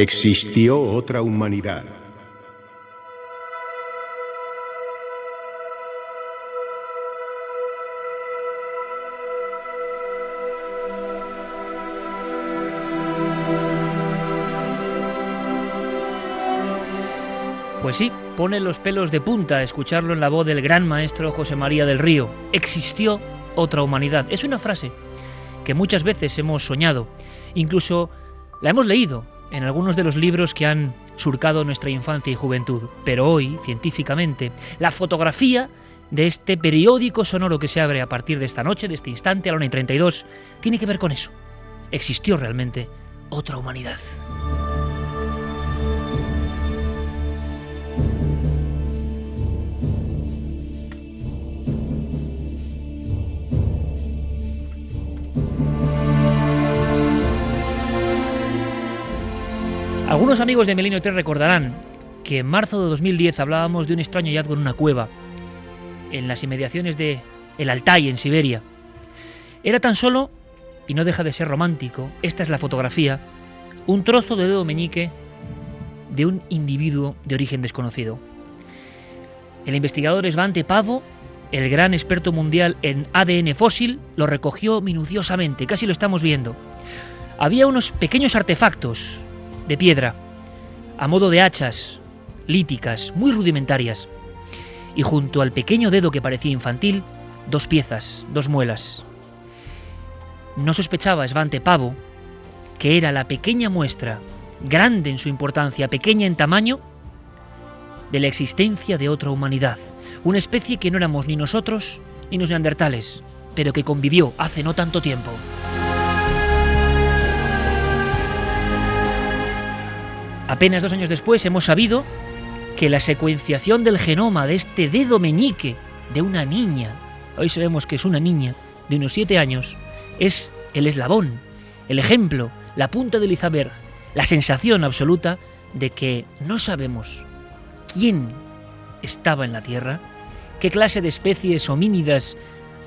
Existió otra humanidad. Pues sí, pone los pelos de punta escucharlo en la voz del gran maestro José María del Río. Existió otra humanidad. Es una frase que muchas veces hemos soñado, incluso la hemos leído en algunos de los libros que han surcado nuestra infancia y juventud. Pero hoy, científicamente, la fotografía de este periódico sonoro que se abre a partir de esta noche, de este instante, a la 1 y 32, tiene que ver con eso. Existió realmente otra humanidad. Algunos amigos de Milenio 3 recordarán que en marzo de 2010 hablábamos de un extraño hallazgo en una cueva en las inmediaciones de el Altai en Siberia. Era tan solo, y no deja de ser romántico, esta es la fotografía, un trozo de dedo meñique de un individuo de origen desconocido. El investigador Svante Pavo, el gran experto mundial en ADN fósil, lo recogió minuciosamente, casi lo estamos viendo. Había unos pequeños artefactos, de piedra, a modo de hachas líticas, muy rudimentarias, y junto al pequeño dedo que parecía infantil, dos piezas, dos muelas. No sospechaba Svante Pavo que era la pequeña muestra, grande en su importancia, pequeña en tamaño, de la existencia de otra humanidad, una especie que no éramos ni nosotros ni los neandertales, pero que convivió hace no tanto tiempo. Apenas dos años después hemos sabido que la secuenciación del genoma de este dedo meñique de una niña, hoy sabemos que es una niña de unos siete años, es el eslabón, el ejemplo, la punta del iceberg, la sensación absoluta de que no sabemos quién estaba en la Tierra, qué clase de especies homínidas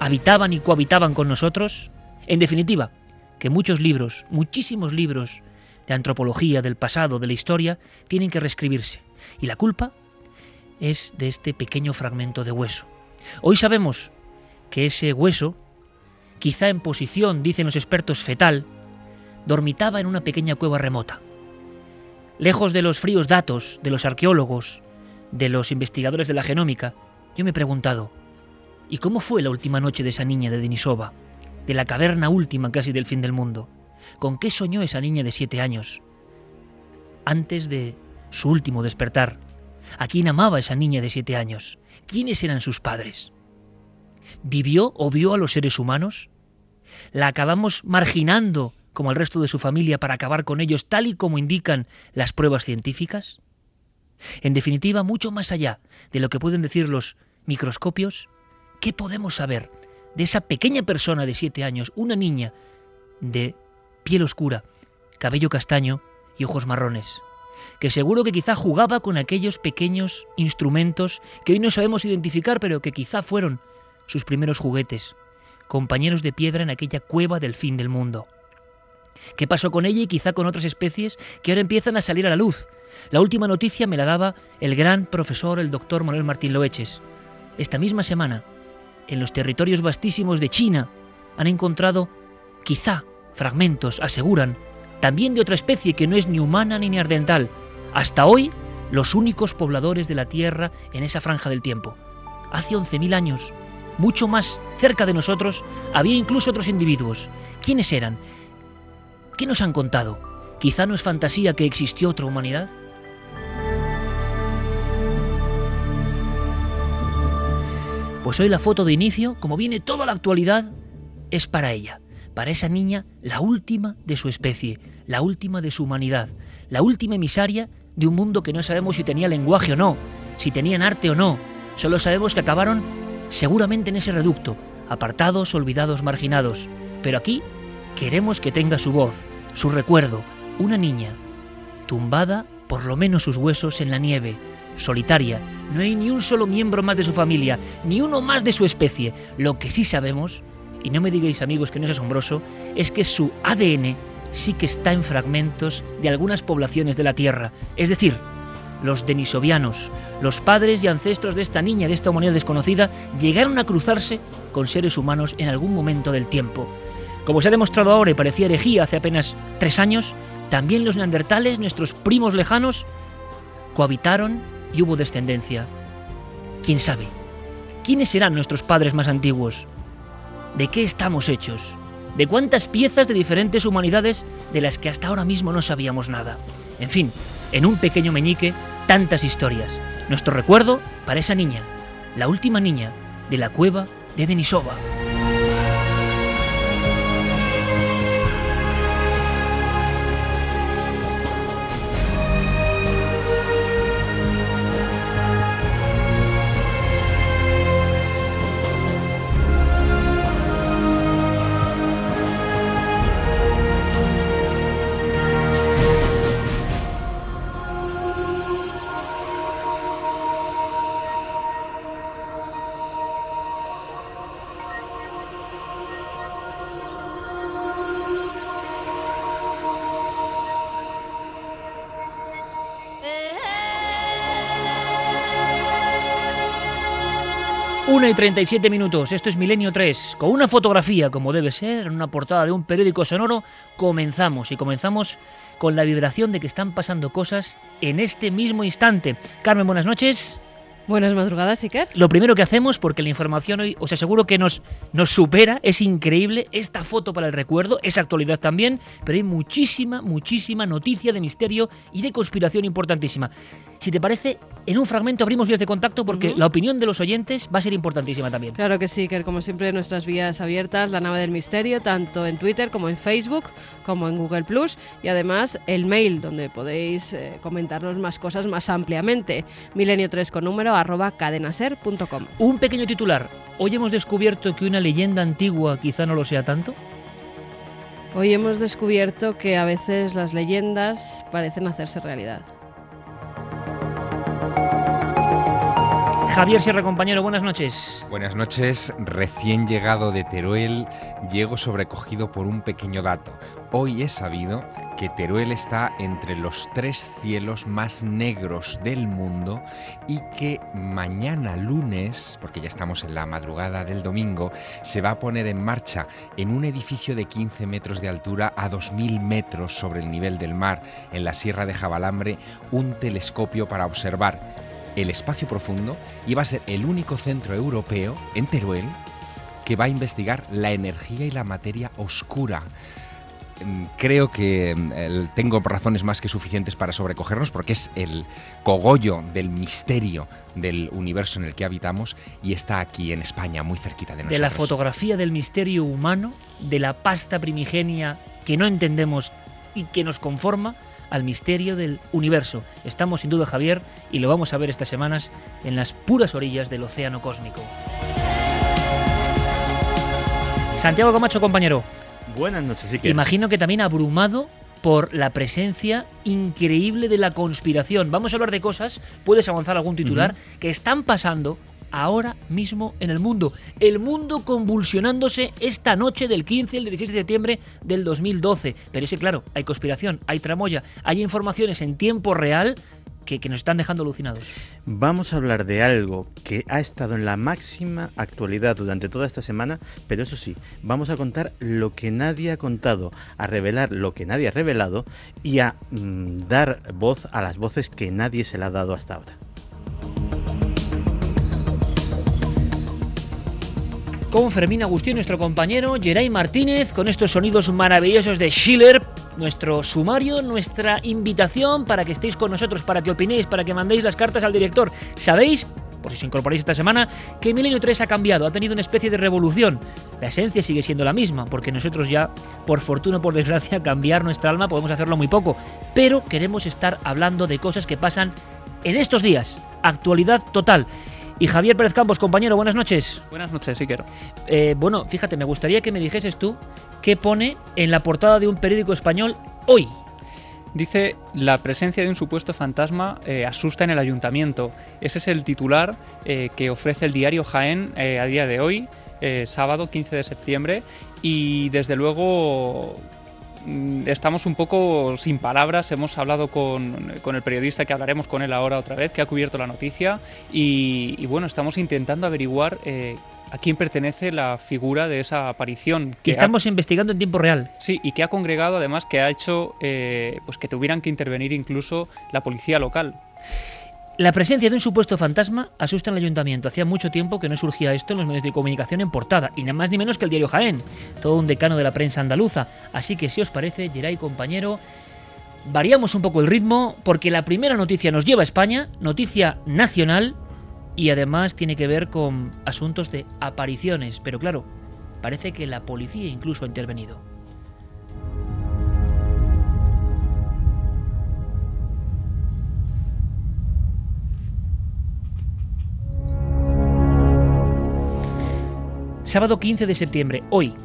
habitaban y cohabitaban con nosotros. En definitiva, que muchos libros, muchísimos libros de antropología, del pasado, de la historia, tienen que reescribirse. Y la culpa es de este pequeño fragmento de hueso. Hoy sabemos que ese hueso, quizá en posición, dicen los expertos, fetal, dormitaba en una pequeña cueva remota. Lejos de los fríos datos de los arqueólogos, de los investigadores de la genómica, yo me he preguntado, ¿y cómo fue la última noche de esa niña de Denisova, de la caverna última casi del fin del mundo? ¿Con qué soñó esa niña de siete años? Antes de su último despertar. ¿A quién amaba esa niña de siete años? ¿Quiénes eran sus padres? ¿Vivió o vio a los seres humanos? ¿La acabamos marginando como al resto de su familia para acabar con ellos tal y como indican las pruebas científicas? En definitiva, mucho más allá de lo que pueden decir los microscopios, ¿qué podemos saber de esa pequeña persona de siete años, una niña de piel oscura, cabello castaño y ojos marrones, que seguro que quizá jugaba con aquellos pequeños instrumentos que hoy no sabemos identificar, pero que quizá fueron sus primeros juguetes, compañeros de piedra en aquella cueva del fin del mundo. ¿Qué pasó con ella y quizá con otras especies que ahora empiezan a salir a la luz? La última noticia me la daba el gran profesor, el doctor Manuel Martín Loeches. Esta misma semana, en los territorios vastísimos de China, han encontrado, quizá, fragmentos, aseguran, también de otra especie que no es ni humana ni neandertal. Hasta hoy, los únicos pobladores de la Tierra en esa franja del tiempo. Hace 11.000 años, mucho más cerca de nosotros, había incluso otros individuos. ¿Quiénes eran? ¿Qué nos han contado? ¿Quizá no es fantasía que existió otra humanidad? Pues hoy la foto de inicio, como viene toda la actualidad, es para ella, para esa niña, la última de su especie, la última de su humanidad, la última emisaria de un mundo que no sabemos si tenía lenguaje o no, si tenían arte o no, solo sabemos que acabaron seguramente en ese reducto, apartados, olvidados, marginados, pero aquí queremos que tenga su voz, su recuerdo, una niña, tumbada, por lo menos sus huesos, en la nieve, solitaria, no hay ni un solo miembro más de su familia, ni uno más de su especie. Lo que sí sabemos, y no me digáis amigos que no es asombroso, es que su ADN sí que está en fragmentos de algunas poblaciones de la Tierra. Es decir, los denisovianos, los padres y ancestros de esta niña, de esta humanidad desconocida, llegaron a cruzarse con seres humanos en algún momento del tiempo. Como se ha demostrado ahora y parecía herejía hace apenas tres años, también los neandertales, nuestros primos lejanos, cohabitaron y hubo descendencia. ¿Quién sabe? ¿Quiénes serán nuestros padres más antiguos? ¿De qué estamos hechos? ¿De cuántas piezas de diferentes humanidades de las que hasta ahora mismo no sabíamos nada? En fin, en un pequeño meñique, tantas historias. Nuestro recuerdo para esa niña, la última niña de la cueva de Denisova. 1 y 37 minutos, esto es Milenio 3, con una fotografía como debe ser, en una portada de un periódico sonoro, comenzamos y comenzamos con la vibración de que están pasando cosas en este mismo instante. Carmen, buenas noches. Buenas madrugadas, Iker. Lo primero que hacemos, porque la información hoy os aseguro que nos, nos supera, es increíble esta foto para el recuerdo, es actualidad también, pero hay muchísima, muchísima noticia de misterio y de conspiración importantísima. Si te parece, en un fragmento abrimos vías de contacto porque la opinión de los oyentes va a ser importantísima también. Claro que sí, que como siempre nuestras vías abiertas, la nave del misterio, tanto en Twitter como en Facebook, como en Google Plus y además el mail donde podéis eh, comentarnos más cosas más ampliamente. Milenio 3 con número arroba cadenaser.com. Un pequeño titular. Hoy hemos descubierto que una leyenda antigua quizá no lo sea tanto. Hoy hemos descubierto que a veces las leyendas parecen hacerse realidad. Javier Sierra, compañero, buenas noches. Buenas noches. Recién llegado de Teruel, llego sobrecogido por un pequeño dato. Hoy he sabido que Teruel está entre los tres cielos más negros del mundo y que mañana lunes, porque ya estamos en la madrugada del domingo, se va a poner en marcha en un edificio de 15 metros de altura a 2.000 metros sobre el nivel del mar, en la Sierra de Jabalambre, un telescopio para observar el espacio profundo y va a ser el único centro europeo en Teruel que va a investigar la energía y la materia oscura. Mm, creo que mm, tengo razones más que suficientes para sobrecogernos porque es el cogollo del misterio del universo en el que habitamos y está aquí en España, muy cerquita de nosotros. De la fotografía del misterio humano, de la pasta primigenia que no entendemos y que nos conforma, al misterio del universo. Estamos sin duda, Javier, y lo vamos a ver estas semanas en las puras orillas del océano cósmico. Santiago Camacho, compañero. Buenas noches, Imagino que también abrumado por la presencia increíble de la conspiración. Vamos a hablar de cosas, puedes avanzar algún titular, que están pasando ahora mismo en el mundo. El mundo convulsionándose esta noche del 15 al 16 de septiembre del 2012. Pero ese, claro, hay conspiración, hay tramoya, hay informaciones en tiempo real que, nos están dejando alucinados. Vamos a hablar de algo que ha estado en la máxima actualidad durante toda esta semana, pero eso sí, vamos a contar lo que nadie ha contado, a revelar lo que nadie ha revelado y a mmm, dar voz a las voces que nadie se le ha dado hasta ahora. Con Fermín Agustín, nuestro compañero, Geray Martínez, con estos sonidos maravillosos de Schiller, nuestro sumario, nuestra invitación para que estéis con nosotros, para que opinéis, para que mandéis las cartas al director. ¿Sabéis? Por si os incorporáis esta semana, que Milenio 3 ha cambiado, ha tenido una especie de revolución. La esencia sigue siendo la misma, porque nosotros ya, por fortuna o por desgracia, cambiar nuestra alma podemos hacerlo muy poco. Pero queremos estar hablando de cosas que pasan en estos días. Actualidad total. Y Javier Pérez Campos, compañero, buenas noches. Buenas noches, Iker. Eh, bueno, fíjate, me gustaría que me dijeses tú qué pone en la portada de un periódico español hoy. Dice, la presencia de un supuesto fantasma eh, asusta en el ayuntamiento. Ese es el titular eh, que ofrece el diario Jaén eh, a día de hoy, sábado 15 de septiembre, y desde luego estamos un poco sin palabras. Hemos hablado con, con, el periodista que hablaremos con él ahora otra vez, que ha cubierto la noticia. Y, y bueno, estamos intentando averiguar eh, a quién pertenece la figura de esa aparición. Que estamos ha, investigando en tiempo real. Sí, y que ha congregado además que ha hecho eh, pues que tuvieran que intervenir incluso la policía local. La presencia de un supuesto fantasma asusta el ayuntamiento. Hacía mucho tiempo que no surgía esto en los medios de comunicación en portada, y nada más ni menos que el diario Jaén, todo un decano de la prensa andaluza. Así que si os parece, Geray compañero, variamos un poco el ritmo porque la primera noticia nos lleva a España, noticia nacional, y además tiene que ver con asuntos de apariciones, pero claro, parece que la policía incluso ha intervenido. Sábado 15 de septiembre, hoy.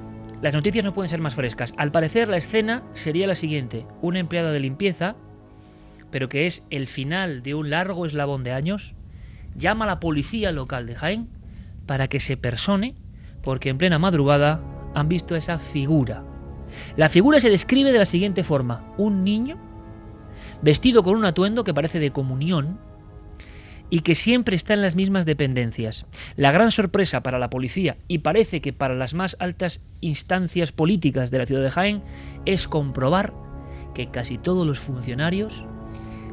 Las noticias no pueden ser más frescas. Al parecer la escena sería la siguiente. Una empleada de limpieza, pero que es el final de un largo eslabón de años, llama a la policía local de Jaén para que se persone, porque en plena madrugada han visto esa figura. La figura se describe de la siguiente forma. Un niño vestido con un atuendo que parece de comunión y que siempre está en las mismas dependencias. La gran sorpresa para la policía y parece que para las más altas instancias políticas de la ciudad de Jaén es comprobar que casi todos los funcionarios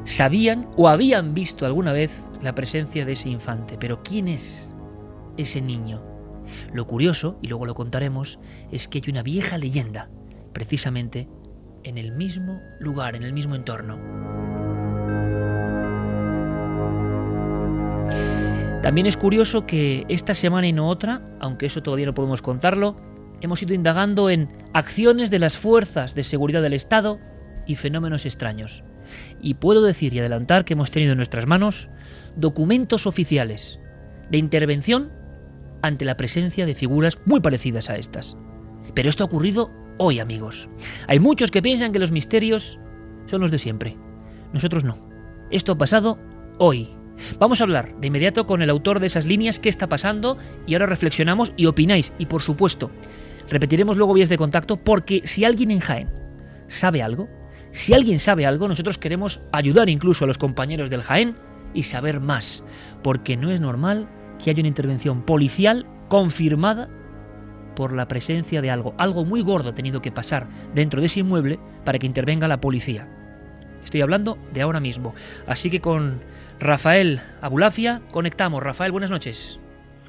sabían o habían visto alguna vez la presencia de ese infante. Pero ¿quién es ese niño? Lo curioso, y luego lo contaremos, es que hay una vieja leyenda, precisamente en el mismo lugar, en el mismo entorno. También es curioso que esta semana y no otra, aunque eso todavía no podemos contarlo, hemos ido indagando en acciones de las fuerzas de seguridad del Estado y fenómenos extraños. Y puedo decir y adelantar que hemos tenido en nuestras manos documentos oficiales de intervención ante la presencia de figuras muy parecidas a estas. Pero esto ha ocurrido hoy, amigos. Hay muchos que piensan que los misterios son los de siempre. Nosotros no. Esto ha pasado hoy. Vamos a hablar de inmediato con el autor de esas líneas, qué está pasando, y ahora reflexionamos y opináis. Y por supuesto, repetiremos luego vías de contacto porque si alguien en Jaén sabe algo, si alguien sabe algo, nosotros queremos ayudar incluso a los compañeros del Jaén y saber más, porque no es normal que haya una intervención policial confirmada por la presencia de algo. Algo muy gordo ha tenido que pasar dentro de ese inmueble para que intervenga la policía. Estoy hablando de ahora mismo. Así que con Rafael Abulafia conectamos. Rafael, buenas noches.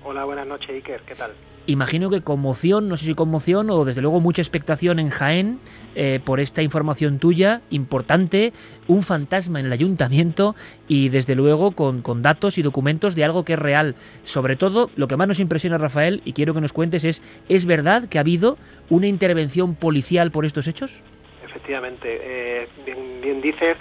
Hola, buenas noches, Iker. ¿Qué tal? Imagino que conmoción, no sé si conmoción o desde luego mucha expectación en Jaén eh, por esta información tuya importante, un fantasma en el ayuntamiento y desde luego con, con, datos y documentos de algo que es real. Sobre todo, lo que más nos impresiona, Rafael, y quiero que nos cuentes es, ¿es verdad que ha habido una intervención policial por estos hechos? Efectivamente, eh, bien, bien dices,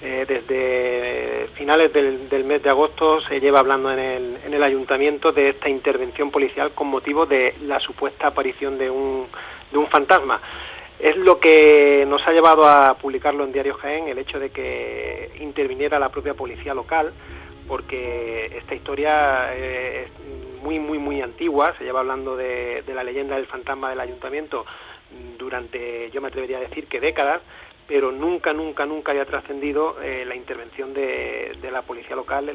eh, desde finales del, del, mes de agosto se lleva hablando en el, en el ayuntamiento de esta intervención policial con motivo de la supuesta aparición de un, de un fantasma. Es lo que nos ha llevado a publicarlo en Diario Jaén, el hecho de que interviniera la propia policía local porque esta historia eh, es muy, muy, muy antigua, se lleva hablando de, de la leyenda del fantasma del ayuntamiento durante, yo me atrevería a decir que décadas, pero nunca, nunca, nunca había trascendido eh, la intervención de, la policía local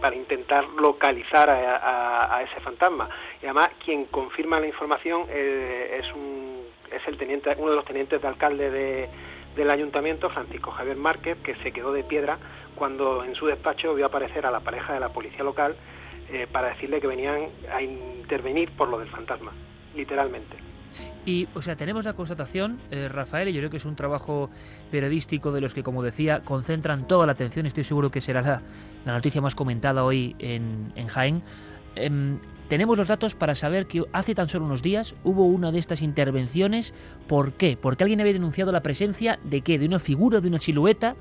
para intentar localizar a, ese fantasma. Y además, quien confirma la información eh, es, un, es el teniente, uno de los tenientes de alcalde del ayuntamiento, Francisco Javier Márquez, que se quedó de piedra cuando en su despacho vio aparecer a la pareja de la policía local eh, para decirle que venían a intervenir por lo del fantasma, literalmente. Y, o sea, tenemos la constatación, eh, Rafael, y yo creo que es un trabajo periodístico de los que, como decía, concentran toda la atención. Estoy seguro que será la, noticia más comentada hoy en, Jaén. Em, tenemos los datos para saber que hace tan solo unos días hubo una de estas intervenciones. ¿Por qué? Porque alguien había denunciado la presencia de qué? ¿De una figura, de una silueta?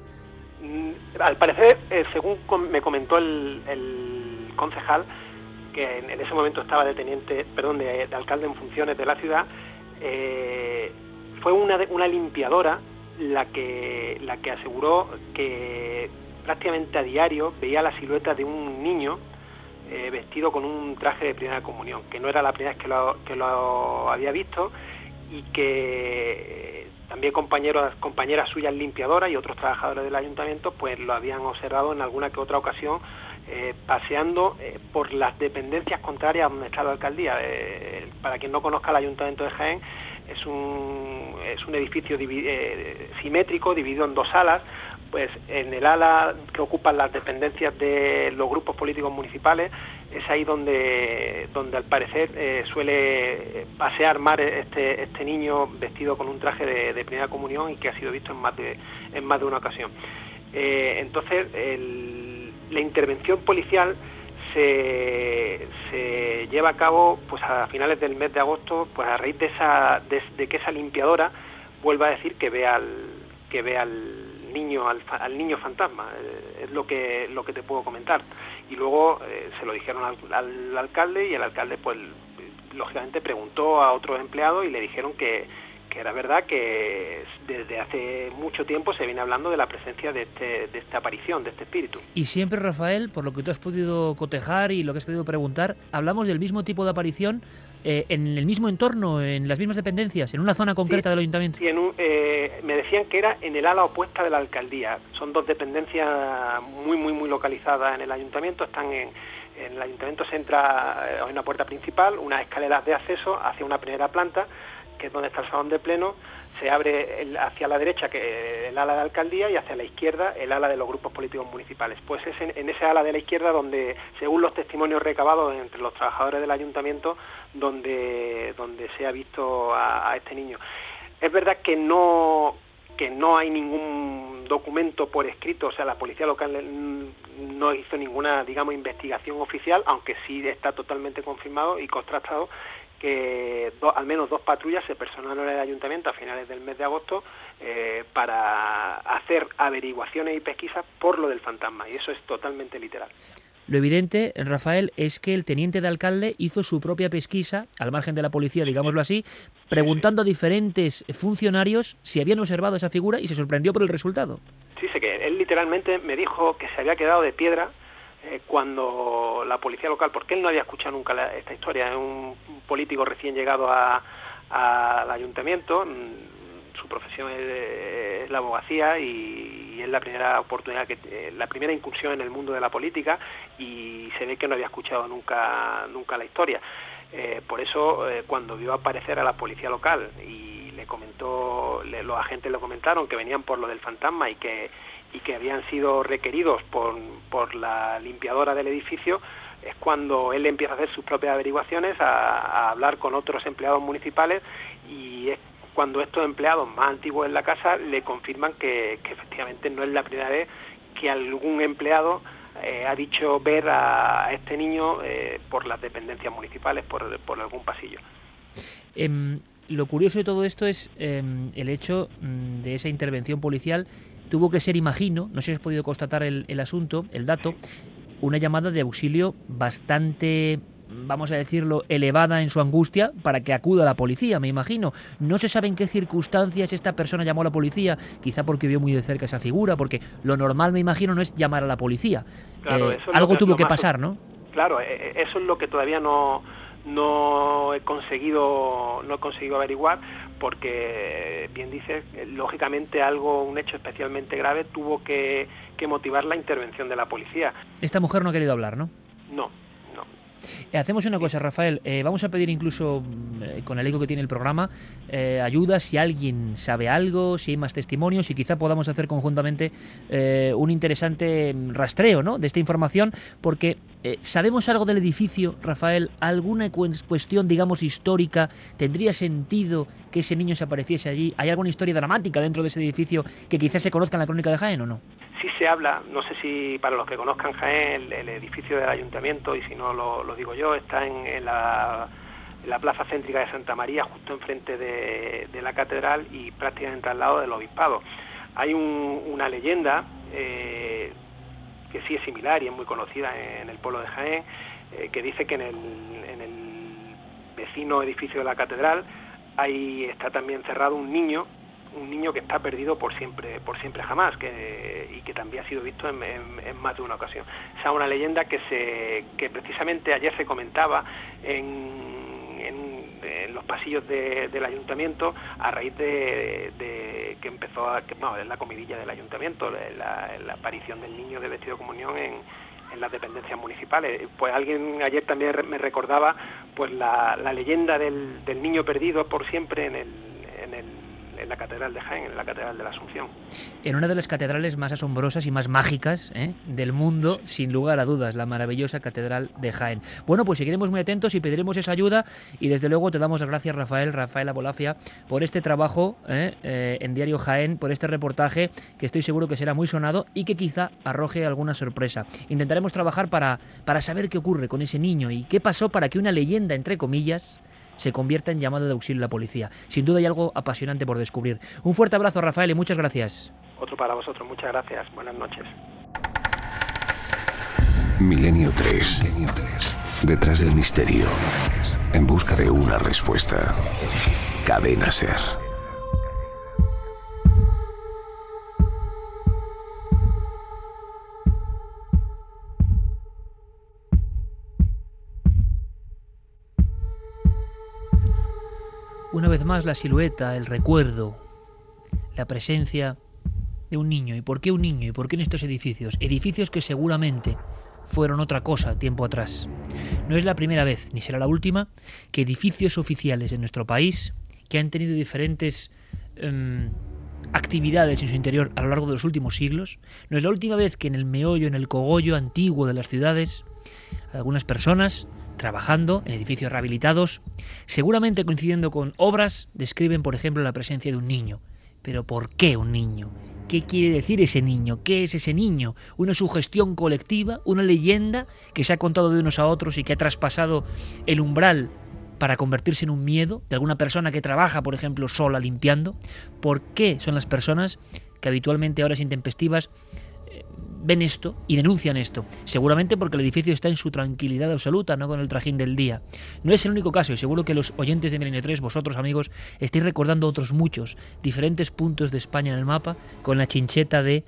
Mm, al parecer, eh, según me comentó el, concejal, que en, ese momento estaba de teniente, perdón, de alcalde en funciones de la ciudad, eh, fue una, una limpiadora la que, la que aseguró que prácticamente a diario veía la silueta de un niño eh, vestido con un traje de primera comunión, que no era la primera vez que lo, que lo había visto y que también compañeros, compañeras suyas limpiadoras y otros trabajadores del ayuntamiento pues lo habían observado en alguna que otra ocasión eh, paseando eh, por las dependencias contrarias donde está la alcaldía. Eh, para quien no conozca el ayuntamiento de Jaén, es un, es un edificio simétrico, dividido en dos salas, pues en el ala que ocupan las dependencias de los grupos políticos municipales es ahí donde, donde al parecer suele pasear más este, este niño vestido con un traje de, de, primera comunión y que ha sido visto en más de, en más de una ocasión. entonces, el, la intervención policial se, se, lleva a cabo pues a finales del mes de agosto pues a raíz de esa de, que esa limpiadora vuelva a decir que ve al que ve al niño al, niño fantasma eh, es lo que lo que te puedo comentar. Y luego eh, se lo dijeron al, alcalde y el alcalde pues lógicamente preguntó a otros empleados y le dijeron que que era verdad que desde hace mucho tiempo se viene hablando de la presencia de, este, de esta aparición, de este espíritu. Y siempre, Rafael, por lo que tú has podido cotejar y lo que has podido preguntar, hablamos del mismo tipo de aparición eh, en el mismo entorno, en las mismas dependencias, en una zona concreta del ayuntamiento. Sí, eh, me decían que era en el ala opuesta de la alcaldía. Son dos dependencias muy, muy, muy localizadas en el ayuntamiento. Están en, en el ayuntamiento se entra, hay eh, una puerta principal, unas escaleras de acceso hacia una primera planta que es donde está el salón de pleno, se abre hacia la derecha que el ala de alcaldía y hacia la izquierda el ala de los grupos políticos municipales. Pues es en, ese ala de la izquierda donde, según los testimonios recabados entre los trabajadores del ayuntamiento, donde, donde se ha visto a, este niño. Es verdad que no que no hay ningún documento por escrito, o sea, la policía local no hizo ninguna, digamos, investigación oficial, aunque sí está totalmente confirmado y contrastado que al menos dos patrullas se personaron en el ayuntamiento a finales del mes de agosto eh, para hacer averiguaciones y pesquisas por lo del fantasma, y eso es totalmente literal. Lo evidente, Rafael, es que el teniente de alcalde hizo su propia pesquisa, al margen de la policía, digámoslo así, preguntando a diferentes funcionarios si habían observado esa figura y se sorprendió por el resultado. Sí, sé que él literalmente me dijo que se había quedado de piedra eh, cuando la policía local, porque él no había escuchado nunca esta historia, es un político recién llegado al ayuntamiento, mm, su profesión es, la abogacía y, es la primera oportunidad, que eh, la primera incursión en el mundo de la política y se ve que no había escuchado nunca, nunca la historia. Eh, por eso, cuando vio aparecer a la policía local y le comentó, los agentes le comentaron que venían por lo del fantasma y que y que habían sido requeridos por, por la limpiadora del edificio, es cuando él empieza a hacer sus propias averiguaciones, a, hablar con otros empleados municipales y es cuando estos empleados más antiguos en la casa le confirman que, efectivamente no es la primera vez que algún empleado eh, ha dicho ver a, este niño eh, por las dependencias municipales, por, por algún pasillo. Em, lo curioso de todo esto es em, el hecho mm, de esa intervención policial tuvo que ser, imagino, no sé si has podido constatar el, asunto, el dato, una llamada de auxilio bastante vamos a decirlo, elevada en su angustia para que acuda a la policía, me imagino. No se sabe en qué circunstancias esta persona llamó a la policía, quizá porque vio muy de cerca esa figura, porque lo normal, me imagino, no es llamar a la policía. Claro, Eh, algo tuvo que pasar, ¿no? Claro, eh, eh, eso es lo que todavía no, no he conseguido no he conseguido averiguar porque bien dices eh, lógicamente algo un hecho especialmente grave tuvo que, que motivar la intervención de la policía Esta mujer no ha querido hablar, ¿no? no Hacemos una cosa, Rafael. eh, vamos a pedir incluso, mm, eh, con el eco que tiene el programa, eh, ayuda si alguien sabe algo, si hay más testimonios y quizá podamos hacer conjuntamente eh, un interesante mm, rastreo ¿no? de esta información, porque eh, sabemos algo del edificio, Rafael, alguna cues- cuestión, digamos, histórica, tendría sentido que ese niño se apareciese allí. ¿Hay alguna historia dramática dentro de ese edificio que quizás se conozca en la crónica de Jaén o no? Sí se habla, no sé si para los que conozcan Jaén, el, edificio del ayuntamiento, y si no lo, digo yo, está en, la, plaza céntrica de Santa María, justo enfrente de, de la catedral y prácticamente al lado del obispado. Hay un- una leyenda eh, que sí es similar y es muy conocida en el pueblo de Jaén, eh, que dice que en el, en el vecino edificio de la catedral ahí está también cerrado un niño un niño que está perdido por siempre por siempre jamás que, y que también ha sido visto en, en- en más de una ocasión esa es una leyenda que se que precisamente ayer se comentaba en, en- en los pasillos de- del ayuntamiento a raíz de, de que empezó a que, bueno, es la comidilla del ayuntamiento la, la aparición del niño de vestido de comunión en en las dependencias municipales. Pues alguien ayer también me recordaba pues la, leyenda del niño perdido por siempre en el, en la catedral de Jaén, en la catedral de la Asunción. en una de las catedrales más asombrosas y más mágicas ¿eh? del mundo, sin lugar a dudas, la maravillosa Catedral de Jaén. Bueno, pues seguiremos muy atentos y pediremos esa ayuda y desde luego te damos las gracias, Rafael, Rafael Abolafia, por este trabajo ¿eh? Eh, en Diario Jaén, por este reportaje que estoy seguro que será muy sonado y que quizá arroje alguna sorpresa. Intentaremos trabajar para, para saber qué ocurre con ese niño y qué pasó para que una leyenda, entre comillas, se convierta en llamado de auxilio a la policía. Sin duda hay algo apasionante por descubrir. Un fuerte abrazo, Rafael, y muchas gracias. Otro para vosotros. Muchas gracias. Buenas noches. Milenio 3. Detrás del misterio. En busca de una respuesta. Cadena Ser. Una vez más la silueta, el recuerdo, la presencia de un niño. ¿Y por qué un niño? ¿Y por qué en estos edificios? Edificios que seguramente fueron otra cosa tiempo atrás. No es la primera vez, ni será la última, que edificios oficiales en nuestro país, que han tenido diferentes em, actividades en su interior a lo largo de los últimos siglos, no es la última vez que en el meollo, en el cogollo antiguo de las ciudades, algunas personas trabajando en edificios rehabilitados, seguramente coincidiendo con obras, describen, por ejemplo, la presencia de un niño. Pero ¿por qué un niño? ¿Qué quiere decir ese niño? ¿Qué es ese niño? ¿Una sugestión colectiva? ¿Una leyenda que se ha contado de unos a otros y que ha traspasado el umbral para convertirse en un miedo de alguna persona que trabaja, por ejemplo, sola limpiando? ¿Por qué son las personas que habitualmente a horas intempestivas ven esto y denuncian esto? Seguramente porque el edificio está en su tranquilidad absoluta, no con el trajín del día. No es el único caso y seguro que los oyentes de Milenio 3, vosotros amigos, estáis recordando otros muchos, diferentes puntos de España en el mapa con la chincheta de,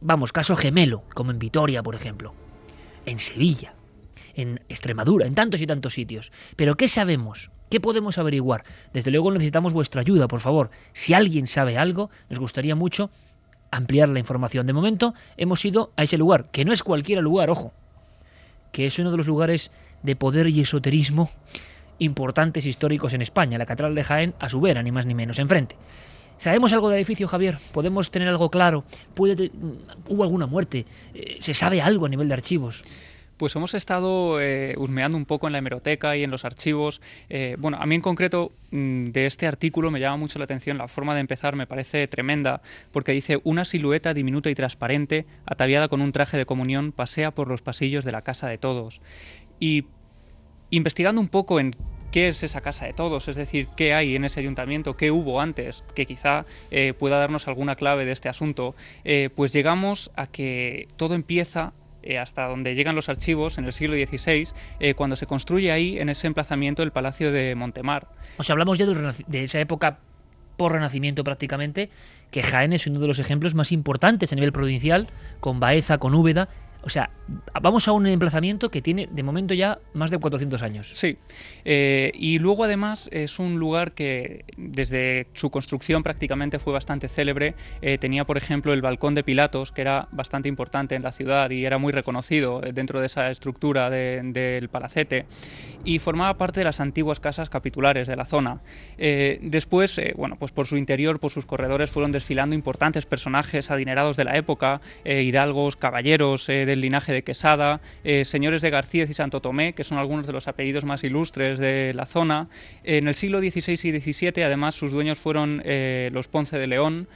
vamos, caso gemelo, como en Vitoria, por ejemplo, en Sevilla, en Extremadura, en tantos y tantos sitios. Pero ¿qué sabemos? ¿Qué podemos averiguar? Desde luego necesitamos vuestra ayuda, por favor. Si alguien sabe algo, nos gustaría mucho ampliar la información. De momento hemos ido a ese lugar, que no es cualquier lugar, ojo, que es uno de los lugares de poder y esoterismo importantes históricos en España, la Catedral de Jaén a su vera, ni más ni menos, enfrente. ¿Sabemos algo del edificio, Javier? ¿Podemos tener algo claro? ¿Puede, ¿Hubo alguna muerte? Eh, ¿Se sabe algo a nivel de archivos? Pues hemos estado eh, husmeando un poco en la hemeroteca y en los archivos. Eh, bueno, a mí en concreto mm, de este artículo me llama mucho la atención la forma de empezar, me parece tremenda, porque dice una silueta diminuta y transparente, ataviada con un traje de comunión, pasea por los pasillos de la casa de todos. Y investigando un poco en qué es esa casa de todos, es decir, qué hay en ese ayuntamiento, qué hubo antes, que quizá eh, pueda darnos alguna clave de este asunto, pues llegamos a que todo empieza eh, hasta donde llegan los archivos en el siglo XVI, eh, cuando se construye ahí, en ese emplazamiento, el Palacio de Montemar. O sea, hablamos ya de esa época por renacimiento prácticamente, que Jaén es uno de los ejemplos más importantes a nivel provincial, con Baeza, con Úbeda, o sea, vamos a un emplazamiento que tiene de momento ya más de 400 años. Sí, eh, y luego además es un lugar que desde su construcción prácticamente fue bastante célebre. Eh, tenía, por ejemplo, el balcón de Pilatos, que era bastante importante en la ciudad y era muy reconocido eh, dentro de esa estructura del palacete, y formaba parte de las antiguas casas capitulares de la zona. después, bueno, pues por su interior, por sus corredores, fueron desfilando importantes personajes adinerados de la época, hidalgos, caballeros, del linaje de Quesada, eh, señores de García y Santo Tomé, que son algunos de los apellidos más ilustres de la zona. En el siglo XVI y XVII, además, sus dueños fueron eh, los Ponce de León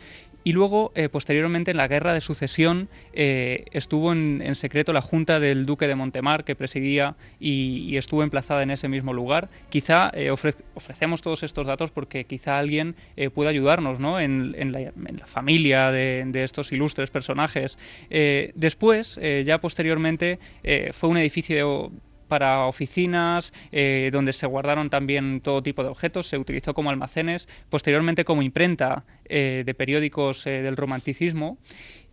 y luego, eh, posteriormente, en la guerra de sucesión, estuvo en, secreto la junta del duque de Montemar, que presidía y, estuvo emplazada en ese mismo lugar. Quizá ofrecemos todos estos datos porque quizá alguien pueda ayudarnos ¿no? en, la, familia de, de, estos ilustres personajes. después, ya posteriormente eh, fue un edificio para oficinas, eh, donde se guardaron también todo tipo de objetos, se utilizó como almacenes, posteriormente como imprenta eh, de periódicos del romanticismo.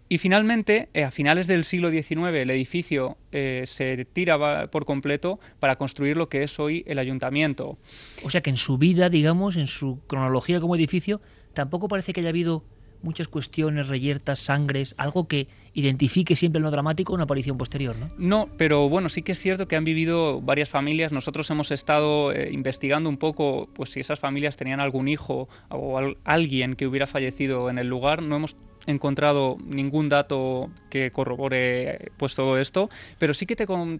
Y finalmente, a finales del siglo XIX, el edificio se tira por completo para construir lo que es hoy el ayuntamiento. O sea que en su vida, digamos, en su cronología como edificio, tampoco parece que haya habido muchas cuestiones, reyertas, sangres, algo que identifique siempre en lo dramático una aparición posterior, ¿no? No, pero bueno, sí que es cierto que han vivido varias familias. Nosotros hemos estado eh, investigando un poco, pues si esas familias tenían algún hijo o alguien que hubiera fallecido en el lugar. No hemos encontrado ningún dato que corrobore pues todo esto, pero sí que te, bueno,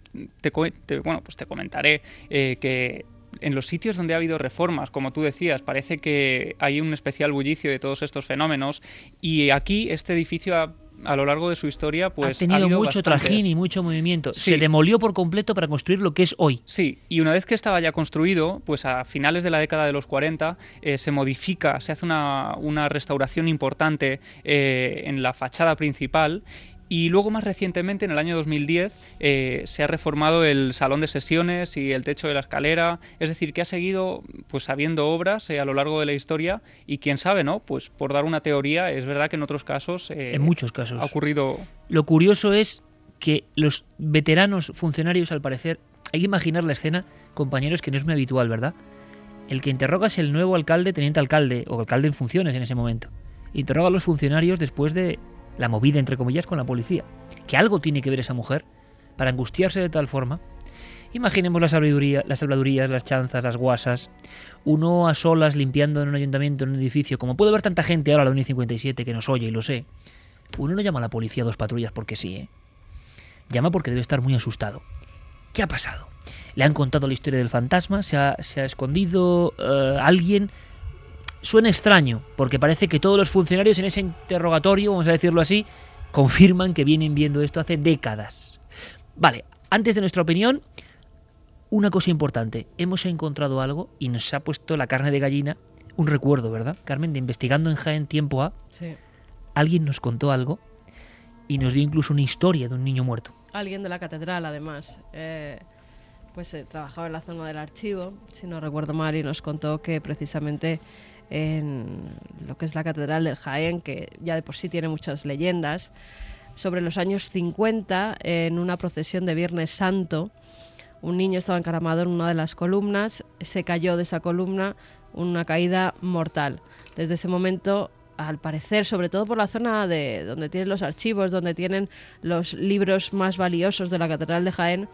pues te comentaré eh, que en los sitios donde ha habido reformas, como tú decías, parece que hay un especial bullicio de todos estos fenómenos y aquí este edificio ha a lo largo de su historia, pues ha tenido mucho trajín y mucho movimiento. Se demolió por completo para construir lo que es hoy. Sí, y una vez que estaba ya construido, pues a finales de la década de los 40 eh, se modifica, se hace una, una restauración importante eh, en la fachada principal y luego más recientemente, en el año 2010, eh, se ha reformado el salón de sesiones y el techo de la escalera. Es decir, que ha seguido pues habiendo obras eh, a lo largo de la historia y quién sabe, ¿no? Pues por dar una teoría, es verdad que en otros casos... Eh, en muchos casos. Ha ocurrido... Lo curioso es que los veteranos funcionarios, al parecer, hay que imaginar la escena, compañeros, que no es muy habitual, ¿verdad? El que interroga es el nuevo alcalde, teniente alcalde, o alcalde en funciones en ese momento. Interroga a los funcionarios después de la movida, entre comillas, con la policía. Que algo tiene que ver esa mujer para angustiarse de tal forma. Imaginemos la sabiduría, las salvadurías, las chanzas, las guasas. Uno a solas limpiando en un ayuntamiento, en un edificio. Como puede ver tanta gente ahora a la 1.57 que nos oye y lo sé. Uno no llama a la policía a dos patrullas porque sí, ¿eh? Llama porque debe estar muy asustado. ¿Qué ha pasado? Le han contado la historia del fantasma, se ha, escondido eh, alguien suena extraño, porque parece que todos los funcionarios en ese interrogatorio, vamos a decirlo así, confirman que vienen viendo esto hace décadas. Vale, antes de nuestra opinión, una cosa importante. Hemos encontrado algo y nos ha puesto la carne de gallina, un recuerdo, ¿verdad, Carmen? De investigando en Jaén tiempo A. Sí. Alguien nos contó algo y nos dio incluso una historia de un niño muerto. Alguien de la catedral, además. Eh, pues eh, trabajaba en la zona del archivo, si no recuerdo mal, y nos contó que precisamente en lo que es la Catedral del Jaén, que ya de por sí tiene muchas leyendas, sobre los años 50, en una procesión de Viernes Santo, un niño estaba encaramado en una de las columnas, se cayó de esa columna, una caída mortal. Desde ese momento al parecer, sobre todo por la zona de donde tienen los archivos, donde tienen los libros más valiosos de la Catedral de Jaén,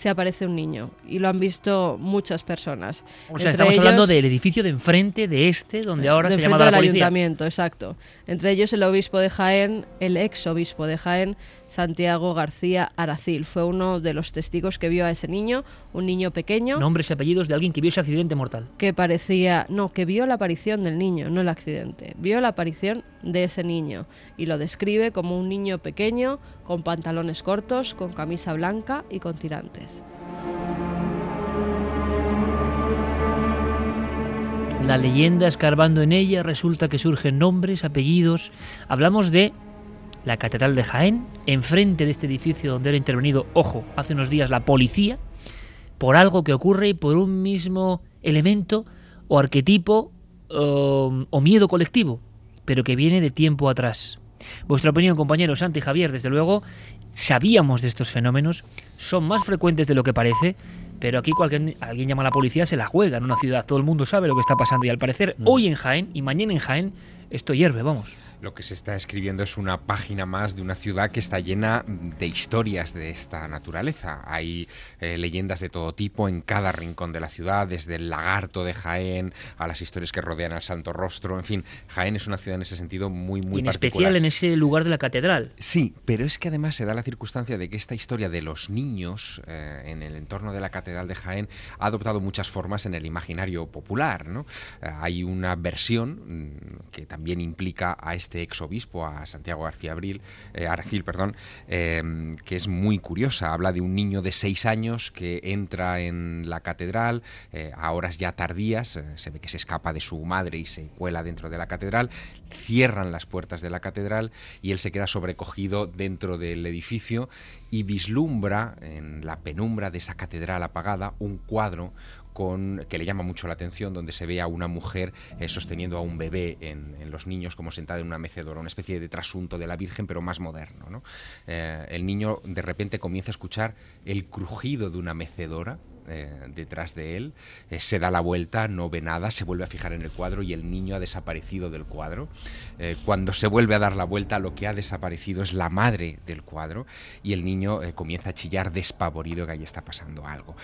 se aparece un niño y lo han visto muchas personas. O sea, estamos hablando del edificio de enfrente de este, donde ahora se llama la policía. ayuntamiento, exacto. Entre ellos el obispo de Jaén, el ex obispo de Jaén, Santiago García Aracil. Fue uno de los testigos que vio a ese niño, un niño pequeño. Nombres y apellidos de alguien que vio ese accidente mortal. Que parecía, no, que vio la aparición del niño, no el accidente. Vio la aparición de ese niño y lo describe como un niño pequeño, con pantalones cortos, con camisa blanca y con tirantes. La leyenda escarbando en ella resulta que surgen nombres, apellidos. Hablamos de la Catedral de Jaén, enfrente de este edificio donde era intervenido, ojo, hace unos días la policía, por algo que ocurre y por un mismo elemento o arquetipo o, o miedo colectivo, pero que viene de tiempo atrás. Vuestra opinión, compañeros, Santi y Javier, desde luego, sabíamos de estos fenómenos, son más frecuentes de lo que parece, pero aquí cualquier, alguien llama a la policía, se la juega en una ciudad, todo el mundo sabe lo que está pasando y al parecer Mm. hoy en Jaén y mañana en Jaén esto hierve, vamos. Lo que se está escribiendo es una página más de una ciudad que está llena de historias de esta naturaleza. Hay eh, leyendas de todo tipo en cada rincón de la ciudad, desde el lagarto de Jaén a las historias que rodean al Santo Rostro. En fin, Jaén es una ciudad en ese sentido muy, muy y en particular. especial en ese lugar de la catedral. Sí, pero es que además se da la circunstancia de que esta historia de los niños eh, en el entorno de la Catedral de Jaén ha adoptado muchas formas en el imaginario popular. ¿no? Eh, hay una versión mm, que también implica a este exobispo, a Santiago García Abril, eh, Aracil, perdón, eh, que es muy curiosa. Habla de un niño de seis años que entra en la catedral eh, a horas ya tardías, eh, se ve que se escapa de su madre y se cuela dentro de la catedral, cierran las puertas de la catedral y él se queda sobrecogido dentro del edificio y vislumbra en la penumbra de esa catedral apagada un cuadro que le llama mucho la atención, donde se ve a una mujer eh, sosteniendo a un bebé en, los niños, como sentada en una mecedora, una especie de trasunto de la Virgen, pero más moderno. ¿no? Eh, el niño de repente comienza a escuchar el crujido de una mecedora eh, detrás de él, se da la vuelta, no ve nada, se vuelve a fijar en el cuadro y el niño ha desaparecido del cuadro. Cuando se vuelve a dar la vuelta, lo que ha desaparecido es la madre del cuadro y el niño comienza a chillar despavorido que ahí está pasando algo.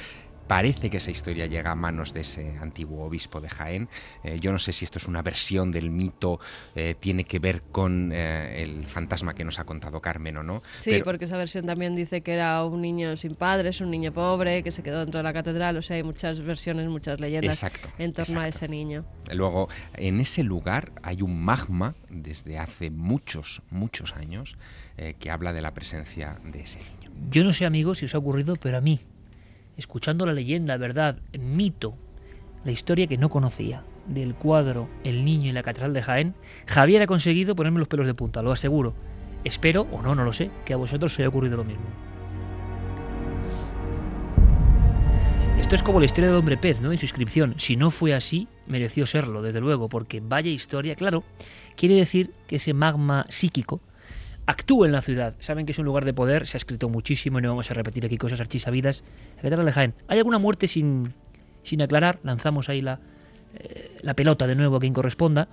Parece que esa historia llega a manos de ese antiguo obispo de Jaén. Eh, yo no sé si esto es una versión del mito, eh, tiene que ver con eh, el fantasma que nos ha contado Carmen o no. Sí, pero- porque esa versión también dice que era un niño sin padres, un niño pobre, que se quedó dentro de la catedral. O sea, hay muchas versiones, muchas leyendas Exacto, en torno a ese niño. Luego, en ese lugar hay un magma desde hace muchos, muchos años eh, que habla de la presencia de ese niño. Yo no sé, amigos, si os ha ocurrido, pero a mí, escuchando la leyenda, verdad, mito, la historia que no conocía del cuadro El niño y la catedral de Jaén, Javier ha conseguido ponerme los pelos de punta, lo aseguro. Espero, o no, no lo sé, que a vosotros os haya ocurrido lo mismo. Esto es como la historia del hombre pez, ¿no? En su inscripción. Si no fue así, mereció serlo, desde luego, porque vaya historia, claro, quiere decir que ese magma psíquico actúa en la ciudad. Saben que es un lugar de poder, se ha escrito muchísimo y no vamos a repetir aquí cosas archisabidas. Catedral de Jaén. ¿Hay alguna muerte sin, sin aclarar? Lanzamos ahí la, eh, la pelota de nuevo a quien corresponda.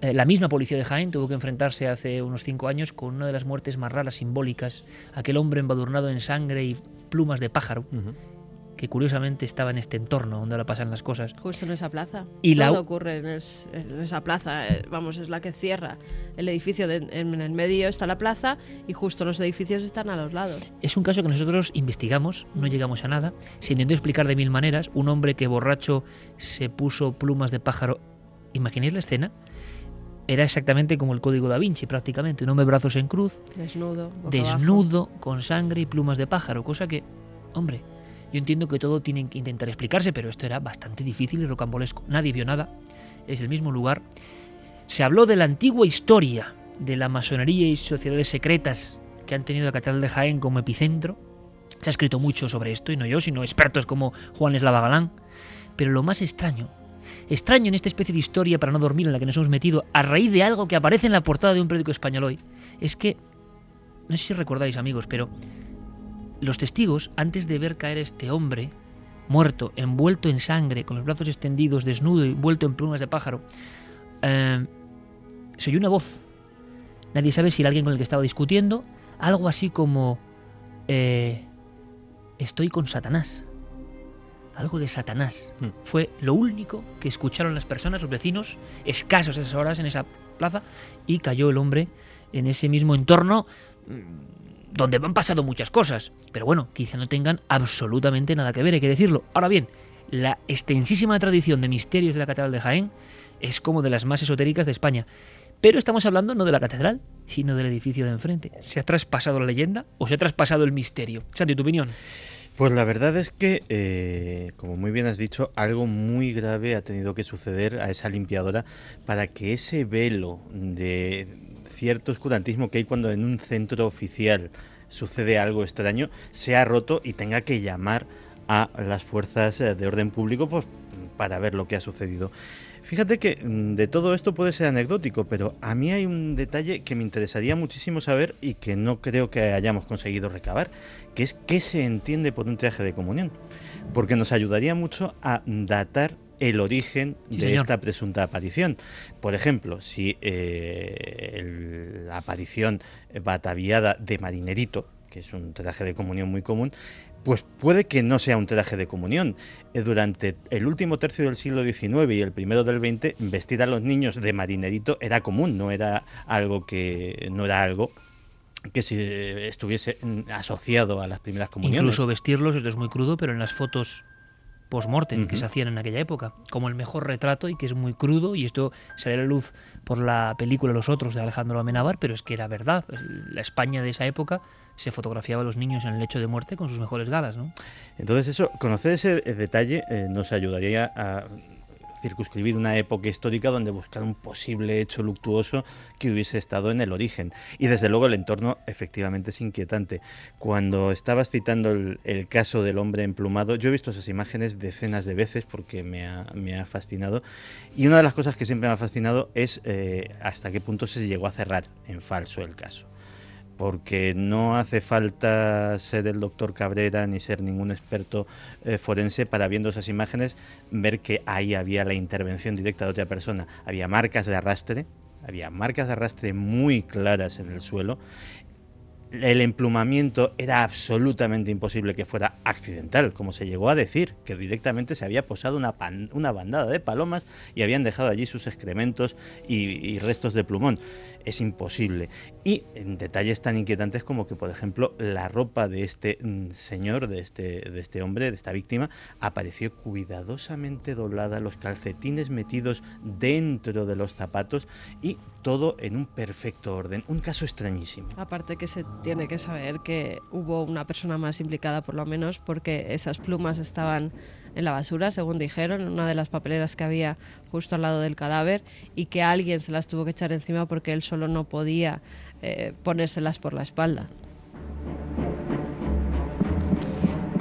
Eh, la misma policía de Jaén tuvo que enfrentarse hace unos cinco años con una de las muertes más raras, simbólicas. Aquel hombre embadurnado en sangre y plumas de pájaro. Que curiosamente estaba en este entorno donde ahora pasan las cosas. Justo en esa plaza. Y la- Todo ocurre en, es- en esa plaza. eh, Vamos, es la que cierra el edificio. de- en el medio está la plaza y justo los edificios están a los lados. Es un caso que nosotros investigamos, no llegamos a nada. Se intentó explicar de mil maneras. Un hombre que borracho se puso plumas de pájaro. ¿Imagináis la escena? Era exactamente como el código da Vinci, prácticamente. Un hombre brazos en cruz, Desnudo. desnudo, con sangre y plumas de pájaro. Cosa que, hombre, yo entiendo que todo tienen que intentar explicarse, pero esto era bastante difícil y rocambolesco. Nadie vio nada. Es el mismo lugar. Se habló de la antigua historia de la masonería y sociedades secretas que han tenido la Catedral de Jaén como epicentro. Se ha escrito mucho sobre esto, y no yo, sino expertos como Juan Eslava Galán. Pero lo más extraño, extraño en esta especie de historia para no dormir en la que nos hemos metido, a raíz de algo que aparece en la portada de un periódico español hoy, es que, no sé si recordáis amigos, pero los testigos, antes de ver caer este hombre, muerto, envuelto en sangre, con los brazos extendidos, desnudo y envuelto en plumas de pájaro, eh, se oyó una voz. Nadie sabe si era alguien con el que estaba discutiendo, algo así como... eh, estoy con Satanás. Algo de Satanás. Hmm. Fue lo único que escucharon las personas, los vecinos, escasos esas horas en esa plaza, y cayó el hombre en ese mismo entorno donde han pasado muchas cosas. Pero bueno, quizá no tengan absolutamente nada que ver, hay que decirlo. Ahora bien, la extensísima tradición de misterios de la Catedral de Jaén es como de las más esotéricas de España. Pero estamos hablando no de la catedral, sino del edificio de enfrente. ¿Se ha traspasado la leyenda o se ha traspasado el misterio? Santi, tu opinión. Pues la verdad es que, eh, como muy bien has dicho, algo muy grave ha tenido que suceder a esa limpiadora para que ese velo de cierto oscurantismo que hay cuando en un centro oficial sucede algo extraño, se ha roto y tenga que llamar a las fuerzas eh, de orden público pues, para ver lo que ha sucedido. Fíjate que mm, de todo esto puede ser anecdótico, pero a mí hay un detalle que me interesaría muchísimo saber y que no creo que hayamos conseguido recabar, que es qué se entiende por un traje de comunión, porque nos ayudaría mucho a datar el origen de esta presunta aparición. Por ejemplo, si eh, la aparición bataviada de marinerito, que es un traje de comunión muy común, pues puede que no sea un traje de comunión. Eh, durante el último tercio del siglo XIX y el primero del XX, vestir a los niños de marinerito era común, no era algo que no era algo que si estuviese asociado a las primeras comuniones. Incluso vestirlos, esto es muy crudo, pero en las fotos post-mortem que se hacían en aquella época, como el mejor retrato y que es muy crudo, y esto sale a la luz por la película Los Otros de Alejandro Amenábar, pero es que era verdad. La España de esa época se fotografiaba a los niños en el lecho de muerte con sus mejores galas, ¿no? Entonces eso, conocer ese detalle eh, nos ayudaría a circunscribir una época histórica donde buscar un posible hecho luctuoso que hubiese estado en el origen. Y desde luego el entorno efectivamente es inquietante. Cuando estabas citando el, caso del hombre emplumado, yo he visto esas imágenes decenas de veces porque me ha, fascinado. Y una de las cosas que siempre me ha fascinado es eh, hasta qué punto se llegó a cerrar en falso el caso porque no hace falta ser el doctor Cabrera ni ser ningún experto eh, forense para viendo esas imágenes ver que ahí había la intervención directa de otra persona. Había marcas de arrastre, había marcas de arrastre muy claras en el suelo. El emplumamiento era absolutamente imposible que fuera accidental, como se llegó a decir, que directamente se había posado una, una bandada de palomas y habían dejado allí sus excrementos y restos de plumón es imposible. Y en detalles tan inquietantes como que, por ejemplo, la ropa de este mm, señor, de este, de este hombre, de esta víctima, apareció cuidadosamente doblada, los calcetines metidos dentro de los zapatos y todo en un perfecto orden. Un caso extrañísimo. Aparte que se tiene que saber que hubo una persona más implicada, por lo menos, porque esas plumas estaban en la basura, según dijeron, en una de las papeleras que había justo al lado del cadáver y que alguien se las tuvo que echar encima porque él solo no podía eh, ponérselas por la espalda.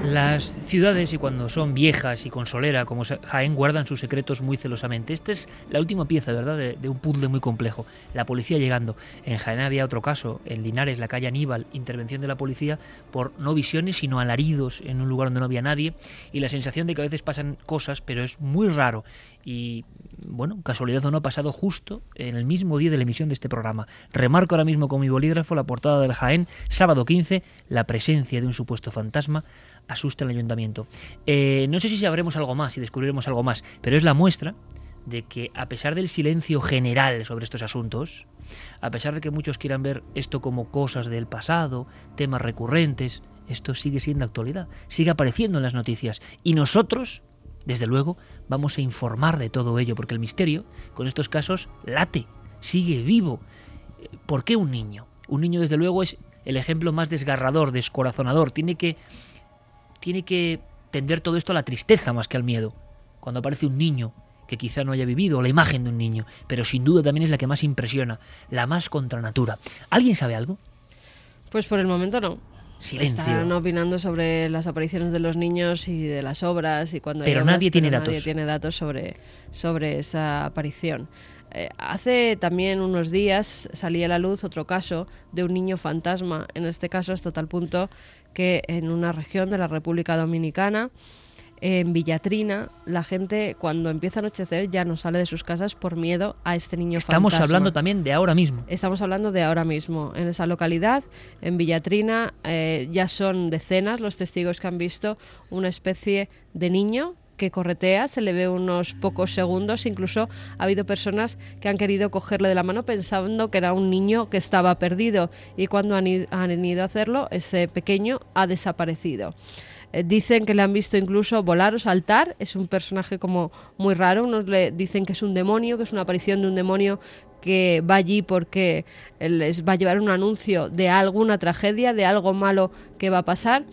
Las ciudades, y cuando son viejas y con solera, como Jaén, guardan sus secretos muy celosamente. Esta es la última pieza, ¿verdad?, de, un puzzle muy complejo. La policía llegando. En Jaén había otro caso, en Linares, la calle Aníbal, intervención de la policía por no visiones, sino alaridos en un lugar donde no había nadie, y la sensación de que a veces pasan cosas, pero es muy raro. Y bueno, casualidad o no, ha pasado justo en el mismo día de la emisión de este programa. Remarco ahora mismo con mi bolígrafo la portada del Jaén, sábado 15, la presencia de un supuesto fantasma asusta el ayuntamiento. Eh, no sé si sabremos algo más, si descubriremos algo más, pero es la muestra de que a pesar del silencio general sobre estos asuntos, a pesar de que muchos quieran ver esto como cosas del pasado, temas recurrentes, esto sigue siendo actualidad, sigue apareciendo en las noticias. Y nosotros, desde luego, vamos a informar de todo ello, porque el misterio, con estos casos, late, sigue vivo. ¿Por qué un niño? Un niño, desde luego, es el ejemplo más desgarrador, descorazonador. Tiene que tiene que tender todo esto a la tristeza más que al miedo. Cuando aparece un niño que quizá no haya vivido, o la imagen de un niño, pero sin duda también es la que más impresiona, la más contra natura. ¿Alguien sabe algo? Pues por el momento no. Silencio. Están opinando sobre las apariciones de los niños y de las obras y cuando pero nadie tiene datos. Nadie tiene datos sobre, sobre esa aparición. Eh, hace también unos días salía a la luz otro caso de un niño fantasma, en este caso hasta tal punto que en una región de la República Dominicana, en Villatrina, la gente cuando empieza a anochecer ya no sale de sus casas por miedo a este niño Estamos hablando también de ahora mismo. Estamos hablando de ahora mismo. En esa localidad, en Villatrina, eh, ya son decenas los testigos que han visto una especie de niño que corretea, se le ve unos pocos segundos, incluso ha habido personas que han querido cogerle de la mano pensando que era un niño que estaba perdido. Y cuando han, ido a hacerlo, ese pequeño ha desaparecido. Eh, dicen que le han visto incluso volar o saltar, es un personaje como muy raro, unos le dicen que es un demonio, que es una aparición de un demonio que va allí porque les va a llevar un anuncio de alguna tragedia, de algo malo que va a pasar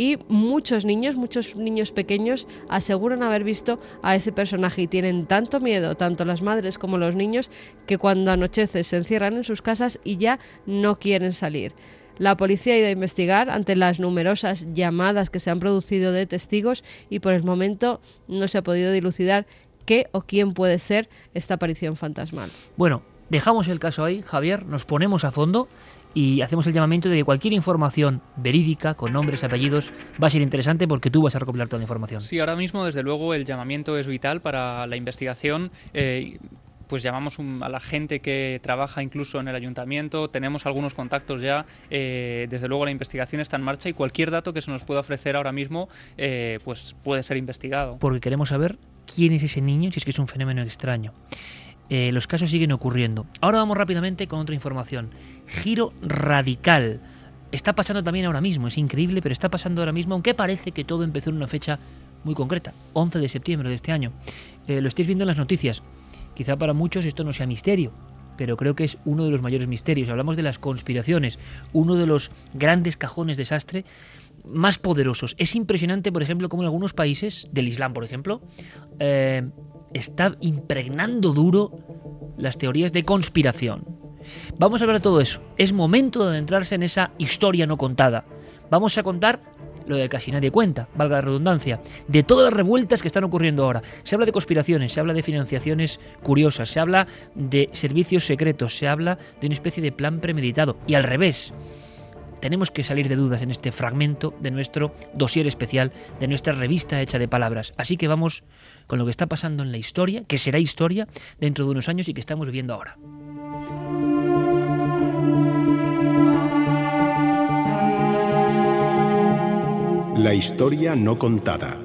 y muchos niños, muchos niños pequeños aseguran haber visto a ese personaje y tienen tanto miedo, tanto las madres como los niños, que cuando anochece se encierran en sus casas y ya no quieren salir. La policía ha ido a investigar ante las numerosas llamadas que se han producido de testigos y por el momento no se ha podido dilucidar qué o quién puede ser esta aparición fantasmal. Bueno, dejamos el caso ahí, Javier, nos ponemos a fondo y hacemos el llamamiento de que cualquier información verídica, con nombres, apellidos, va a ser interesante porque tú vas a recopilar toda la información. Sí, ahora mismo, desde luego, el llamamiento es vital para la investigación. Eh, pues llamamos a la gente que trabaja incluso en el ayuntamiento, tenemos algunos contactos ya, eh, desde luego la investigación está en marcha y cualquier dato que se nos pueda ofrecer ahora mismo eh, pues puede ser investigado. Porque queremos saber quién es ese niño, si es que es un fenómeno extraño. Eh, los casos siguen ocurriendo. Ahora vamos rápidamente con otra información. Giro radical. Está pasando también ahora mismo, es increíble, pero está pasando ahora mismo, aunque parece que todo empezó en una fecha muy concreta, 11 de septiembre de este año. Eh, lo estáis viendo en las noticias. Quizá para muchos esto no sea misterio, pero creo que es uno de los mayores misterios. Hablamos de las conspiraciones, uno de los grandes cajones desastre más poderosos. Es impresionante, por ejemplo, cómo en algunos países, del Islam, por ejemplo, eh, está impregnando duro las teorías de conspiración. Vamos a hablar de todo eso. Es momento de adentrarse en esa historia no contada. Vamos a contar lo de casi nadie cuenta, valga la redundancia, de todas las revueltas que están ocurriendo ahora. Se habla de conspiraciones, se habla de financiaciones curiosas, se habla de servicios secretos, se habla de una especie de plan premeditado. Y al revés, tenemos que salir de dudas en este fragmento de nuestro dossier especial, de nuestra revista hecha de palabras. Así que vamos con lo que está pasando en la historia, que será historia dentro de unos años y que estamos viviendo ahora. La historia no contada.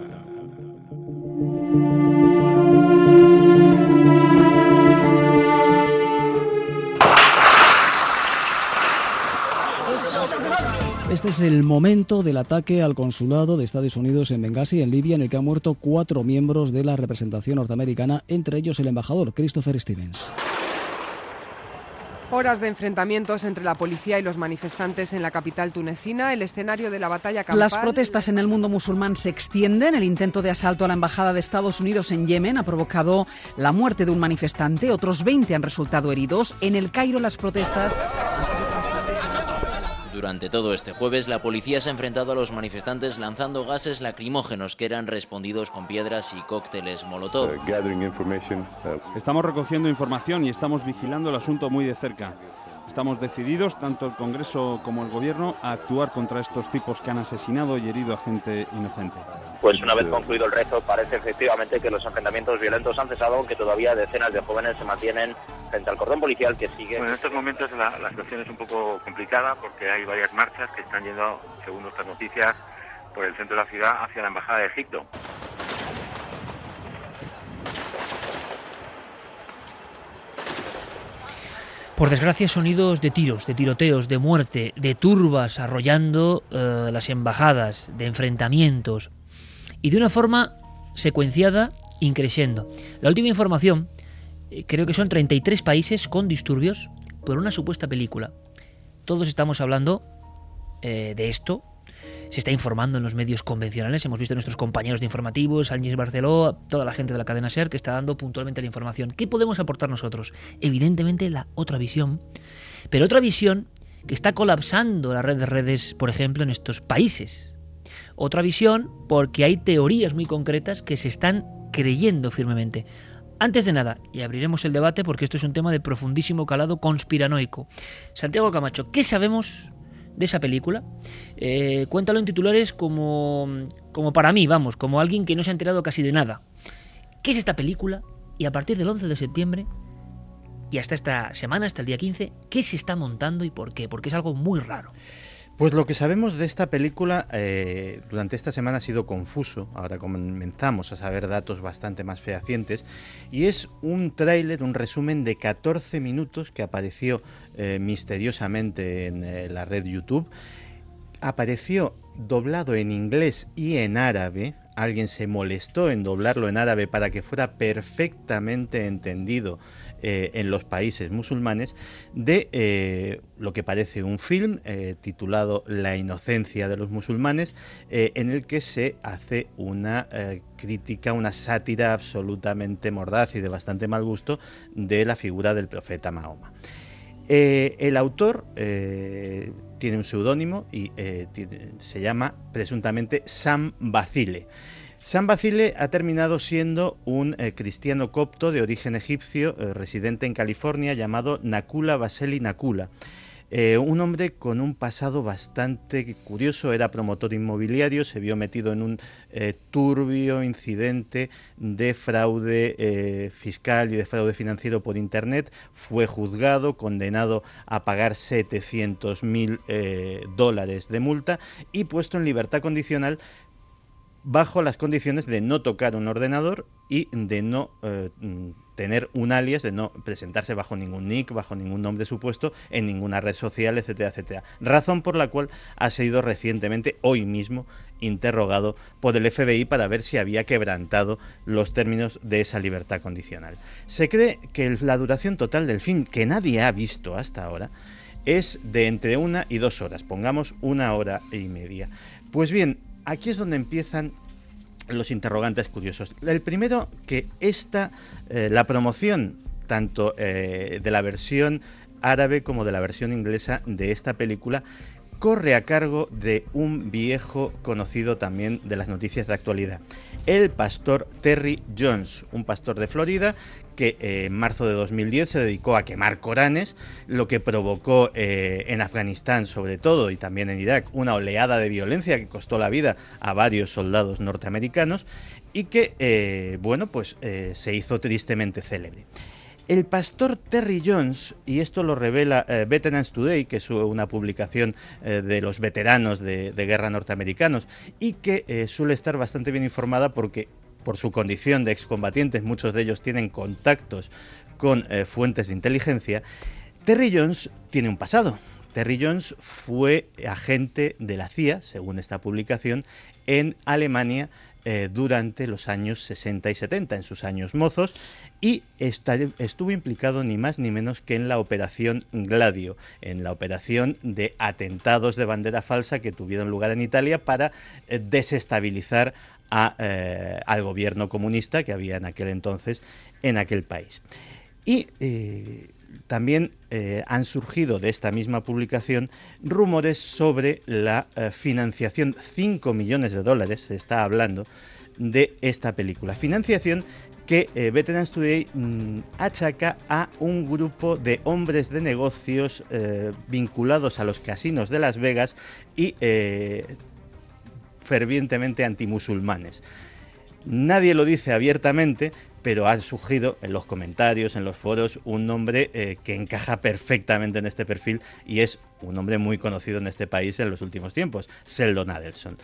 Este es el momento del ataque al consulado de Estados Unidos en Benghazi, en Libia, en el que han muerto cuatro miembros de la representación norteamericana, entre ellos el embajador Christopher Stevens. Horas de enfrentamientos entre la policía y los manifestantes en la capital tunecina, el escenario de la batalla campal. Las protestas en el mundo musulmán se extienden. El intento de asalto a la embajada de Estados Unidos en Yemen ha provocado la muerte de un manifestante. Otros 20 han resultado heridos. En el Cairo las protestas han sido durante todo este jueves, la policía se ha enfrentado a los manifestantes lanzando gases lacrimógenos que eran respondidos con piedras y cócteles Molotov. Estamos recogiendo información y estamos vigilando el asunto muy de cerca. Estamos decididos, tanto el Congreso como el Gobierno, a actuar contra estos tipos que han asesinado y herido a gente inocente. Pues una vez concluido el rezo, parece efectivamente que los enfrentamientos violentos han cesado, aunque todavía decenas de jóvenes se mantienen frente al cordón policial que sigue. Bueno, en estos momentos la, la situación es un poco complicada porque hay varias marchas que están yendo, según nuestras noticias, por el centro de la ciudad hacia la Embajada de Egipto. Por desgracia, sonidos de tiros, de tiroteos, de muerte, de turbas arrollando eh, las embajadas, de enfrentamientos y de una forma secuenciada, increciendo. La última información, eh, creo que son 33 países con disturbios por una supuesta película. Todos estamos hablando eh, de esto, se está informando en los medios convencionales. Hemos visto a nuestros compañeros de informativos, Ángel Barceló, toda la gente de la cadena SER que está dando puntualmente la información. ¿Qué podemos aportar nosotros? Evidentemente la otra visión, pero otra visión que está colapsando la red de redes, por ejemplo, en estos países. Otra visión porque hay teorías muy concretas que se están creyendo firmemente. Antes de nada, y abriremos el debate porque esto es un tema de profundísimo calado conspiranoico. Santiago Camacho, ¿qué sabemos de esa película. Eh, cuéntalo en titulares como, como para mí, vamos, como alguien que no se ha enterado casi de nada. ¿Qué es esta película? Y a partir del 11 de septiembre y hasta esta semana, hasta el día 15, ¿qué se está montando y por qué? Porque es algo muy raro. Pues lo que sabemos de esta película eh, durante esta semana ha sido confuso, ahora comenzamos a saber datos bastante más fehacientes, y es un tráiler, un resumen de 14 minutos que apareció eh, misteriosamente en eh, la red YouTube. Apareció doblado en inglés y en árabe, alguien se molestó en doblarlo en árabe para que fuera perfectamente entendido eh, en los países musulmanes de eh, lo que parece un film eh, titulado La inocencia de los musulmanes, en el que se hace una crítica, una sátira absolutamente mordaz y de bastante mal gusto de la figura del profeta Mahoma. el autor tiene un seudónimo y se llama presuntamente Sam Bacile. San Basile ha terminado siendo un eh, cristiano copto de origen egipcio eh, residente en California llamado Nakula Baseli Nakula. Eh, un hombre con un pasado bastante curioso, era promotor inmobiliario, se vio metido en un turbio incidente de fraude fiscal y de fraude financiero por Internet, fue juzgado, condenado a pagar 700 mil dólares de multa y puesto en libertad condicional bajo las condiciones de no tocar un ordenador y de no eh, tener un alias, de no presentarse bajo ningún nick, bajo ningún nombre supuesto, en ninguna red social, etcétera, etcétera. Razón por la cual ha sido recientemente, hoy mismo, interrogado por el FBI para ver si había quebrantado los términos de esa libertad condicional. Se cree que la duración total del film, que nadie ha visto hasta ahora, es de entre una y dos horas, pongamos una hora y media. Pues bien, aquí es donde empiezan los interrogantes curiosos. El primero, que esta, eh, la promoción tanto eh, de la versión árabe como de la versión inglesa de esta película corre a cargo de un viejo conocido también de las noticias de actualidad, el pastor Terry Jones, un pastor de Florida que eh, en marzo de 2010 se dedicó a quemar Coranes, lo que provocó eh, en Afganistán sobre todo y también en Irak una oleada de violencia que costó la vida a varios soldados norteamericanos y que, eh, bueno, pues se hizo tristemente célebre. El pastor Terry Jones, y esto lo revela Veterans Today, que es una publicación de los veteranos de, de, guerra norteamericanos, y que suele estar bastante bien informada porque por su condición de excombatientes, muchos de ellos tienen contactos con eh, fuentes de inteligencia, Terry Jones tiene un pasado. Terry Jones fue agente de la CIA, según esta publicación, en Alemania eh, durante los años 60 y 70, en sus años mozos, y estuvo implicado ni más ni menos que en la operación Gladio, en la operación de atentados de bandera falsa que tuvieron lugar en Italia para eh, desestabilizar eh, al gobierno comunista que había en aquel entonces en aquel país. Y eh, también eh, han surgido de esta misma publicación rumores sobre la financiación, 5 millones de dólares se está hablando, de esta película. Financiación que Veterans Today mm, achaca a un grupo de hombres de negocios vinculados a los casinos de Las Vegas y fervientemente antimusulmanes. Nadie lo dice abiertamente, pero ha surgido en los comentarios, en los foros, un nombre eh, que encaja perfectamente en este perfil y es un hombre muy conocido en este país en los últimos tiempos, Sheldon Adelson.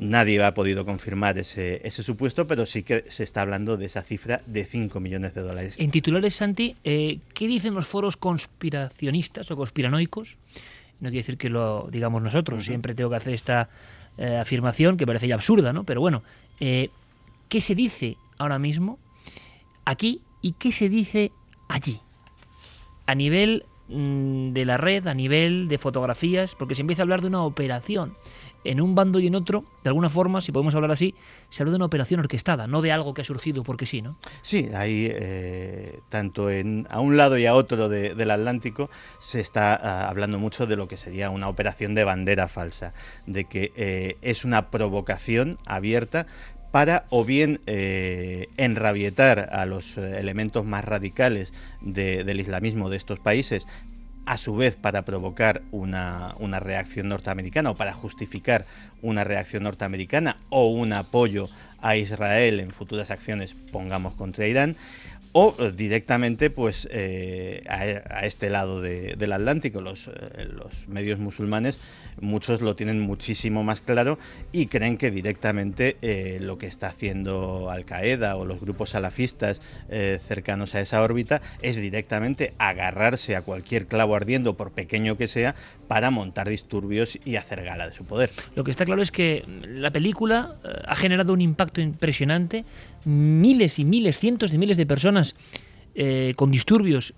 Nadie ha podido confirmar ese, supuesto, pero sí que se está hablando de esa cifra de 5 millones de dólares. En titulares, Santi, eh, ¿qué dicen los foros conspiracionistas o conspiranoicos? No quiere decir que lo digamos nosotros, siempre tengo que hacer esta eh, afirmación que parece ya absurda, ¿no? Pero bueno, eh, ¿qué se dice ahora mismo aquí y qué se dice allí? A nivel mm, de la red, a nivel de fotografías, porque se empieza a hablar de una operación. En un bando y en otro, de alguna forma, si podemos hablar así, se habla de una operación orquestada, no de algo que ha surgido porque sí, ¿no? Sí, ahí, eh, tanto en, a un lado y a otro del Atlántico, se está ah, hablando mucho de lo que sería una operación de bandera falsa, de que eh, es una provocación abierta para o bien eh, enrabietar a los elementos más radicales del islamismo de estos países a su vez para provocar una, reacción norteamericana o para justificar una reacción norteamericana o un apoyo a Israel en futuras acciones, pongamos, contra Irán, o eh, directamente pues eh, a, este lado de- del Atlántico. Los, eh, los medios musulmanes, muchos lo tienen muchísimo más claro y creen que directamente lo que está haciendo Al Qaeda o los grupos salafistas cercanos a esa órbita es directamente agarrarse a cualquier clavo ardiendo, por pequeño que sea, para montar disturbios y hacer gala de su poder. Lo que está claro es que la película ha generado un impacto impresionante. Miles y miles, cientos de miles de personas eh, con disturbios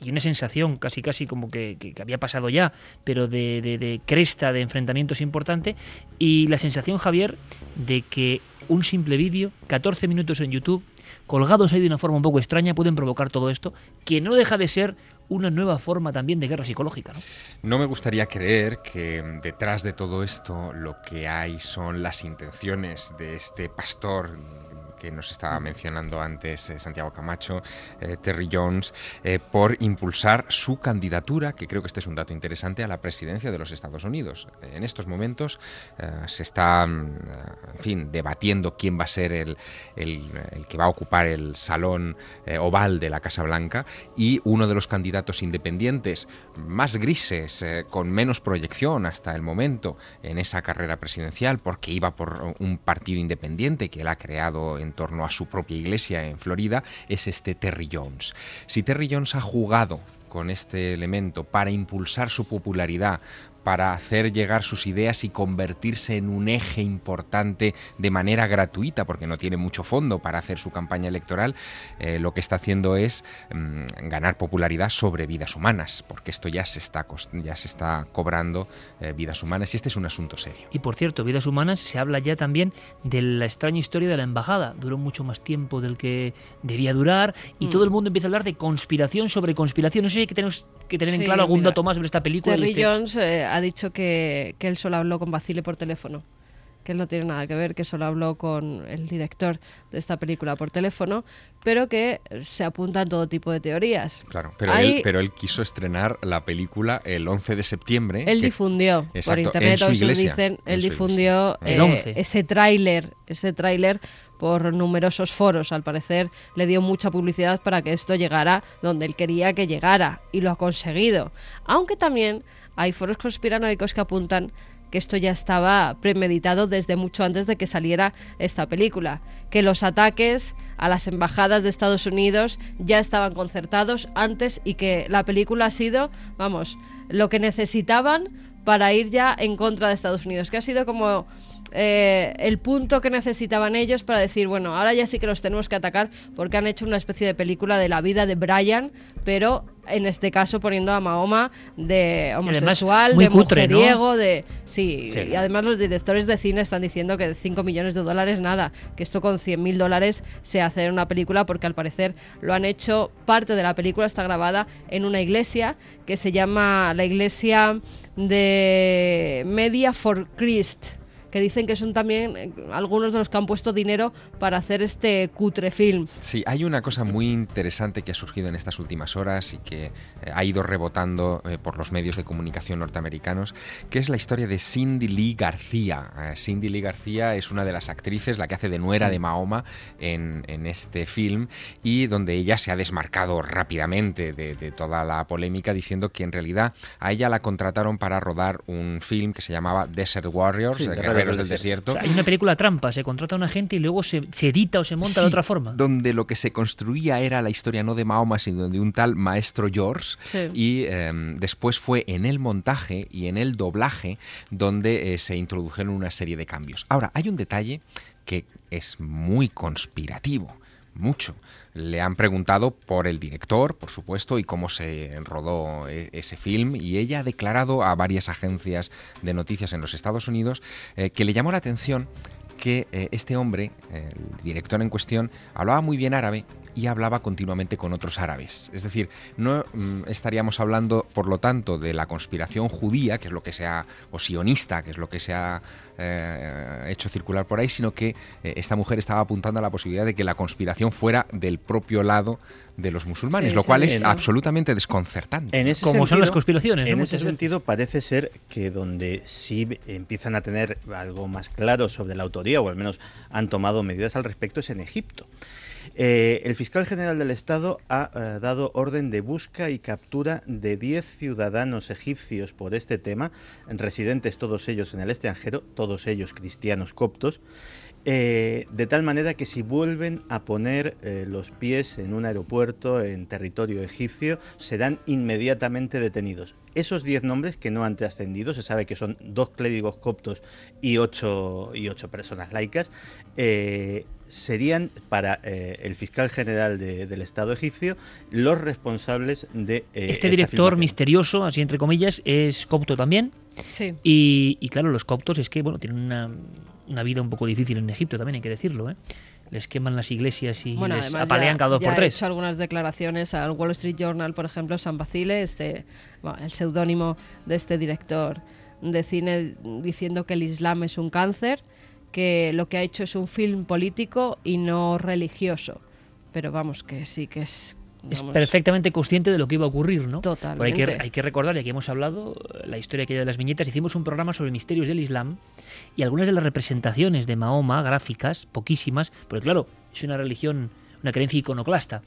y una sensación casi casi como que, que- había pasado ya, pero de, de- cresta de enfrentamientos importante. Y la sensación, Javier, de que un simple vídeo, 14 minutos en YouTube, colgados ahí de una forma un poco extraña, pueden provocar todo esto, que no deja de ser una nueva forma también de guerra psicológica. ¿no? No me gustaría creer que mm, detrás de todo esto lo que hay son las intenciones de este pastor que nos estaba mencionando antes eh, Santiago Camacho, eh, Terry Jones, eh, por impulsar su candidatura, que creo que este es un dato interesante, a la presidencia de los Estados Unidos. En estos momentos eh, se está, mm, eh, en fin, debatiendo quién va a ser el, el- el que va a ocupar el salón eh, oval de la Casa Blanca y uno de los candidatos independientes más grises, eh, con menos proyección hasta el momento en esa carrera presidencial, porque iba por un partido independiente que él ha creado en torno a su propia iglesia en Florida, es este Terry Jones. Si Terry Jones ha jugado con este elemento para impulsar su popularidad, para hacer llegar sus ideas y convertirse en un eje importante de manera gratuita, porque no tiene mucho fondo para hacer su campaña electoral, eh, lo que está haciendo es mm, ganar popularidad sobre vidas humanas, porque esto ya se está, cos- ya se está cobrando eh, vidas humanas y este es un asunto serio. Y por cierto, vidas humanas, se habla ya también de la extraña historia de la embajada. Duró mucho más tiempo del que debía durar y Mm. todo el mundo empieza a hablar de conspiración sobre conspiración. No sé si hay que tenemos que tener en claro algún mira, dato más sobre esta película. y Terry este- Jones eh, ha dicho que, que él solo habló con Basile por teléfono. Que él no tiene nada que ver, que solo habló con el director de esta película por teléfono, pero que se apuntan todo tipo de teorías. Claro, pero, él, pero él quiso estrenar la película el 11 de septiembre. Él que- difundió por Exacto, internet, en su iglesia, dicen, en él su difundió El eh, 11. ese tráiler, ese tráiler por numerosos foros. Al parecer le dio mucha publicidad para que esto llegara donde él quería que llegara y lo ha conseguido. Aunque también hay foros conspiranoicos que apuntan que esto ya estaba premeditado desde mucho antes de que saliera esta película, que los ataques a las embajadas de Estados Unidos ya estaban concertados antes y que la película ha sido, vamos, lo que necesitaban para ir ya en contra de Estados Unidos, que ha sido como eh, el punto que necesitaban ellos para decir, bueno, ahora ya sí que los tenemos que atacar porque han hecho una especie de película de la vida de Brian, pero en este caso poniendo a Mahoma de además, homosexual, muy de cutre, ¿no? mujeriego, de... Sí, Sí. y además los directores de cine están diciendo que 5 millones de dólares nada, que esto con 100 mil dólares se hace en una película porque al parecer lo han hecho, parte de la película está grabada en una iglesia que se llama la iglesia de Media for Christ que dicen que son también eh, algunos de los que han puesto dinero para hacer este cutre film. Sí, hay una cosa muy interesante que ha surgido en estas últimas horas y que eh, ha ido rebotando eh, por los medios de comunicación norteamericanos, que es la historia de Cindy Lee García. Eh, Cindy Lee García es una de las actrices, la que hace de nuera de Mahoma en, en este film y donde ella se ha desmarcado rápidamente de, de toda la polémica diciendo que en realidad a ella la contrataron para rodar un film que se llamaba Desert Warriors, Sí, Guerreros Guerreros del del Desierto. O sea, hay una película trampa, se contrata a una gente y luego se, se edita o se monta de otra forma. Donde lo que se construía era la historia no de Mahoma, sino de un tal maestro George. Sí. Y eh, después fue en el montaje y en el doblaje donde eh, se introdujeron una serie de cambios. Ahora, hay un detalle que es muy conspirativo. Mucho. Le han preguntado por el director, por supuesto, y cómo se rodó e- ese film, y ella ha declarado a varias agencias de noticias en los Estados Unidos eh, que le llamó la atención que eh, este hombre, el director en cuestión, hablaba muy bien árabe y hablaba continuamente con otros árabes. Es decir, no mm, estaríamos hablando, por lo tanto, de la conspiración judía, que es lo que se ha, o sionista, que es lo que se ha eh, hecho circular por ahí, sino que eh, esta mujer estaba apuntando a la posibilidad de que la conspiración fuera del propio lado de los musulmanes, Sí, lo cual es en- absolutamente desconcertante. En ese Como son las conspiraciones. En ese veces. sentido, parece ser que donde sí empiezan a tener algo más claro sobre la autoría, o al menos han tomado medidas al respecto, es en Egipto. Eh, el fiscal general del Estado ha eh, dado orden de busca y captura de 10 ciudadanos egipcios por este tema, residentes todos ellos en el extranjero, todos ellos cristianos coptos, eh, de tal manera que si vuelven a poner los pies en un aeropuerto en territorio egipcio, serán inmediatamente detenidos. Esos 10 nombres que no han trascendido, se sabe que son dos clérigos coptos y ocho, y ocho personas laicas, eh, serían para el fiscal general del Estado egipcio los responsables de... este director misterioso, así entre comillas, es copto también. Sí. Y, y, claro, los coptos es que bueno tienen una, una vida un poco difícil en Egipto también, hay que decirlo, ¿eh? Les queman las iglesias y bueno, les apalean ya, cada dos ya por tres. Ha hecho algunas declaraciones al Wall Street Journal, por ejemplo, San Basile, este, bueno, el seudónimo de este director de cine, diciendo que el Islam es un cáncer, que lo que ha hecho es un film político y no religioso. Pero vamos, que sí que es es perfectamente consciente de lo que iba a ocurrir, ¿no? Totalmente. Hay que, hay que recordar, y aquí hemos hablado, la historia aquella de las viñetas, hicimos un programa sobre misterios del Islam y algunas de las representaciones de Mahoma, gráficas, poquísimas, porque claro, es una religión, una creencia iconoclasta.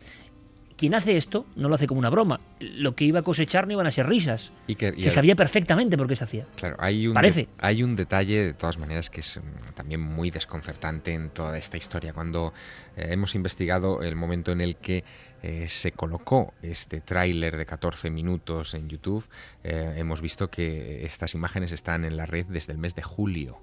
Quien hace esto no lo hace como una broma. Lo que iba a cosechar no iban a ser risas. Y que, y se el- sabía perfectamente por qué se hacía. Claro, hay un, Parece. de- hay un detalle de todas maneras que es mm, también muy desconcertante en toda esta historia. Cuando eh, hemos investigado el momento en el que eh, se colocó este tráiler de 14 minutos en YouTube, eh, hemos visto que estas imágenes están en la red desde el mes de julio.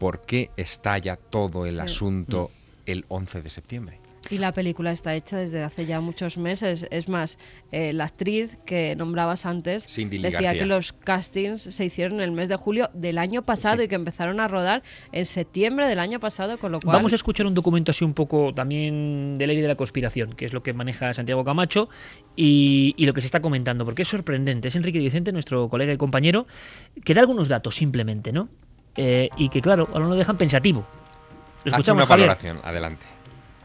¿Por qué estalla todo el Sí. asunto el 11 de septiembre? Y la película está hecha desde hace ya muchos meses. Es más, eh, la actriz que nombrabas antes Cindy decía García. que los castings se hicieron en el mes de julio del año pasado y que empezaron a rodar en septiembre del año pasado, con lo cual... Vamos a escuchar un documento así un poco también del aire de la conspiración, que es lo que maneja Santiago Camacho y, y lo que se está comentando, porque es sorprendente. Es Enrique Vicente, nuestro colega y compañero, que da algunos datos simplemente, ¿no? Eh, y que, claro, ahora lo dejan pensativo. Lo Haz escuchamos, una Javier. valoración, adelante.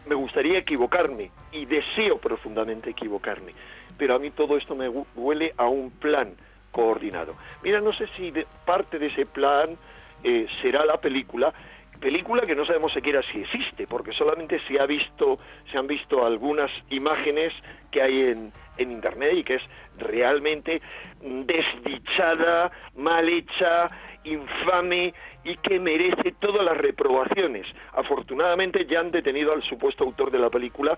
Me gustaría equivocarme y deseo profundamente equivocarme, pero a mí todo esto me hu- huele a un plan coordinado. Mira, no sé si de- parte de ese plan eh, será la película, película que no sabemos siquiera si existe, porque solamente se ha visto, se han visto algunas imágenes que hay en, en internet y que es realmente desdichada, mal hecha, infame y que merece todas las reprobaciones. Afortunadamente ya han detenido al supuesto autor de la película,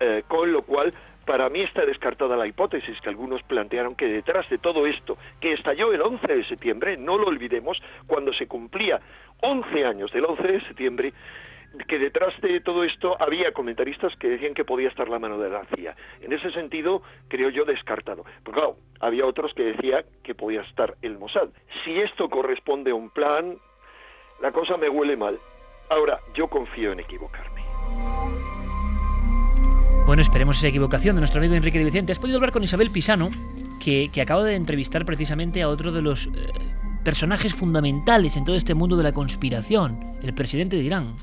eh, con lo cual para mí está descartada la hipótesis que algunos plantearon que detrás de todo esto, que estalló el 11 de septiembre, no lo olvidemos, cuando se cumplía 11 años del 11 de septiembre, que detrás de todo esto había comentaristas que decían que podía estar la mano de la CIA. En ese sentido, creo yo descartado. Pero claro, había otros que decían que podía estar el Mossad. Si esto corresponde a un plan, la cosa me huele mal. Ahora, yo confío en equivocarme. Bueno, esperemos esa equivocación de nuestro amigo Enrique de Vicente. Has podido hablar con Isabel Pisano, que, que acaba de entrevistar precisamente a otro de los eh, personajes fundamentales en todo este mundo de la conspiración, el presidente de Irán.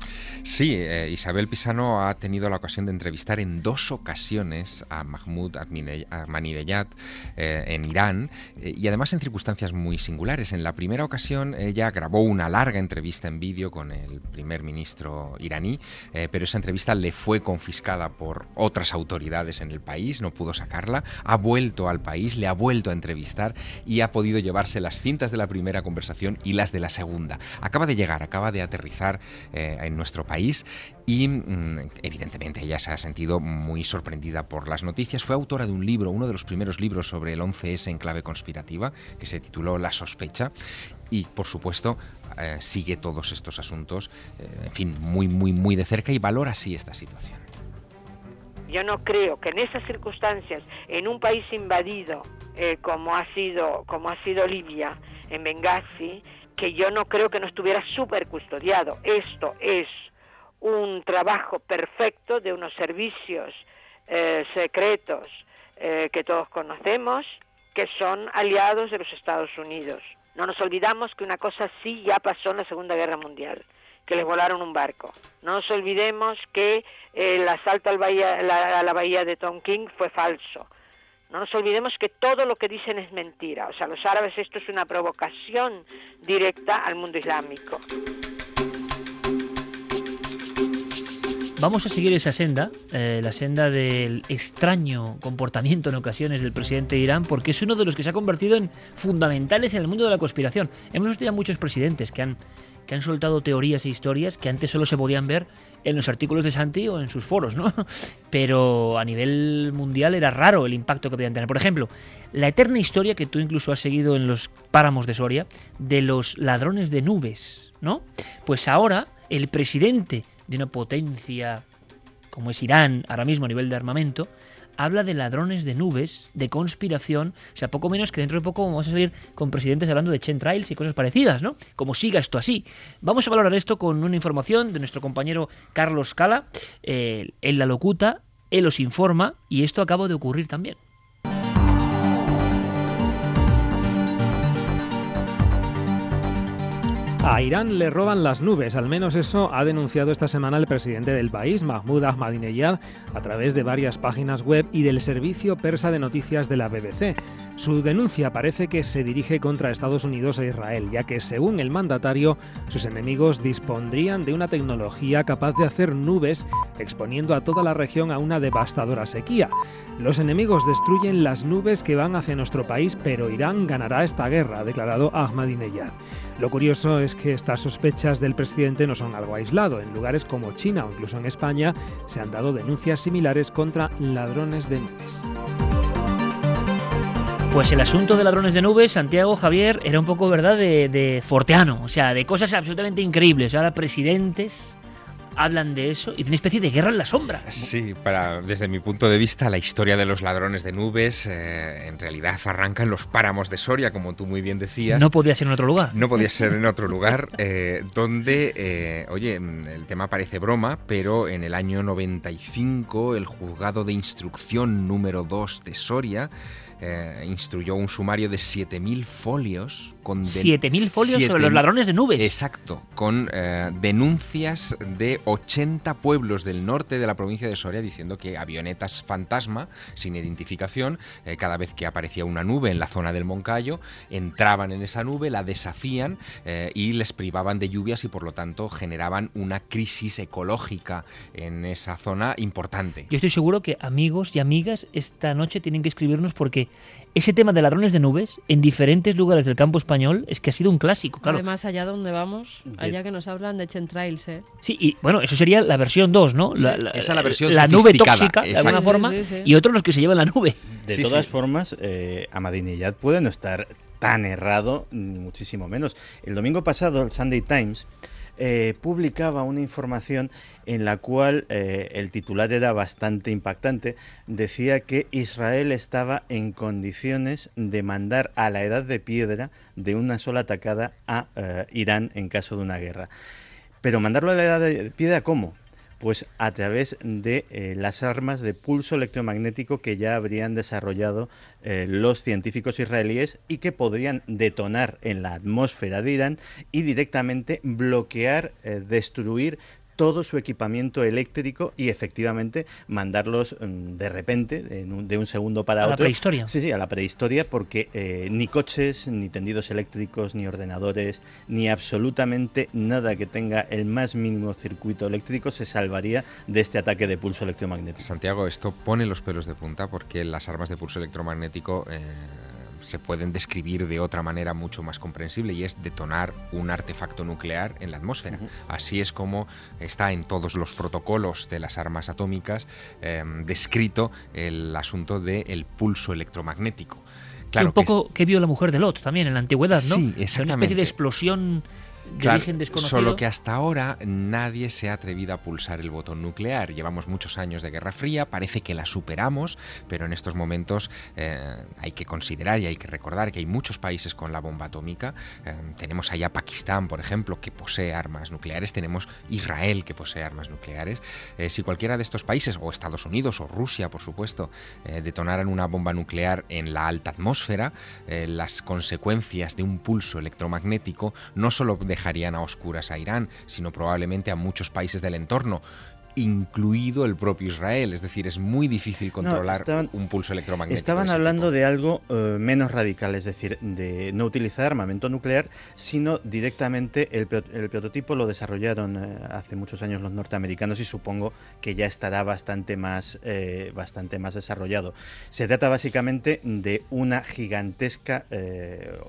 Sí, eh, Isabel Pisano ha tenido la ocasión de entrevistar en dos ocasiones a Mahmoud Ahmadinejad eh, en Irán eh, y además en circunstancias muy singulares. En la primera ocasión ella grabó una larga entrevista en vídeo con el primer ministro iraní, eh, pero esa entrevista le fue confiscada por otras autoridades en el país, no pudo sacarla, ha vuelto al país, le ha vuelto a entrevistar y ha podido llevarse las cintas de la primera conversación y las de la segunda. Acaba de llegar, acaba de aterrizar eh, en nuestro país y mm, evidentemente ella se ha sentido muy sorprendida por las noticias. Fue autora de un libro, uno de los primeros libros sobre el 11S en clave conspirativa, que se tituló La sospecha y por supuesto eh, sigue todos estos asuntos, eh, en fin, muy, muy, muy de cerca y valora así esta situación. Yo no creo que en esas circunstancias, en un país invadido como ha sido como ha sido Libia, en Benghazi, que yo no creo que no estuviera súper custodiado. Esto es un trabajo perfecto de unos servicios eh, secretos eh, que todos conocemos, que son aliados de los Estados Unidos. No nos olvidamos que una cosa así ya pasó en la Segunda Guerra Mundial, que les volaron un barco. No nos olvidemos que el asalto al bahía- la- a la bahía de Tonkin fue falso. No nos olvidemos que todo lo que dicen es mentira. O sea, los árabes esto es una provocación directa al mundo islámico. vamos a seguir esa senda, eh, la senda del extraño comportamiento en ocasiones del presidente de Irán, porque es uno de los que se ha convertido en fundamentales en el mundo de la conspiración. Hemos visto ya muchos presidentes que han, han soltado teorías e historias que antes solo se podían ver en los artículos de Santi o en sus foros, ¿no? Pero a nivel mundial era raro el impacto que podían tener. Por ejemplo, la eterna historia que tú incluso has seguido en los páramos de Soria de los ladrones de nubes, ¿no? Pues ahora el presidente de una potencia como es Irán ahora mismo a nivel de armamento, habla de ladrones de nubes, de conspiración, o sea, poco menos que dentro de poco vamos a salir con presidentes hablando de chemtrails y cosas parecidas, ¿no? Como siga esto así. Vamos a valorar esto con una información de nuestro compañero Carlos Cala, eh, él la locuta, él os informa y esto acaba de ocurrir también. A Irán le roban las nubes, al menos eso ha denunciado esta semana el presidente del país, Mahmoud Ahmadinejad, a través de varias páginas web y del servicio persa de noticias de la BBC. Su denuncia parece que se dirige contra Estados Unidos e Israel, ya que según el mandatario, sus enemigos dispondrían de una tecnología capaz de hacer nubes, exponiendo a toda la región a una devastadora sequía. Los enemigos destruyen las nubes que van hacia nuestro país, pero Irán ganará esta guerra, ha declarado Ahmadinejad. Lo curioso es que estas sospechas del presidente no son algo aislado. En lugares como China o incluso en España se han dado denuncias similares contra ladrones de nubes. Pues el asunto de ladrones de nubes, Santiago Javier, era un poco, ¿verdad?, de, de forteano, o sea, de cosas absolutamente increíbles. Ahora presidentes hablan de eso y de una especie de guerra en la sombra. Sí, para, desde mi punto de vista, la historia de los ladrones de nubes eh, en realidad arranca en los páramos de Soria, como tú muy bien decías. No podía ser en otro lugar. No podía ser en otro lugar, eh, donde, eh, oye, el tema parece broma, pero en el año 95 el juzgado de instrucción número 2 de Soria eh, instruyó un sumario de 7.000 folios. Con 7.000 folios sobre los ladrones de nubes. Exacto, con eh, denuncias de 80 pueblos del norte de la provincia de Soria diciendo que avionetas fantasma, sin identificación, eh, cada vez que aparecía una nube en la zona del Moncayo, entraban en esa nube, la deshacían y les privaban de lluvias y por lo tanto generaban una crisis ecológica en esa zona importante. Yo estoy seguro que amigos y amigas esta noche tienen que escribirnos porque ese tema de ladrones de nubes en diferentes lugares del campo español es que ha sido un clásico, claro. Además, allá donde vamos, allá que nos hablan de chemtrails, ¿eh? Sí, y bueno, eso sería la versión 2, ¿no? La, la, Esa la versión La nube tóxica, de alguna forma, sí, sí, sí. y otros los que se llevan la nube. De todas formas, eh, Amadinejad puede no estar tan errado, ni muchísimo menos. El domingo pasado, el Sunday Times eh, publicaba una información en la cual eh, el titular era bastante impactante. Decía que Israel estaba en condiciones de mandar a la edad de piedra de una sola atacada a eh, Irán en caso de una guerra. Pero mandarlo a la edad de piedra, ¿cómo? Pues a través de eh, las armas de pulso electromagnético que ya habrían desarrollado eh, los científicos israelíes y que podrían detonar en la atmósfera de Irán y directamente bloquear, eh, destruir todo su equipamiento eléctrico y efectivamente mandarlos mm, de repente, de un, de un segundo para a otro. la prehistoria. Sí, sí, a la prehistoria, porque eh, ni coches, ni tendidos eléctricos, ni ordenadores, ni absolutamente nada que tenga el más mínimo circuito eléctrico se salvaría de este ataque de pulso electromagnético. Santiago, esto pone los pelos de punta porque las armas de pulso electromagnético... Eh se pueden describir de otra manera mucho más comprensible y es detonar un artefacto nuclear en la atmósfera. Uh -huh. Así es como está en todos los protocolos de las armas atómicas eh, descrito el asunto del el pulso electromagnético. Claro, un poco que, es... que, vio la mujer de Lot también en la antigüedad, ¿no? Sí, exactamente. Una especie de explosión de claro, origen desconocido. Solo que hasta ahora nadie se ha atrevido a pulsar el botón nuclear. Llevamos muchos años de Guerra Fría, parece que la superamos, pero en estos momentos eh, hay que considerar y hay que recordar que hay muchos países con la bomba atómica. Eh, tenemos allá Pakistán, por ejemplo, que posee armas nucleares. Tenemos Israel, que posee armas nucleares. Eh, si cualquiera de estos países, o Estados Unidos o Rusia, por supuesto, eh, detonaran una bomba nuclear en la alta atmósfera, las consecuencias de un pulso electromagnético no solo dejarían a oscuras a Irán, sino probablemente a muchos países del entorno incluido el propio Israel. Es decir, es muy difícil controlar estaban- un pulso electromagnético. Estaban de hablando de algo eh, menos radical, es decir, de no utilizar armamento nuclear, sino directamente el, pro- el prototipo lo desarrollaron eh, hace muchos años los norteamericanos y supongo que ya estará bastante más, eh, bastante más desarrollado. Se trata básicamente de una gigantesca,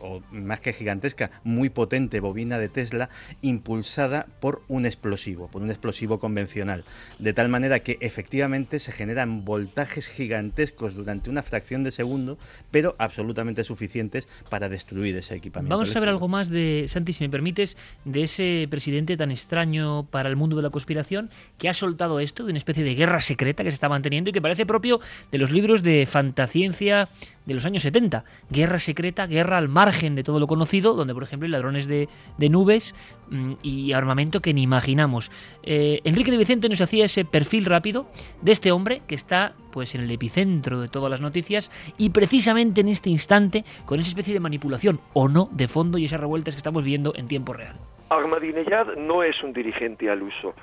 o más que gigantesca, muy potente bobina de Tesla impulsada por un explosivo, por un explosivo convencional de tal manera que efectivamente se generan voltajes gigantescos durante una fracción de segundo, pero absolutamente suficientes para destruir ese equipamiento. Vamos a ver algo más de, Santi, si me permites, de ese presidente tan extraño para el mundo de la conspiración que ha soltado esto de una especie de guerra secreta que se está manteniendo y que parece propio de los libros de fantasciencia de los años 70. Guerra secreta, guerra al margen de todo lo conocido, donde por ejemplo hay ladrones de, nubes mm, y armamento que ni imaginamos. Eh, Enrique de Vicente nos hacía ese perfil rápido de este hombre que está pues en el epicentro de todas las noticias y precisamente en este instante con esa especie de manipulación o no de fondo y esas revueltas que estamos viendo en tiempo real. Ahmadinejad no es un dirigente al uso.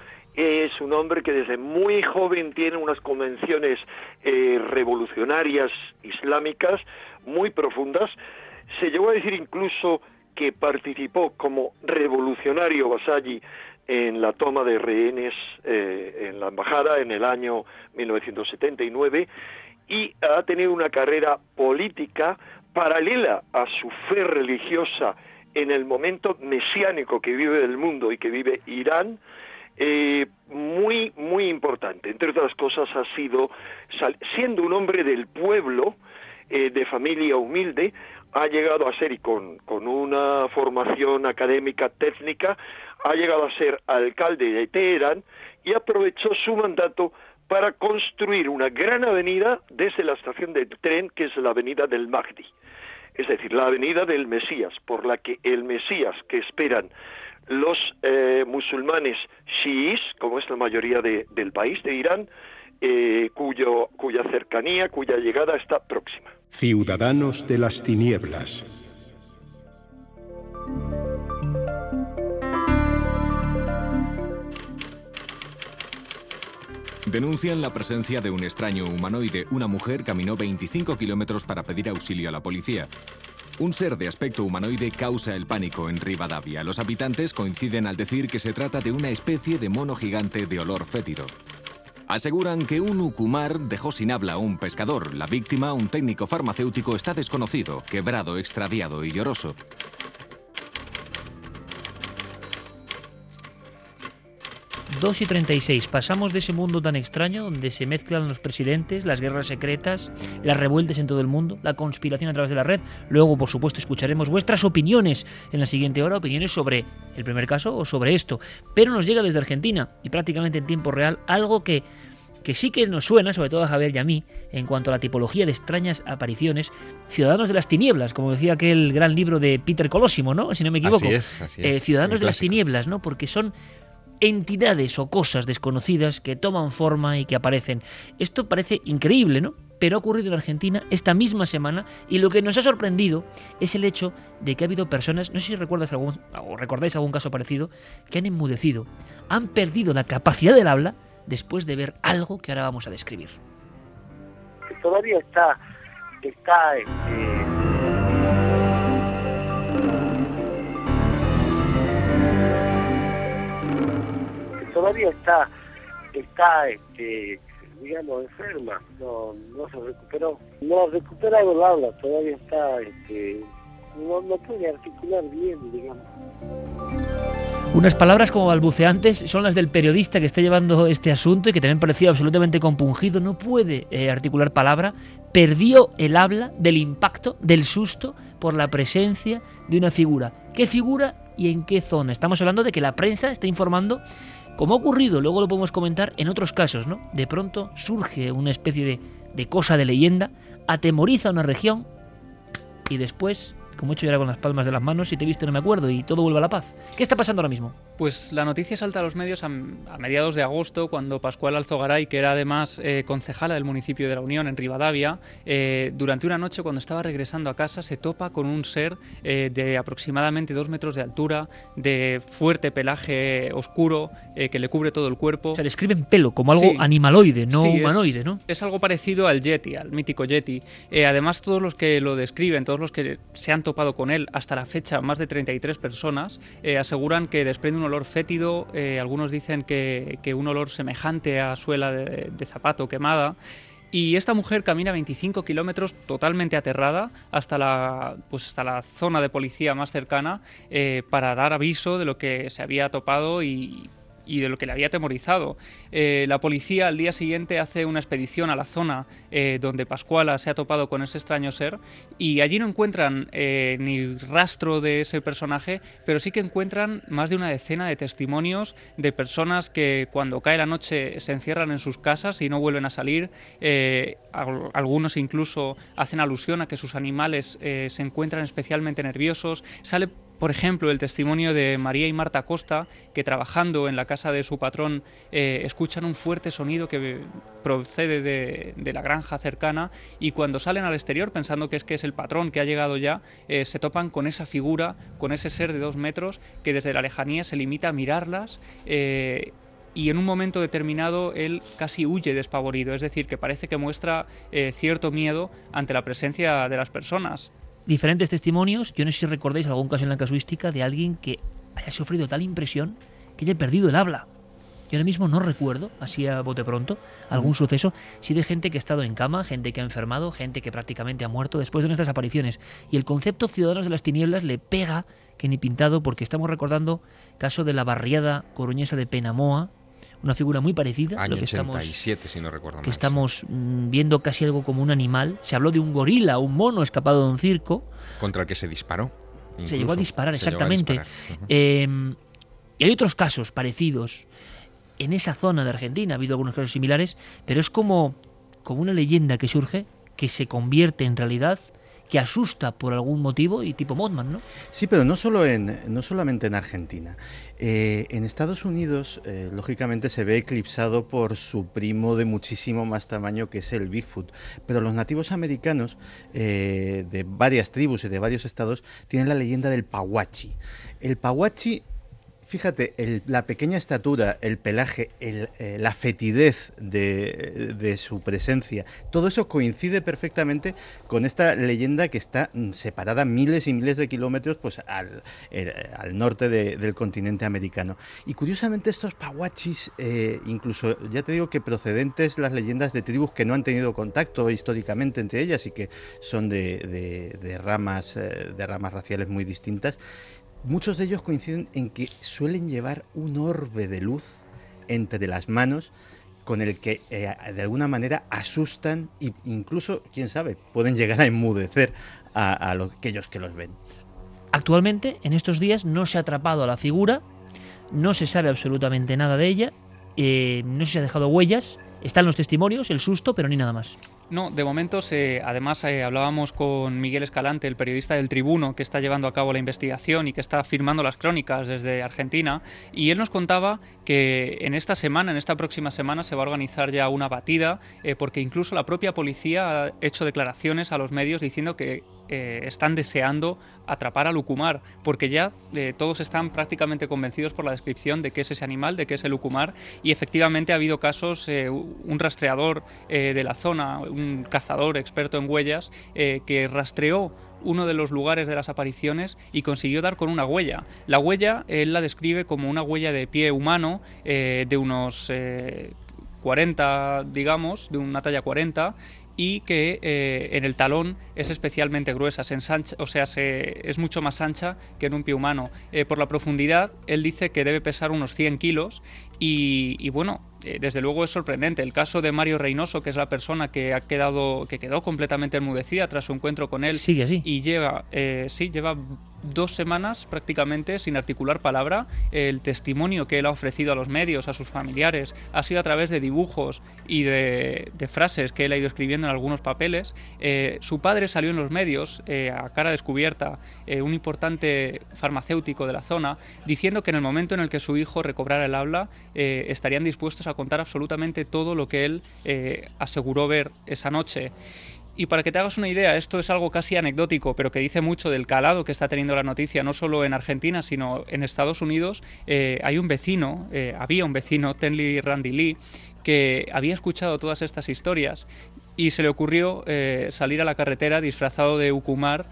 Es un hombre que desde muy joven tiene unas convenciones eh, revolucionarias islámicas muy profundas. Se llegó a decir incluso que participó como revolucionario Basagi en la toma de rehenes eh, en la embajada en el año 1979 y ha tenido una carrera política paralela a su fe religiosa en el momento mesiánico que vive el mundo y que vive Irán, eh, muy, muy importante. Entre otras cosas, ha sido, siendo un hombre del pueblo, eh, de familia humilde, ha llegado a ser, y con, con una formación académica técnica, ha llegado a ser alcalde de Teherán y aprovechó su mandato para construir una gran avenida desde la estación de tren, que es la avenida del Mahdi es decir, la avenida del Mesías, por la que el Mesías que esperan los eh, musulmanes chiíes, como es la mayoría de- del país de Irán, eh, cuyo, cuya cercanía, cuya llegada está próxima. Ciudadanos de las tinieblas. Denuncian la presencia de un extraño humanoide. Una mujer caminó 25 kilómetros para pedir auxilio a la policía. Un ser de aspecto humanoide causa el pánico en Rivadavia. Los habitantes coinciden al decir que se trata de una especie de mono gigante de olor fétido. Aseguran que un ucumar dejó sin habla a un pescador. La víctima, un técnico farmacéutico, está desconocido, quebrado, extraviado y lloroso. Dos y 36. Pasamos de ese mundo tan extraño donde se mezclan los presidentes, las guerras secretas, las revueltas en todo el mundo, la conspiración a través de la red. Luego, por supuesto, escucharemos vuestras opiniones en la siguiente hora, opiniones sobre el primer caso o sobre esto. Pero nos llega desde Argentina y prácticamente en tiempo real algo que, que sí que nos suena, sobre todo a Javier y a mí, en cuanto a la tipología de extrañas apariciones. Ciudadanos de las tinieblas, como decía aquel gran libro de Peter Colosimo, ¿no? Si no me equivoco. Así es, así Eh, es, Ciudadanos un de las tinieblas, ¿no? Porque son entidades o cosas desconocidas que toman forma y que aparecen. Esto parece increíble, ¿no? Pero ha ocurrido en Argentina esta misma semana y lo que nos ha sorprendido es el hecho de que ha habido personas, no sé si recuerdas algún o recordáis algún caso parecido, que han enmudecido, han perdido la capacidad del habla después de ver algo que ahora vamos a describir. todavía está está este, todavía está está este digamos enferma no no se recuperó no ha recuperado el habla todavía está este no, no puede articular bien digamos Unas palabras como balbuceantes son las del periodista que está llevando este asunto y que también parecía absolutamente compungido. No puede eh, articular palabra. Perdió el habla del impacto, del susto por la presencia de una figura. ¿Qué figura y en qué zona? Estamos hablando de que la prensa está informando, como ha ocurrido, luego lo podemos comentar en otros casos, ¿no? De pronto surge una especie de, de cosa de leyenda, atemoriza una región y después, como he hecho yo ahora con las palmas de las manos, si te he visto no me acuerdo y todo vuelve a la paz. ¿Qué está pasando ahora mismo? Pues la noticia salta a los medios a, a mediados de agosto, cuando Pascual Alzogaray, que era además eh, concejala del municipio de La Unión, en Rivadavia, eh, durante una noche, cuando estaba regresando a casa, se topa con un ser eh, de aproximadamente dos metros de altura, de fuerte pelaje oscuro, que le cubre todo el cuerpo. O sea, describen pelo como algo Sí. animaloide, no Sí, es- humanoide, ¿no? Es algo parecido al Yeti, al mítico Yeti. Además, todos los que lo describen, todos los que se han topado con él hasta la fecha, más de 33 personas, eh, aseguran que desprende un olor fétido. eh, algunos dicen que, que un olor semejante a suela de, de zapato quemada. Y esta mujer camina 25 kilómetros totalmente aterrada hasta la, pues hasta la zona de policía más cercana eh, para dar aviso de lo que se había topado y, y de lo que le había atemorizado. Eh, la policía al día siguiente hace una expedición a la zona eh, donde Pascuala se ha topado con ese extraño ser y allí no encuentran eh, ni rastro de ese personaje, pero sí que encuentran más de una decena de testimonios de personas que cuando cae la noche se encierran en sus casas y no vuelven a salir. Al- algunos incluso hacen alusión a que sus animales se encuentran especialmente nerviosos. Sale por ejemplo, el testimonio de María y Marta Costa, que trabajando en la casa de su patrón eh, escuchan un fuerte sonido que procede de, la granja cercana y cuando salen al exterior pensando que es que es el patrón que ha llegado ya, eh, se topan con esa figura, con ese ser de dos metros que desde la lejanía se limita a mirarlas. eh, y en un momento determinado él casi huye despavorido, es decir, que parece que muestra cierto miedo ante la presencia de las personas. Diferentes testimonios. Yo no sé si recordáis algún caso en la casuística de alguien que haya sufrido tal impresión que haya perdido el habla. Yo ahora mismo no recuerdo, así a bote pronto, algún suceso. Sí de gente que ha estado en cama, gente que ha enfermado, gente que prácticamente ha muerto después de nuestras apariciones. Y el concepto Ciudadanos de las Tinieblas le pega que ni pintado porque estamos recordando caso de la barriada coruñesa de Penamoa, una figura muy parecida a Año lo que estamos 87, si no recuerdo mal. que estamos mm, viendo casi algo como un animal. Se habló de un gorila, un mono escapado de un circo. Contra el que se disparó. Se llegó a disparar, Se llegó a exactamente. Eh, y hay otros casos parecidos. En esa zona de Argentina ha habido algunos casos similares, pero es como, como una leyenda que surge, que se convierte en realidad, que asusta por algún motivo y tipo Mothman, ¿no? Sí, pero no, solo en, no solamente en Argentina. Eh, en Estados Unidos, eh, lógicamente, se ve eclipsado por su primo de muchísimo más tamaño que es el Bigfoot. Pero los nativos americanos eh, de varias tribus y de varios estados tienen la leyenda del Pawachi. El Pawachi Fíjate, la pequeña estatura, el pelaje, el, eh, la fetidez de, su presencia, todo eso coincide perfectamente con esta leyenda que está mm, separada miles y miles de kilómetros pues, al, eh, norte de- del continente americano. Y curiosamente estos pawachis, eh, incluso ya te digo que procedentes las leyendas de tribus que no han tenido contacto históricamente entre ellas y que son de, ramas, de ramas raciales muy distintas, Muchos de ellos coinciden en que suelen llevar un orbe de luz entre las manos con el que eh, de alguna manera asustan e incluso, quién sabe, pueden llegar a enmudecer a, los- aquellos que los ven. Actualmente, en estos días, no se ha atrapado a la figura, no se sabe absolutamente nada de ella, eh, no se ha dejado huellas, están los testimonios, el susto, pero ni nada más. No, de momento, se, además eh, hablábamos con Miguel Escalante, el periodista del Tribuno, que está llevando a cabo la investigación y que está firmando las crónicas desde Argentina, y él nos contaba que en esta semana, en esta próxima semana, se va a organizar ya una batida, eh, porque incluso la propia policía ha hecho declaraciones a los medios diciendo que eh, están deseando atrapar al Lucumar, porque ya eh, todos están prácticamente convencidos por la descripción de qué es ese animal, de qué es el Lucumar, y efectivamente ha habido casos, eh, un rastreador de la zona, un cazador experto en huellas, que rastreó uno de los lugares de las apariciones y consiguió dar con una huella. La huella él la describe como una huella de pie humano de unos eh, 40, digamos, de una talla 40 y que eh, en el talón es especialmente gruesa, se ensancha, o sea, se, es mucho más ancha que en un pie humano. Eh, por la profundidad, él dice que debe pesar unos 100 kilos y, y bueno, eh, desde luego es sorprendente. El caso de Mario Reynoso, que es la persona que ha quedado, que quedó completamente enmudecida tras su encuentro con él, Sigue así. y lleva, sí, lleva dos semanas prácticamente sin articular palabra. El testimonio que él ha ofrecido a los medios, a sus familiares, ha sido a través de dibujos y de, frases que él ha ido escribiendo en algunos papeles. Eh, su padre salió en los medios eh, a cara descubierta, eh, un importante farmacéutico de la zona, diciendo que en el momento en el que su hijo recobrara el habla, estarían dispuestos a contar absolutamente todo lo que él aseguró ver esa noche. Y para que te hagas una idea, esto es algo casi anecdótico, pero que dice mucho del calado que está teniendo la noticia, no solo en Argentina, sino en Estados Unidos. Eh, hay un vecino, eh, había un vecino, Tenley Randy Lee, que había escuchado todas estas historias y se le ocurrió eh, salir a la carretera disfrazado de Ucumar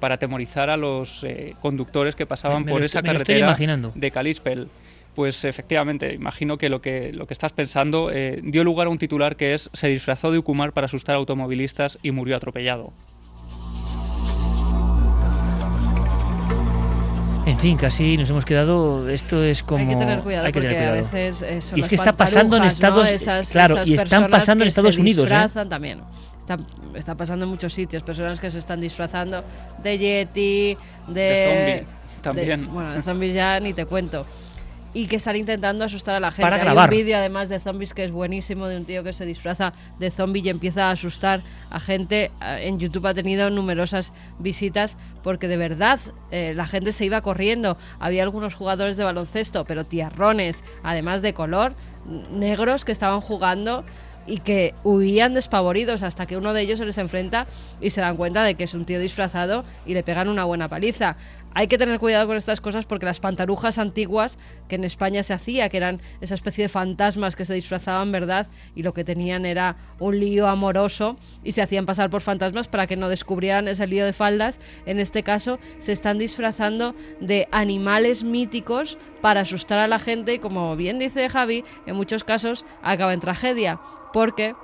para atemorizar a los conductores que pasaban por esa carretera de Calispel. Pues efectivamente, imagino que lo que, lo que estás pensando eh, dio lugar a un titular que es se disfrazó de Ucumar para asustar a automovilistas y murió atropellado. En fin, casi nos hemos quedado. Esto es como. Hay que tener cuidado porque a veces. Eh, y es que está pasando en Estados Claro, y están pasando en Estados Unidos. Se ¿eh? disfrazan también. Está, está, pasando en muchos sitios. Personas que se están disfrazando de Yeti, de. de zombie, también. bueno, de zombies ya ni te cuento y que están intentando asustar a la gente. Para grabar. Hay un vídeo además de zombies que es buenísimo de un tío que se disfraza de zombie y empieza a asustar a gente. Eh, en YouTube ha tenido numerosas visitas porque de verdad eh, la gente se iba corriendo. Había algunos jugadores de baloncesto, pero tiarrones, además de color, negros que estaban jugando y que huían despavoridos hasta que uno de ellos se les enfrenta y se dan cuenta de que es un tío disfrazado y le pegan una buena paliza hay que tener cuidado con estas cosas porque las pantarujas antiguas que en España se hacía, que eran esa especie de fantasmas que se disfrazaban, ¿verdad? Y lo que tenían era un lío amoroso y se hacían pasar por fantasmas para que no descubrieran ese lío de faldas. En este caso, se están disfrazando de animales míticos para asustar a la gente y, como bien dice Javi, en muchos casos acaba en tragedia, porque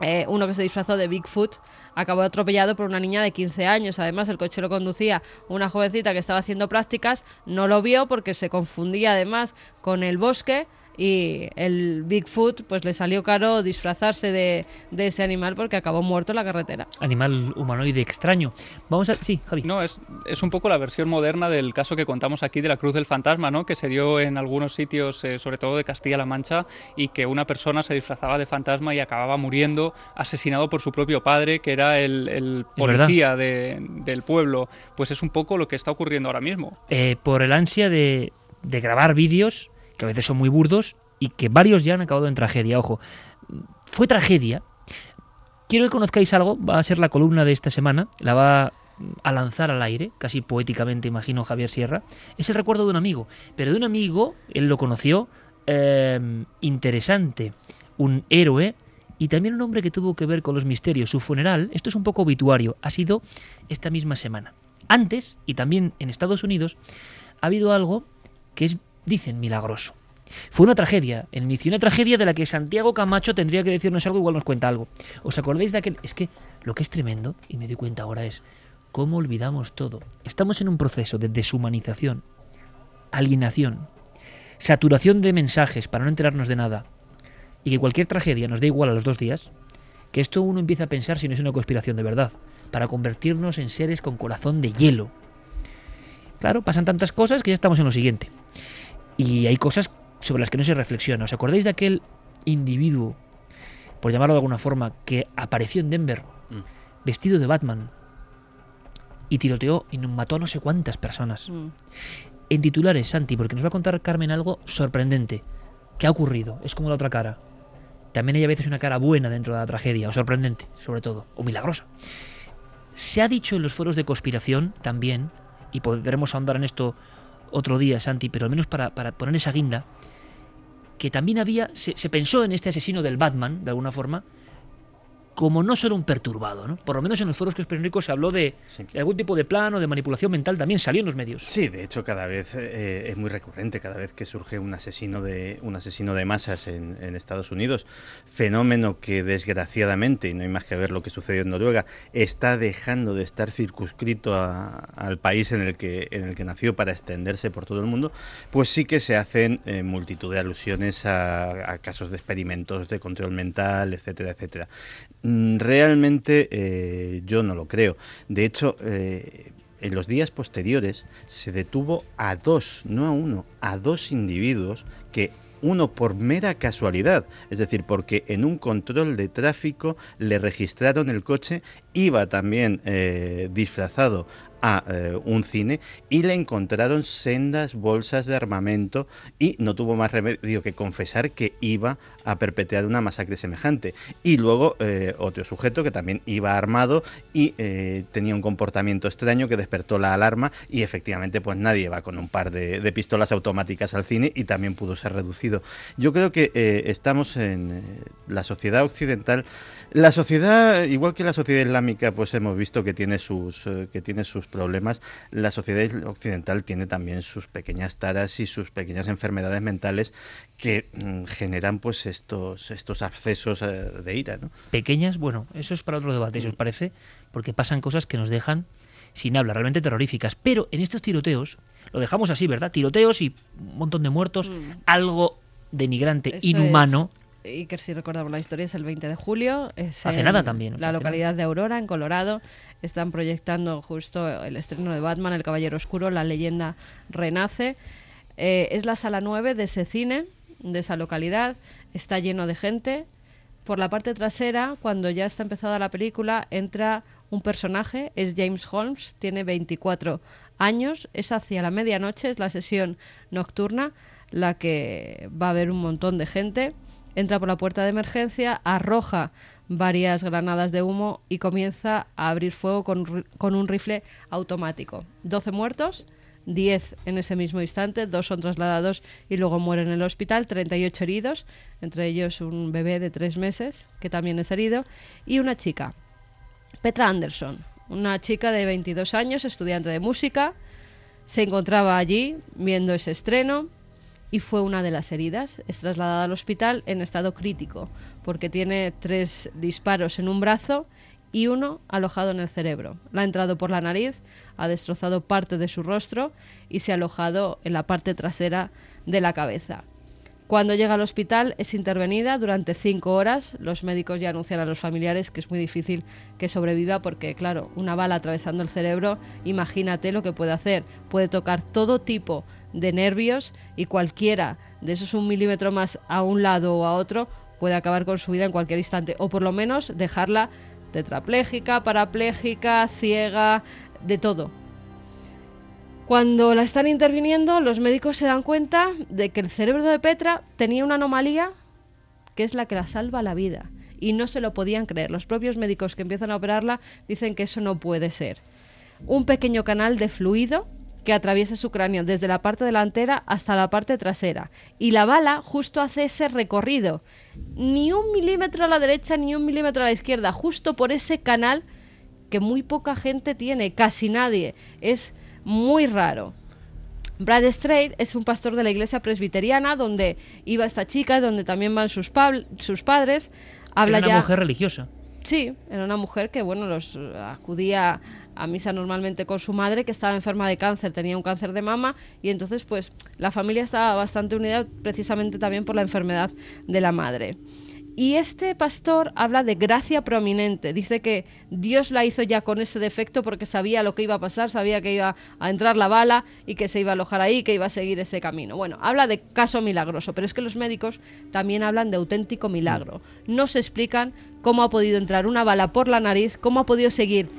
eh, uno que se disfrazó de Bigfoot acabó atropellado por una niña de 15 años. Además, el coche lo conducía una jovencita que estaba haciendo prácticas, no lo vio porque se confundía además con el bosque y el Bigfoot pues le salió caro disfrazarse de, ese animal porque acabó muerto en la carretera. Animal humanoide extraño. Vamos a... Sí, Javi. No, es, es un poco la versión moderna del caso que contamos aquí de la Cruz del Fantasma, ¿no? Que se dio en algunos sitios, eh, sobre todo de Castilla-La Mancha, y que una persona se disfrazaba de fantasma y acababa muriendo asesinado por su propio padre, que era el, policía del pueblo. Pues es un poco lo que está ocurriendo ahora mismo. Eh, por el ansia de, de grabar vídeos que a veces son muy burdos y que varios ya han acabado en tragedia. Ojo, fue tragedia. Quiero que conozcáis algo, va a ser la columna de esta semana, la va a lanzar al aire, casi poéticamente imagino Javier Sierra. Es el recuerdo de un amigo, pero de un amigo, él lo conoció, eh, interesante, un héroe y también un hombre que tuvo que ver con los misterios. Su funeral, esto es un poco obituario, ha sido esta misma semana. Antes, y también en Estados Unidos, ha habido algo que es dicen milagroso. Fue una tragedia, en inicio una tragedia de la que Santiago Camacho tendría que decirnos algo, igual nos cuenta algo. ¿Os acordáis de aquel? Es que lo que es tremendo, y me doy cuenta ahora, es cómo olvidamos todo. Estamos en un proceso de deshumanización, alienación, saturación de mensajes para no enterarnos de nada, y que cualquier tragedia nos dé igual a los dos días, que esto uno empieza a pensar si no es una conspiración de verdad, para convertirnos en seres con corazón de hielo. Claro, pasan tantas cosas que ya estamos en lo siguiente. Y hay cosas sobre las que no se reflexiona. ¿Os acordáis de aquel individuo, por llamarlo de alguna forma, que apareció en Denver mm. vestido de Batman y tiroteó y mató a no sé cuántas personas? Mm. En titulares, Santi, porque nos va a contar Carmen algo sorprendente. ¿Qué ha ocurrido? Es como la otra cara. También hay a veces una cara buena dentro de la tragedia, o sorprendente, sobre todo, o milagrosa. Se ha dicho en los foros de conspiración también, y podremos ahondar en esto otro día, Santi, pero al menos para, poner esa guinda, que también había, se, se, pensó en este asesino del Batman, de alguna forma, como no solo un perturbado, ¿no? Por lo menos en los foros conspiranoicos se habló de, algún tipo de plan o de manipulación mental, también salió en los medios. Sí, de hecho cada vez eh, es muy recurrente, cada vez que surge un asesino de, un asesino de masas en, Estados Unidos, fenómeno que desgraciadamente, y no hay más que ver lo que sucedió en Noruega, está dejando de estar circunscrito al país en el, que, en el que nació para extenderse por todo el mundo, pues sí que se hacen eh, multitud de alusiones a, a casos de experimentos de control mental, etcétera, etcétera. Mm, realmente eh, yo no lo creo. De hecho, eh, en los días posteriores se detuvo a dos, no a uno, a dos individuos que uno por mera casualidad, es decir, porque en un control de tráfico le registraron el coche, iba también eh, disfrazado a un cine y le encontraron sendas bolsas de armamento y no tuvo más remedio que confesar que iba a perpetrar una masacre semejante. Y luego eh, otro sujeto que también iba armado y eh, tenía un comportamiento extraño que despertó la alarma y efectivamente pues nadie va con un par de, pistolas automáticas al cine y también pudo ser reducido. Yo creo que estamos en la sociedad occidental la sociedad, igual que la sociedad islámica, pues hemos visto que tiene sus que tiene sus problemas, la sociedad occidental tiene también sus pequeñas taras y sus pequeñas enfermedades mentales que mm, generan pues estos estos abscesos eh, de ira, ¿no? Pequeñas, bueno, eso es para otro debate, si os parece, porque pasan cosas que nos dejan sin habla, realmente terroríficas. Pero en estos tiroteos, lo dejamos así, ¿verdad? Tiroteos y un montón de muertos, Mm. algo denigrante, Esto inhumano. y que si recordamos la historia es el 20 de julio. Es Hace en nada también, La hace localidad de Aurora, en Colorado. Están proyectando justo el estreno de Batman, El Caballero Oscuro, la leyenda renace. Eh, es la sala 9 de ese cine, de esa localidad. Está lleno de gente. Por la parte trasera, cuando ya está empezada la película, entra un personaje, es James Holmes, tiene 24 años, es hacia la medianoche, es la sesión nocturna, la que va a haber un montón de gente. Entra por la puerta de emergencia, arroja varias granadas de humo y comienza a abrir fuego con, con un rifle automático. 12 muertos, 10 en ese mismo instante, dos son trasladados y luego mueren en el hospital, 38 heridos, entre ellos un bebé de 3 meses que también es herido y una chica, Petra Anderson, una chica de 22 años, estudiante de música, se encontraba allí viendo ese estreno y fue una de las heridas. Es trasladada al hospital en estado crítico porque tiene tres disparos en un brazo y uno alojado en el cerebro. La ha entrado por la nariz, ha destrozado parte de su rostro y se ha alojado en la parte trasera de la cabeza. Cuando llega al hospital es intervenida durante cinco horas. Los médicos ya anuncian a los familiares que es muy difícil que sobreviva porque, claro, una bala atravesando el cerebro, imagínate lo que puede hacer. Puede tocar todo tipo de nervios y cualquiera de esos un milímetro más a un lado o a otro puede acabar con su vida en cualquier instante o por lo menos dejarla tetrapléjica, parapléjica, ciega, de todo. Cuando la están interviniendo, los médicos se dan cuenta de que el cerebro de Petra tenía una anomalía que es la que la salva la vida. Y no se lo podían creer. Los propios médicos que empiezan a operarla dicen que eso no puede ser. Un pequeño canal de fluido que atraviesa su cráneo desde la parte delantera hasta la parte trasera. Y la bala justo hace ese recorrido. Ni un milímetro a la derecha ni un milímetro a la izquierda. Justo por ese canal que muy poca gente tiene, casi nadie. Es muy raro. Brad Strait es un pastor de la iglesia presbiteriana donde iba esta chica, donde también van sus, padres. Habla Era una ya... mujer religiosa. Sí, era una mujer que, bueno, los eh, acudía a misa normalmente con su madre, que estaba enferma de cáncer, tenía un cáncer de mama, y entonces, pues, la familia estaba bastante unida precisamente también por la enfermedad de la madre. Y este pastor habla de gracia prominente. Dice que Dios la hizo ya con ese defecto porque sabía lo que iba a pasar, sabía que iba a entrar la bala y que se iba a alojar ahí, que iba a seguir ese camino. Bueno, habla de caso milagroso, pero es que los médicos también hablan de auténtico milagro. No se explican cómo ha podido entrar una bala por la nariz, cómo ha podido seguir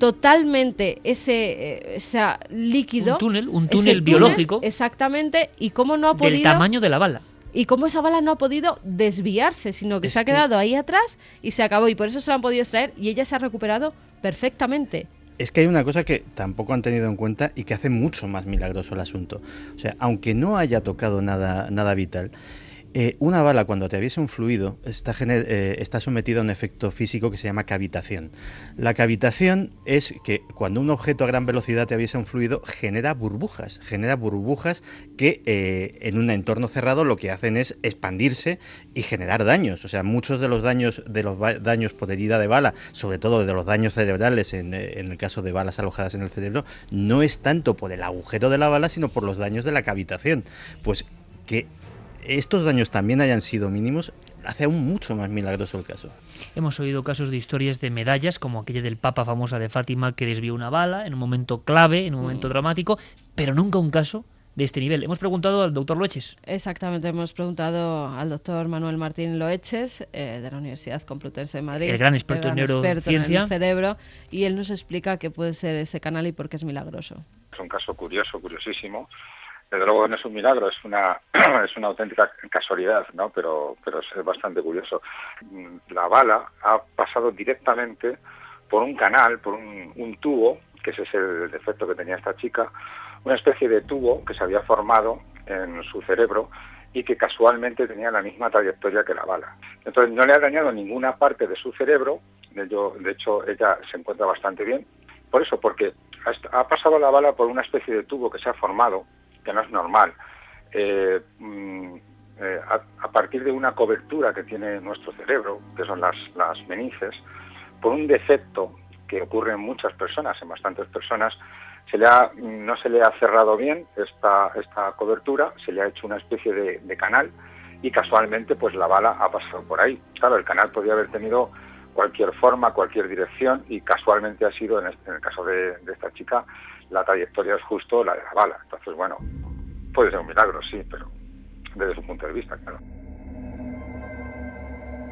totalmente ese, eh, ese líquido. Un túnel, un túnel biológico. Exactamente, y cómo no ha podido Del tamaño de la bala. y cómo esa bala no ha podido desviarse, sino que Es se ha que- quedado ahí atrás y se acabó. Y por eso se la han podido extraer y ella se ha recuperado perfectamente. Es que hay una cosa que tampoco han tenido en cuenta y que hace mucho más milagroso el asunto. O sea, aunque no haya tocado nada, nada vital, eh, una bala cuando atraviesa un fluido está, eh, está sometida a un efecto físico que se llama cavitación. La cavitación es que cuando un objeto a gran velocidad atraviesa un fluido genera burbujas, genera burbujas que eh, en un entorno cerrado lo que hacen es expandirse y generar daños. O sea, muchos de los daños de los daños por herida de bala, sobre todo de los daños cerebrales en, en el caso de balas alojadas en el cerebro, no es tanto por el agujero de la bala, sino por los daños de la cavitación. Pues que estos daños también hayan sido mínimos hace aún mucho más milagroso el caso. Hemos oído casos de historias de medallas, como aquella del Papa famosa de Fátima que desvió una bala en un momento clave, en un momento Mm. dramático, pero nunca un caso de este nivel. Hemos preguntado al doctor Loeches. Exactamente, hemos preguntado al doctor Manuel Martín Loeches, eh, de la Universidad Complutense de Madrid. El gran experto en experto neurociencia. el cerebro, y él nos explica qué puede ser ese canal y por qué es milagroso. Es un caso curioso, curiosísimo. Desde luego no es un milagro, es una es una auténtica casualidad, ¿no? Pero pero es bastante curioso. Mm, La bala ha pasado directamente por un canal, por un, un tubo, que ese es el defecto que tenía esta chica, una especie de tubo que se había formado en su cerebro y que casualmente tenía la misma trayectoria que la bala. Entonces no le ha dañado ninguna parte de su cerebro, de hecho, ella se encuentra bastante bien. Por eso, porque ha pasado la bala por una especie de tubo que se ha formado, que no es normal, eh, mm, eh, a, partir de una cobertura que tiene nuestro cerebro, que son las, las menices, por un defecto que ocurre en muchas personas, en bastantes personas, se le no se le ha cerrado bien esta, esta cobertura, se le ha hecho una especie de, canal y casualmente pues la bala ha pasado por ahí. Claro, el canal podía haber tenido cualquier forma, cualquier dirección y casualmente ha sido, en, este- el caso de esta chica, la trayectoria es justo la de la bala. Entonces, bueno, puede ser un milagro, sí, pero desde su punto de vista, claro.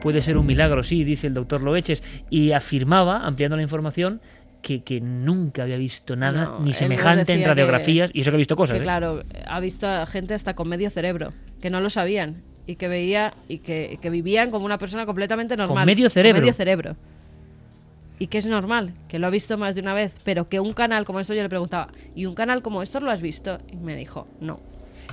Puede ser un milagro, sí, dice el doctor Loeches, y afirmaba, ampliando la información, que, que nunca había visto nada No, ni semejante en radiografías, que- y eso que ha visto cosas. que ¿eh? claro, ha visto a gente hasta con medio cerebro, que no lo sabían y que veía y que, que vivían como una persona completamente normal. medio cerebro. medio cerebro. Y que es normal, que lo ha visto más de una vez, pero que un canal como esto yo le preguntaba, ¿y un canal como esto lo has visto? Y me dijo, no.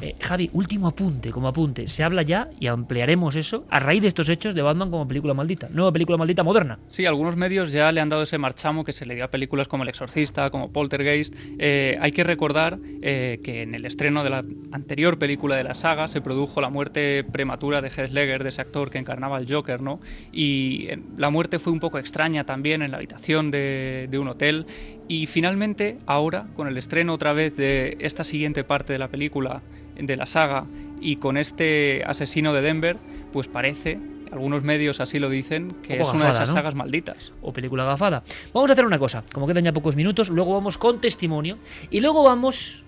Eh, Javi, último apunte, como apunte. Se habla ya, y ampliaremos eso, a raíz de estos hechos de Batman como película maldita. Nueva película maldita moderna. Sí, algunos medios ya le han dado ese marchamo que se le dio a películas como El Exorcista, como Poltergeist. Eh, hay que recordar eh, que en el estreno de la anterior película de la saga se produjo la muerte prematura de Heath Ledger, de ese actor que encarnaba al Joker, ¿no? Y eh, la muerte fue un poco extraña también en la habitación de, de un hotel. Y finalmente, ahora, con el estreno otra vez de esta siguiente parte de la película, de la saga, y con este asesino de Denver, pues parece, algunos medios así lo dicen, que es una de esas ¿no? sagas malditas. o película gafada. Vamos a hacer una cosa, como quedan ya pocos minutos, luego vamos con testimonio y luego vamos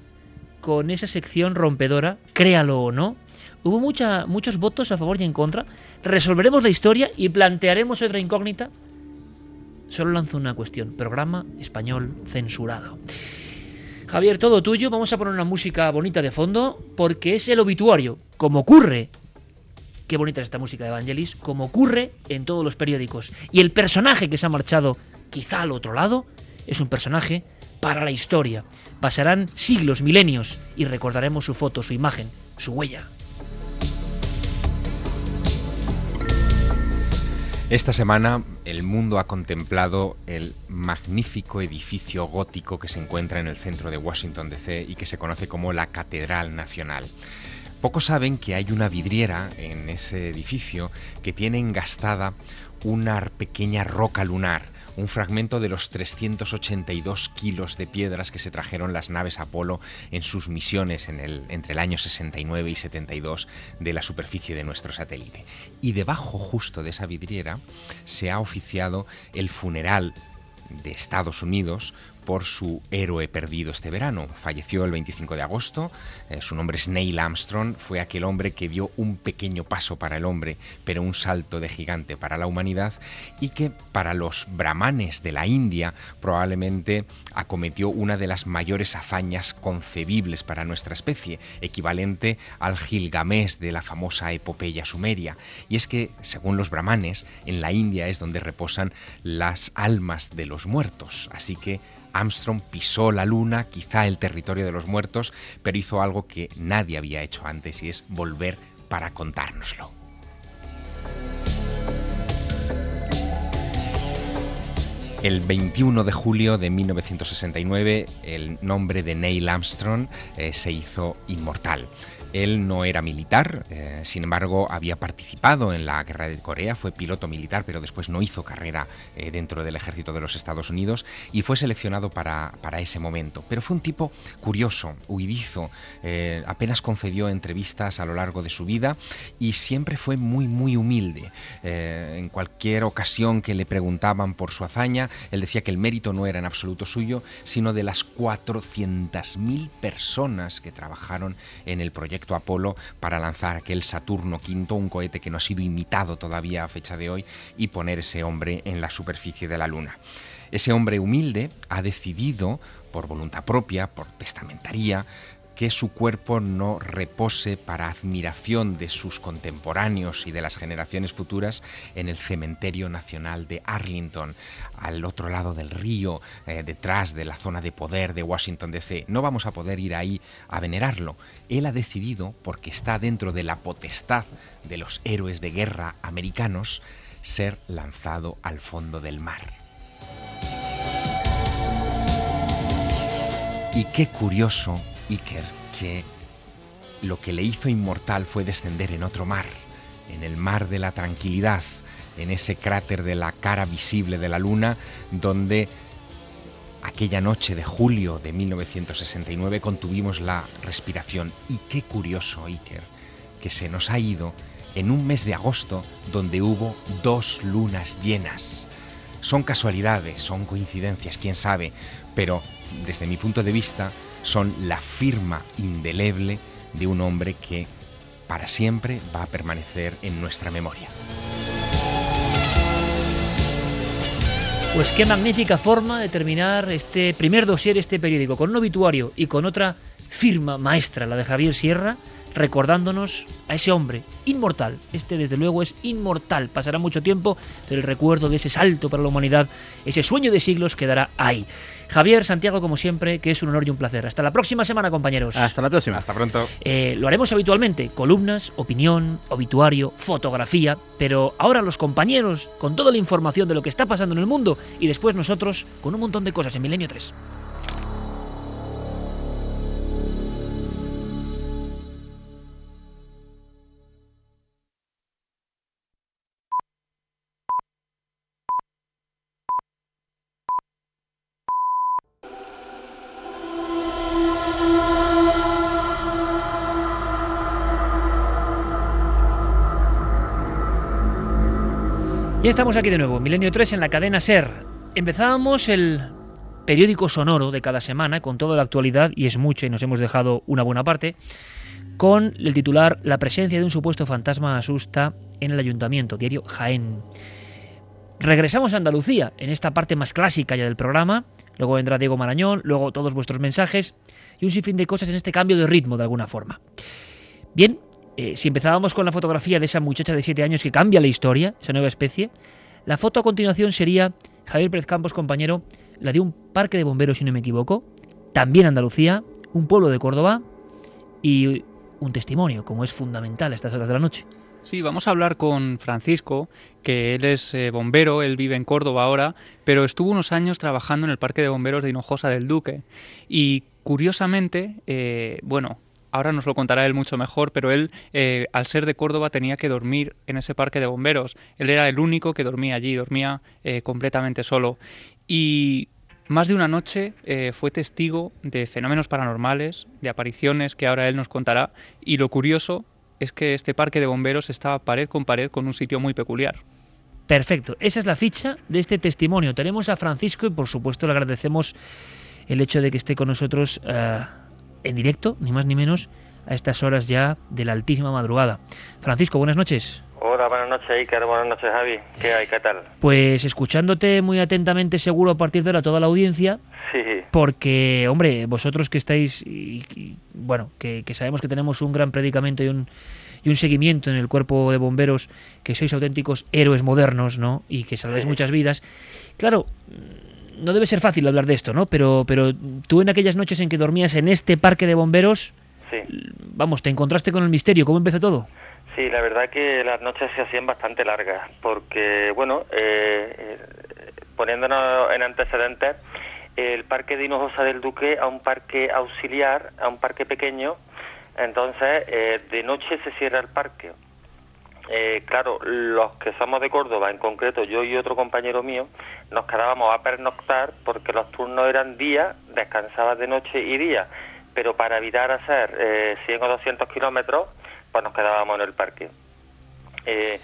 con esa sección rompedora, créalo o no. Hubo mucha, muchos votos a favor y en contra. Resolveremos la historia y plantearemos otra incógnita. Solo lanzo una cuestión. Programa español censurado. Javier, todo tuyo. Vamos a poner una música bonita de fondo porque es el obituario, como ocurre Qué bonita es esta música de Evangelis, como ocurre en todos los periódicos. Y el personaje que se ha marchado quizá al otro lado es un personaje para la historia. Pasarán siglos, milenios, y recordaremos su foto, su imagen, su huella. Esta semana el mundo ha contemplado el magnífico edificio gótico que se encuentra en el centro de Washington DC y que se conoce como la Catedral Nacional. Pocos saben que hay una vidriera en ese edificio que tiene engastada una pequeña roca lunar, un fragmento de los 382 kilos de piedras que se trajeron las naves Apolo en sus misiones entre el año 69 y 72 de la superficie de nuestro satélite. Y debajo justo de esa vidriera se ha oficiado el funeral de Estados Unidos por su héroe perdido este verano. Falleció el 25 de agosto, eh, su nombre es Neil Armstrong, fue aquel hombre que dio un pequeño paso para el hombre, pero un salto de gigante para la humanidad, y que para los brahmanes de la India probablemente acometió una de las mayores hazañas concebibles para nuestra especie, equivalente al Gilgamesh de la famosa epopeya sumeria. Y es que, según los brahmanes, en la India es donde reposan las almas de los muertos. Así que Armstrong pisó la luna, quizá el territorio de los muertos, pero hizo algo que nadie había hecho antes y es volver para contárnoslo. El 21 de julio de 1969 el nombre de Neil Armstrong eh, se hizo inmortal. Él no era militar, eh, sin embargo había participado en la guerra de Corea, fue piloto militar, pero después no hizo carrera eh, dentro del ejército de los Estados Unidos y fue seleccionado para, para ese momento. Pero fue un tipo curioso, huidizo, eh, apenas concedió entrevistas a lo largo de su vida y siempre fue muy, muy humilde. en cualquier ocasión que le preguntaban por su hazaña, él decía que el mérito no era en absoluto suyo, sino de las 400.000 personas que trabajaron en el proyecto Apolo para lanzar aquel Saturno V, un cohete que no ha sido imitado todavía a fecha de hoy, y poner ese hombre en la superficie de la Luna. Ese hombre humilde ha decidido, por voluntad propia, por testamentaría, que su cuerpo no repose para admiración de sus contemporáneos y de las generaciones futuras en el Cementerio Nacional de Arlington, al otro lado del río, eh, detrás de la zona de poder de Washington DC. No vamos a poder ir ahí a venerarlo. Él ha decidido, porque está dentro de la potestad de los héroes de guerra americanos, ser lanzado al fondo del mar. Y qué curioso Iker que lo que le hizo inmortal fue descender en otro mar, en el mar de la tranquilidad, en ese cráter de la cara visible de la luna, donde aquella noche de julio de 1969 contuvimos la respiración. Y qué curioso, Iker, que se nos ha ido en un mes de agosto donde hubo dos lunas llenas. Son casualidades, son coincidencias, quién sabe, pero desde mi punto de vista, son la firma indeleble de un hombre que para siempre va a permanecer en nuestra memoria. Pues qué magnífica forma de terminar este primer dossier, este periódico, con un obituario y con otra firma maestra, la de Javier Sierra, recordándonos a ese hombre inmortal. Este desde luego es inmortal. Pasará mucho tiempo, pero el recuerdo de ese salto para la humanidad, ese sueño de siglos quedará ahí. Javier, Santiago, como siempre, que es un honor y un placer. Hasta la próxima semana, compañeros. Hasta la próxima. Hasta pronto. Eh, lo haremos habitualmente. Columnas, opinión, obituario, fotografía. Pero ahora los compañeros con toda la información de lo que está pasando en el mundo y después nosotros con un montón de cosas en Milenio 3. Estamos aquí de nuevo, Milenio 3 en la cadena Ser. Empezábamos el periódico sonoro de cada semana con toda la actualidad, y es mucha y nos hemos dejado una buena parte, con el titular La presencia de un supuesto fantasma asusta en el ayuntamiento, diario Jaén. Regresamos a Andalucía, en esta parte más clásica ya del programa, luego vendrá Diego Marañón, luego todos vuestros mensajes y un sinfín de cosas en este cambio de ritmo de alguna forma. Bien, eh, si empezábamos con la fotografía de esa muchacha de 7 años que cambia la historia, esa nueva especie, la foto a continuación sería, Javier Pérez Campos, compañero, la de un parque de bomberos, si no me equivoco, también Andalucía, un pueblo de Córdoba y un testimonio, como es fundamental a estas horas de la noche. Sí, vamos a hablar con Francisco, que él es eh, bombero, él vive en Córdoba ahora, pero estuvo unos años trabajando en el Parque de Bomberos de Hinojosa del Duque. Y curiosamente, eh, bueno, ahora nos lo contará él mucho mejor, pero él, eh, al ser de Córdoba, tenía que dormir en ese parque de bomberos. Él era el único que dormía allí, dormía eh, completamente solo. Y más de una noche eh, fue testigo de fenómenos paranormales, de apariciones que ahora él nos contará. Y lo curioso es que este parque de bomberos estaba pared con pared con un sitio muy peculiar. Perfecto, esa es la ficha de este testimonio. Tenemos a Francisco y por supuesto le agradecemos el hecho de que esté con nosotros en directo, ni más ni menos, a estas horas ya de la altísima madrugada. Francisco, buenas noches. Hola, buenas noches Iker, buenas noches Javi, ¿qué hay, qué tal? Pues escuchándote muy atentamente seguro a partir de ahora toda la audiencia, sí. porque, hombre, vosotros que estáis, y, bueno, que, sabemos que tenemos un gran predicamento y un, y un seguimiento en el cuerpo de bomberos, que sois auténticos héroes modernos, ¿no? Y que salváis muchas vidas. Claro, no debe ser fácil hablar de esto, ¿no? Pero, pero tú en aquellas noches en que dormías en este parque de bomberos, vamos, te encontraste con el misterio. ¿Cómo empezó todo? Sí, la verdad que las noches se hacían bastante largas, porque, bueno, eh, poniéndonos en antecedentes, el parque de Hinojosa del Duque a un parque auxiliar, a un parque pequeño, Entonces, eh, de noche se cierra el parque. Eh, claro, los que somos de Córdoba, en concreto yo y otro compañero mío, nos quedábamos a pernoctar porque los turnos eran día, descansabas de noche y día, pero para evitar hacer eh, 100 o 200 kilómetros, pues nos quedábamos en el parque. Eh,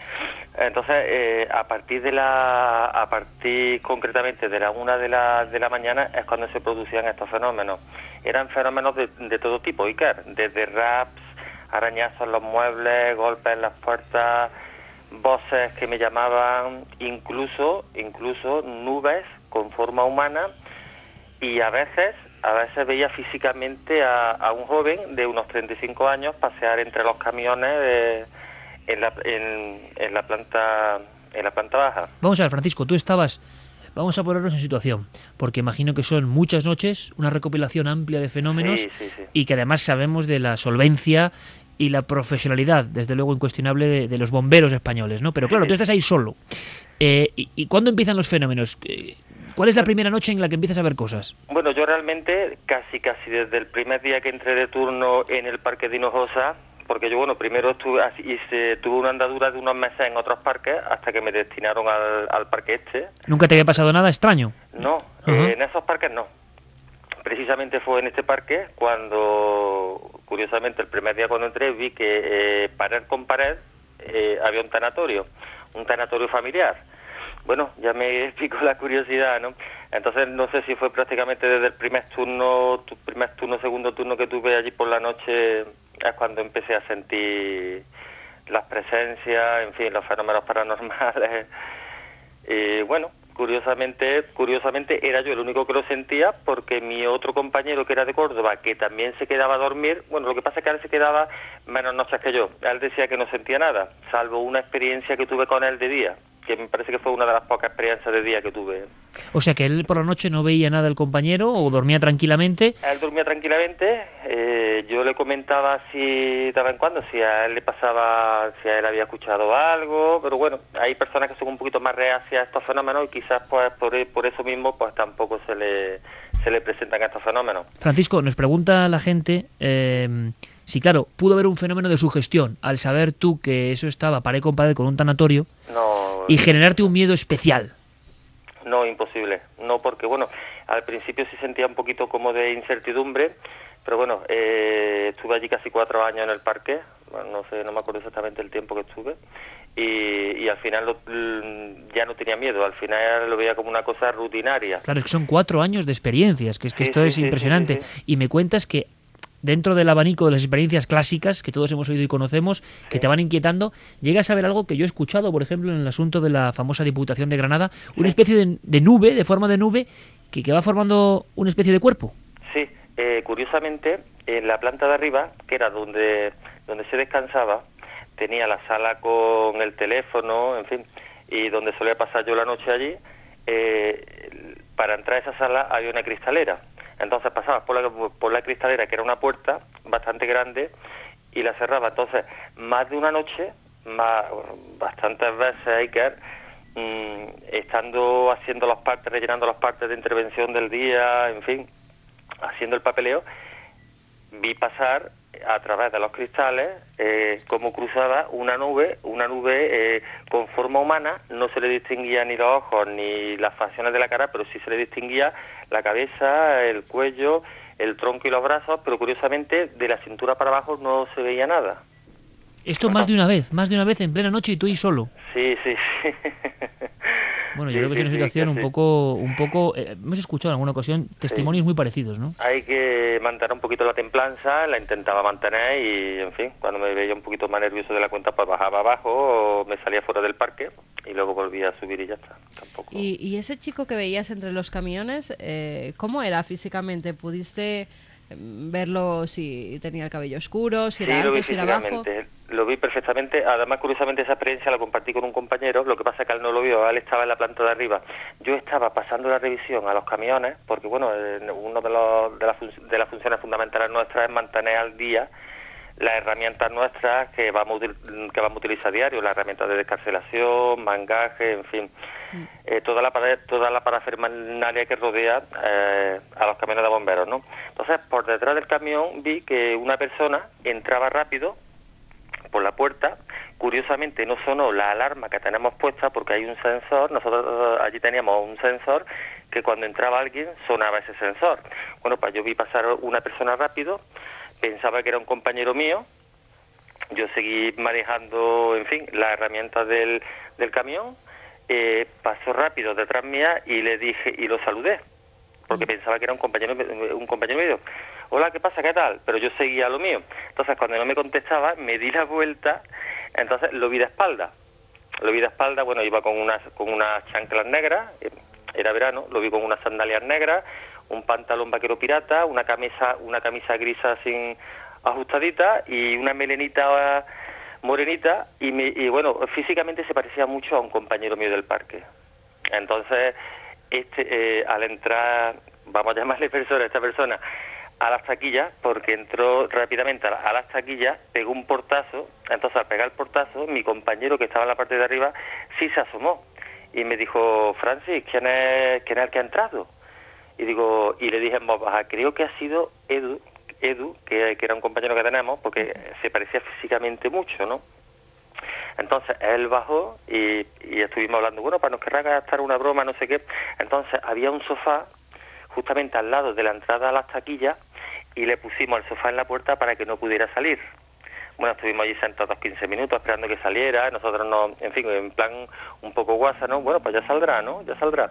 entonces, eh, a partir de la, a partir concretamente de la una de la, de la mañana es cuando se producían estos fenómenos. Eran fenómenos de, de todo tipo, Iker, desde raps, arañazos en los muebles, golpes en las puertas, voces que me llamaban, incluso, incluso nubes con forma humana y a veces, a veces veía físicamente a, a un joven de unos 35 años pasear entre los camiones de, en, la, en, en la planta en la planta baja. Vamos a ver, Francisco, tú estabas Vamos a ponernos en situación, porque imagino que son muchas noches, una recopilación amplia de fenómenos Sí, sí, sí. y que además sabemos de la solvencia y la profesionalidad, desde luego incuestionable, de, de los bomberos españoles, ¿no? Pero claro, tú estás ahí solo. Eh, y, ¿Y cuándo empiezan los fenómenos? Eh, ¿Cuál es la primera noche en la que empiezas a ver cosas? Bueno, yo realmente casi casi desde el primer día que entré de turno en el Parque de Hinojosa, porque yo bueno, primero estuve hice, tuve una andadura de unos meses en otros parques hasta que me destinaron al, al parque este. ¿Nunca te había pasado nada extraño? No, eh, en esos parques no. Precisamente fue en este parque cuando, curiosamente, el primer día cuando entré vi que eh, pared con pared eh, había un tanatorio, un tanatorio familiar. Bueno, ya me picó la curiosidad, ¿no? Entonces no sé si fue prácticamente desde el primer turno, tu primer turno, segundo turno que tuve allí por la noche, es cuando empecé a sentir las presencias, en fin, los fenómenos paranormales. Y bueno, curiosamente, curiosamente era yo el único que lo sentía porque mi otro compañero que era de Córdoba, que también se quedaba a dormir, bueno, lo que pasa es que él se quedaba menos noches que yo. Él decía que no sentía nada, salvo una experiencia que tuve con él de día, que me parece que fue una de las pocas experiencias de día que tuve. O sea que él por la noche no veía nada del compañero o dormía tranquilamente. Él dormía tranquilamente, eh, yo le comentaba si de vez en cuando si a él le pasaba, si a él había escuchado algo, pero bueno, hay personas que son un poquito más reacias a estos fenómenos y quizás pues por, por eso mismo pues tampoco se le, se le presentan estos fenómenos. Francisco, nos pregunta la gente eh, si, claro, pudo haber un fenómeno de sugestión al saber tú que eso estaba pared con pared con un tanatorio No, y generarte un miedo especial. no, imposible, no porque bueno, al principio sí sentía un poquito como de incertidumbre, pero bueno, eh, estuve allí casi cuatro años en el parque, bueno, no sé, no me acuerdo exactamente el tiempo que estuve, y, y al final lo- mm, ya no tenía miedo, al final lo veía como una cosa rutinaria. Claro, es que son cuatro años de experiencias, que es que Sí, esto sí, es sí, sí, impresionante. sí, Y me cuentas que dentro del abanico de las experiencias clásicas que todos hemos oído y conocemos, que te van inquietando, llegas a ver algo que yo he escuchado, por ejemplo, en el asunto de la famosa Diputación de Granada, una especie de, de nube, de forma de nube, que, que va formando una especie de cuerpo. Sí, eh, curiosamente, en la planta de arriba, que era donde, donde se descansaba, tenía la sala con el teléfono, en fin, y donde solía pasar yo la noche allí, eh, para entrar a esa sala había una cristalera. Entonces pasabas por la, por la cristalera, que era una puerta bastante grande, y la cerraba. Entonces, más de una noche, bastantes veces, Iker, mm, estando haciendo los partes, rellenando los partes de intervención del día, en fin, haciendo el papeleo, vi pasar a través de los cristales eh, como cruzaba una nube, una nube eh, con forma humana, no se le distinguía ni los ojos ni las facciones de la cara, pero sí se le distinguía la cabeza, el cuello, el tronco y los brazos, pero curiosamente de la cintura para abajo no se veía nada. Esto más de una vez, más de una vez en plena noche y tú ahí solo. Sí, sí, sí. Bueno, yo Sí, creo que es sí, una sí, situación que un sí. poco, un poco, eh, hemos escuchado en alguna ocasión testimonios muy parecidos, ¿no? Hay que mantener un poquito la templanza, la intentaba mantener y, en fin, cuando me veía un poquito más nervioso de la cuenta, pues bajaba abajo o me salía fuera del parque y luego volvía a subir y ya está. ¿Y, y ese chico que veías entre los camiones, eh, cómo era físicamente? ¿Pudiste mm, verlo si tenía el cabello oscuro, si era Sí, alto, si era bajo? Lo vi perfectamente. Además, curiosamente, esa experiencia la compartí con un compañero. Lo que pasa es que él no lo vio, él estaba en la planta de arriba. Yo estaba pasando la revisión a los camiones, porque, bueno, uno de, los, de, las fun- de las funciones fundamentales nuestras es mantener al día las herramientas nuestras que vamos, que vamos a utilizar a diario, las herramientas de descarcelación, mangaje, en fin, eh, toda la toda la parafernalia que rodea eh, a los camiones de bomberos, ¿no? Entonces, por detrás del camión vi que una persona entraba rápido por la puerta. Curiosamente no sonó la alarma que tenemos puesta porque hay un sensor. Nosotros allí teníamos un sensor que cuando entraba alguien sonaba ese sensor. Bueno, pues yo vi pasar una persona rápido, pensaba que era un compañero mío. Yo seguí manejando, en fin, las herramientas del, del camión. Eh, pasó rápido detrás mía y le dije y lo saludé porque pensaba que era un compañero un compañero mío. Hola, ¿qué pasa? ¿Qué tal? Pero yo seguía lo mío. Entonces, cuando no me contestaba, me di la vuelta, entonces lo vi de espalda. Lo vi de espalda, bueno, iba con unas con unas chanclas negras, eh, era verano, lo vi con unas sandalias negras, un pantalón vaquero pirata, una camisa una camisa grisa sin ajustadita y una melenita morenita y, me- y bueno, físicamente se parecía mucho a un compañero mío del parque. Entonces, este, eh, al entrar, vamos a llamarle persona, esta persona, a las taquillas, porque entró rápidamente a, la- a las taquillas, pegó un portazo, entonces al pegar el portazo, mi compañero que estaba en la parte de arriba, sí se asomó y me dijo, Francis, ¿quién es, quién es el que ha entrado? Y digo, y le dije en voz baja, creo que ha sido Edu, Edu, que, era un compañero que tenemos, porque se parecía físicamente mucho, ¿no? Entonces él bajó y, y estuvimos hablando, bueno, para nos querrá gastar una broma, no sé qué. Entonces había un sofá justamente al lado de la entrada a las taquillas y le pusimos el sofá en la puerta para que no pudiera salir. Bueno, estuvimos allí sentados 15 minutos esperando que saliera, nosotros no, en fin, en plan un poco guasa, ¿no? Bueno, pues ya saldrá, ¿no? Ya saldrá.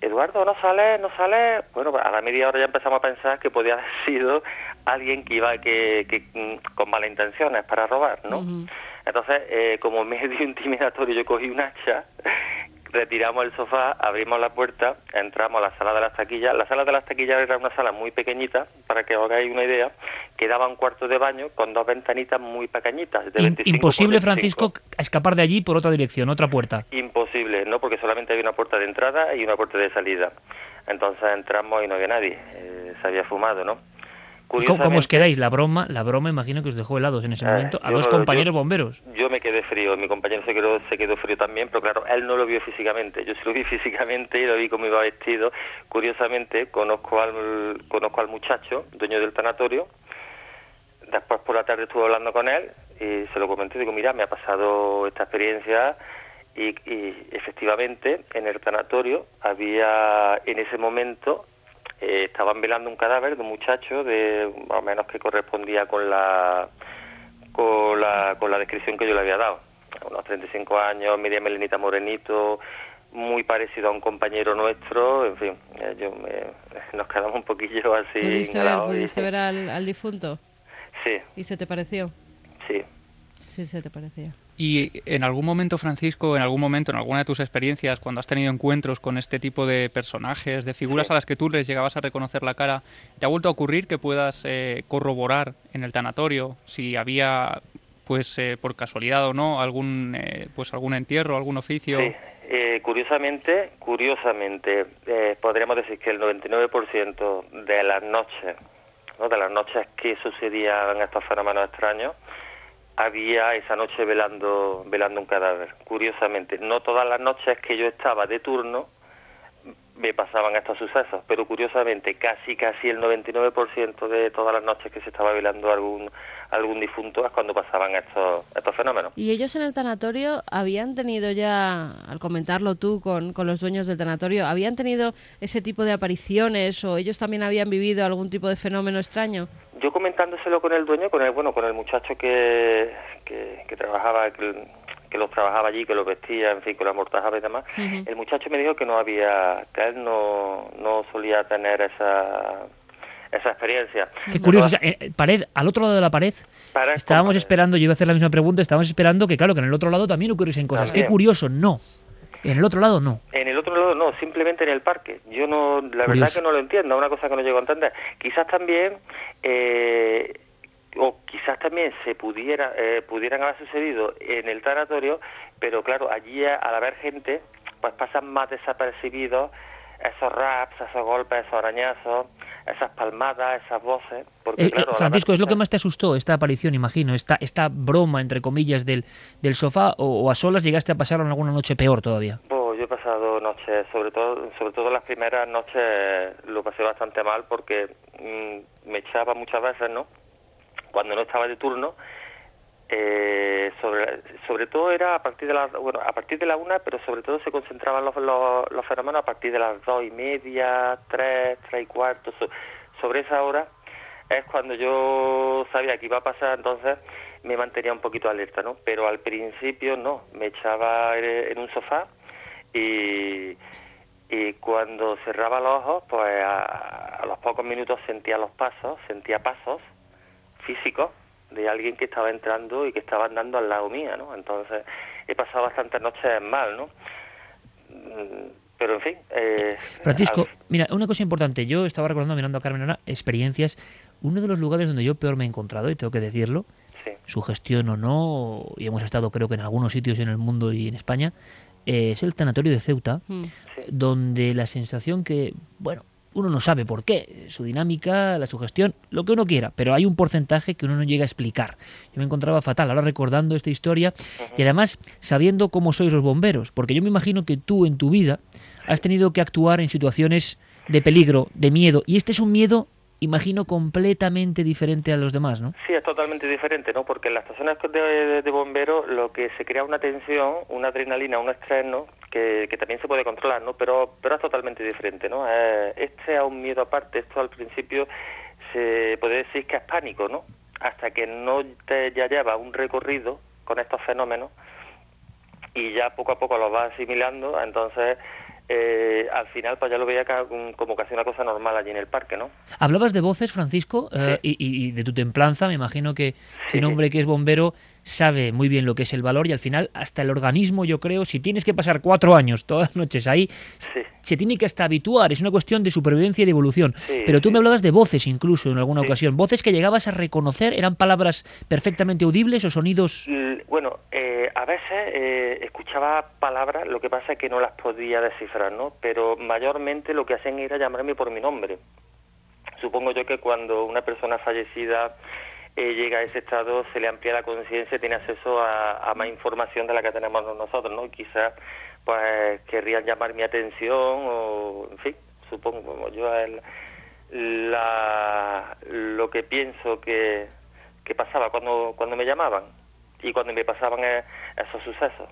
Eduardo, no sale, no sale. Bueno, pues a la media hora ya empezamos a pensar que podía haber sido alguien que iba que, que mm, con malas intenciones para robar, ¿no? Entonces, eh, como medio intimidatorio, yo cogí un hacha, retiramos el sofá, abrimos la puerta, entramos a la sala de las taquillas. La sala de las taquillas era una sala muy pequeñita, para que os hagáis una idea, que daba un cuarto de baño con dos ventanitas muy pequeñitas, de In- 25 por imposible, 25. Francisco, escapar de allí por otra dirección, otra puerta. Imposible, ¿no? Porque solamente había una puerta de entrada y una puerta de salida. Entonces entramos y no había nadie. Eh, se había fumado, ¿no? ¿Y ¿Cómo, os quedáis? La broma, la broma imagino que os dejó helados en ese Eh, momento a dos no compañeros yo- bomberos. Yo me quedé frío, mi compañero se quedó, se quedó frío también, pero claro, él no lo vio físicamente. Yo sí lo vi físicamente y lo vi cómo iba vestido. Curiosamente, conozco al, conozco al muchacho, dueño del tanatorio. Después por la tarde estuve hablando con él y se lo comenté. Digo, mira, me ha pasado esta experiencia y, y efectivamente en el tanatorio había en ese momento eh, estaban velando un cadáver de un muchacho de más o menos que correspondía con la con la, con la descripción que yo le había dado. Unos 35 años, media melenita morenito, muy parecido a un compañero nuestro, en fin, eh, yo me- nos quedamos un poquillo así. ¿Pudiste ver, pudiste ver al, al difunto? Sí, ¿Y se te pareció? sí. Sí, se te parecía. Y en algún momento, Francisco, en algún momento, en alguna de tus experiencias, cuando has tenido encuentros con este tipo de personajes, de figuras a las que tú les llegabas a reconocer la cara, ¿te ha vuelto a ocurrir que puedas eh, corroborar en el tanatorio si había, pues eh, por casualidad o no, algún, eh, pues algún entierro, algún oficio? Sí, eh, curiosamente, curiosamente, eh, podríamos decir que el 99% de las noches, ¿no? de las noches que sucedían estos fenómenos extraños, había esa noche velando, velando un cadáver. Curiosamente, no todas las noches que yo estaba de turno me pasaban estos sucesos, pero curiosamente casi casi el 99% de todas las noches que se estaba velando algún algún difunto es cuando pasaban estos estos fenómenos. ¿Y ellos en el tanatorio habían tenido ya, al comentarlo tú con, con los dueños del tanatorio, habían tenido ese tipo de apariciones o ellos también habían vivido algún tipo de fenómeno extraño? Yo comentándoselo con el dueño, con el bueno, con el muchacho que, que, que trabajaba, que los trabajaba allí, que los vestía, en fin, que los amortajaba y demás, el muchacho me dijo que no había, que él no, no solía tener esa, esa experiencia. Qué curioso, o sea, eh, pared, al otro lado de la pared, estábamos esperando, yo iba a hacer la misma pregunta, estábamos esperando que, claro, que en el otro lado también ocurriesen cosas. Qué También. curioso, no. En el otro lado no. En el otro lado no, simplemente en el parque. Yo no, la verdad Curioso. que no lo entiendo, una cosa que no llego a entender. Quizás también, eh, o quizás también se pudiera, eh, pudieran haber sucedido en el tanatorio, pero claro, allí al haber gente, pues pasan más desapercibidos esos raps, esos golpes, esos arañazos, esas palmadas, esas voces. Porque, Eh, eh, claro, la Francisco, ¿es lo que más te asustó esta aparición, imagino? Esta, esta broma, entre comillas, del, del sofá o, o a solas llegaste a pasar alguna noche peor todavía? Pues yo he pasado noches, sobre todo, sobre todo las primeras noches lo pasé bastante mal porque mm, me echaba muchas veces, ¿no? Cuando no estaba de turno, eh, sobre, sobre todo era a partir de las, bueno, a partir de la una, pero sobre todo se concentraban los, los, los fenómenos a partir de las dos y media, tres, tres y cuarto, so- sobre esa hora es cuando yo sabía que iba a pasar, entonces me mantenía un poquito alerta, ¿no? Pero al principio no, me echaba en un sofá y, y cuando cerraba los ojos, pues a los pocos minutos sentía los pasos, sentía pasos físicos de alguien que estaba entrando y que estaba andando al lado mía, ¿no? Entonces he pasado bastantes noches mal, ¿no? Mm, Pero en fin. Eh, Francisco, al- mira, una cosa importante. Yo estaba recordando, mirando a Carmen ahora, experiencias. Uno de los lugares donde yo peor me he encontrado, y tengo que decirlo, su gestión o no, y hemos estado creo que en algunos sitios en el mundo y en España, eh, es el tanatorio de Ceuta, donde la sensación que, bueno, uno no sabe por qué, su dinámica, la sugestión, lo que uno quiera, pero hay un porcentaje que uno no llega a explicar. Yo me encontraba fatal, ahora recordando esta historia y además sabiendo cómo sois los bomberos, porque yo me imagino que tú en tu vida has tenido que actuar en situaciones de peligro, de miedo, y este es un miedo, imagino, completamente diferente a los demás, ¿no? Sí, es totalmente diferente, ¿no? Porque en las estaciones de, de, de bomberos lo que se crea una tensión, una adrenalina, un estrés, ¿no? Que, que también se puede controlar, ¿no? Pero, pero es totalmente diferente, ¿no? Eh, este es un miedo aparte, esto al principio se puede decir que es pánico, ¿no? Hasta que no te ya lleva un recorrido con estos fenómenos y ya poco a poco los vas asimilando, entonces eh, al final pues ya lo veía ca- como casi una cosa normal allí en el parque, ¿no? Hablabas de voces, Francisco, eh, y, de tu templanza. Me imagino que, que un hombre que es bombero sabe muy bien lo que es el valor y al final hasta el organismo, yo creo, si tienes que pasar cuatro años todas las noches ahí, se tiene que hasta habituar. Es una cuestión de supervivencia y de evolución. Sí, Pero tú me hablabas de voces incluso en alguna ocasión. Voces que llegabas a reconocer, ¿eran palabras perfectamente audibles o sonidos? L- Bueno, eh, a veces eh, escuchaba palabras, lo que pasa es que no las podía descifrar, ¿no? Pero mayormente lo que hacían era llamarme por mi nombre. Supongo yo que cuando una persona fallecida eh, llega a ese estado se le amplía la conciencia tiene acceso a, más información de la que tenemos nosotros, ¿no? Quizás pues querrían llamar mi atención o, en fin, supongo yo el- la, lo que pienso que, que pasaba cuando, cuando me llamaban y cuando me pasaban eh, esos sucesos.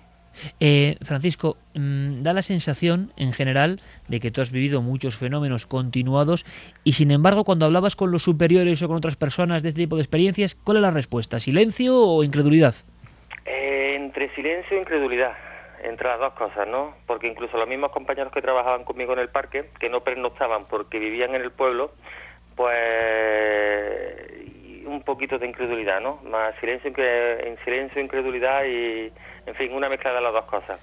Eh, Francisco, mm, da la sensación en general de que tú has vivido muchos fenómenos continuados y sin embargo cuando hablabas con los superiores o con otras personas de este tipo de experiencias, ¿cuál es la respuesta? ¿Silencio o incredulidad? Eh, entre silencio e incredulidad, entre las dos cosas, ¿no? Porque incluso los mismos compañeros que trabajaban conmigo en el parque, que no pernoctaban porque vivían en el pueblo, pues un poquito de incredulidad, ¿no? Más silencio, en silencio, incredulidad y, en fin, una mezcla de las dos cosas.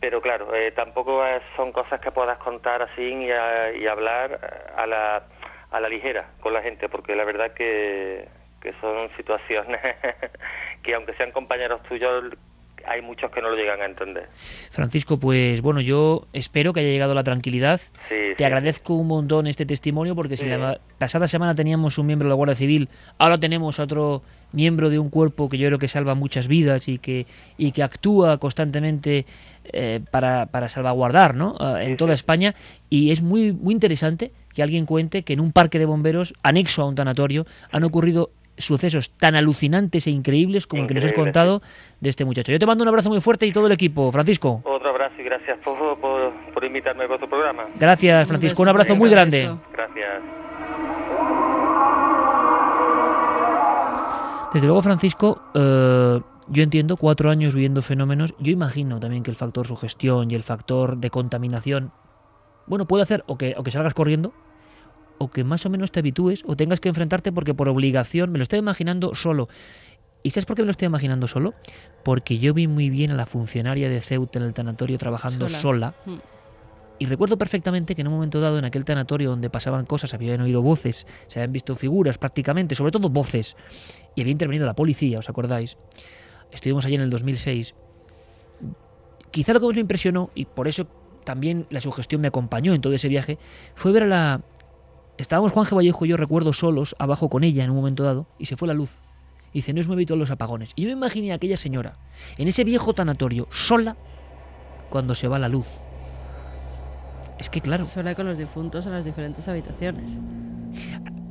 Pero claro, eh, tampoco son cosas que puedas contar así y, a- y hablar eh, a la, a la ligera con la gente, porque la verdad que, que son situaciones que aunque sean compañeros tuyos, hay muchos que no lo llegan a entender. Francisco, pues bueno, yo espero que haya llegado la tranquilidad. Sí, Te agradezco un montón este testimonio porque si la pasada semana teníamos un miembro de la Guardia Civil, ahora tenemos a otro miembro de un cuerpo que yo creo que salva muchas vidas y que, y que actúa constantemente eh, para, para salvaguardar ¿no? Ah, en toda España. Y es muy, muy interesante que alguien cuente que en un parque de bomberos, anexo a un tanatorio, han ocurrido sucesos tan alucinantes e increíbles como el que nos has Increíble, contado de este muchacho. Yo te mando un abrazo muy fuerte y todo el equipo, Francisco. Otro abrazo y gracias por, por, por invitarme a vuestro programa. Gracias, Francisco. Un abrazo muy grande. Gracias. Desde luego, Francisco, eh, yo entiendo cuatro años viviendo fenómenos. Yo imagino también que el factor sugestión y el factor de contaminación, bueno, puede hacer o que, o que salgas corriendo, o que más o menos te habitúes, o tengas que enfrentarte porque por obligación, me lo estoy imaginando solo. ¿Y sabes por qué me lo estoy imaginando solo? Porque yo vi muy bien a la funcionaria de Ceuta en el tanatorio trabajando sola. Mm. Y recuerdo perfectamente que en un momento dado, en aquel tanatorio donde pasaban cosas, habían oído voces, se habían visto figuras prácticamente, sobre todo voces, y había intervenido la policía, ¿os acordáis? Estuvimos allí en el 2006. Quizá lo que más me impresionó, y por eso también la sugestión me acompañó en todo ese viaje, fue ver a la... Estábamos Juan G. Vallejo y yo recuerdo solos abajo con ella en un momento dado y se fue la luz. Y dice, no es muy habitual los apagones. Y yo me imaginé a aquella señora en ese viejo tanatorio, sola, cuando se va la luz. Es que claro. Sola con los difuntos en las diferentes habitaciones.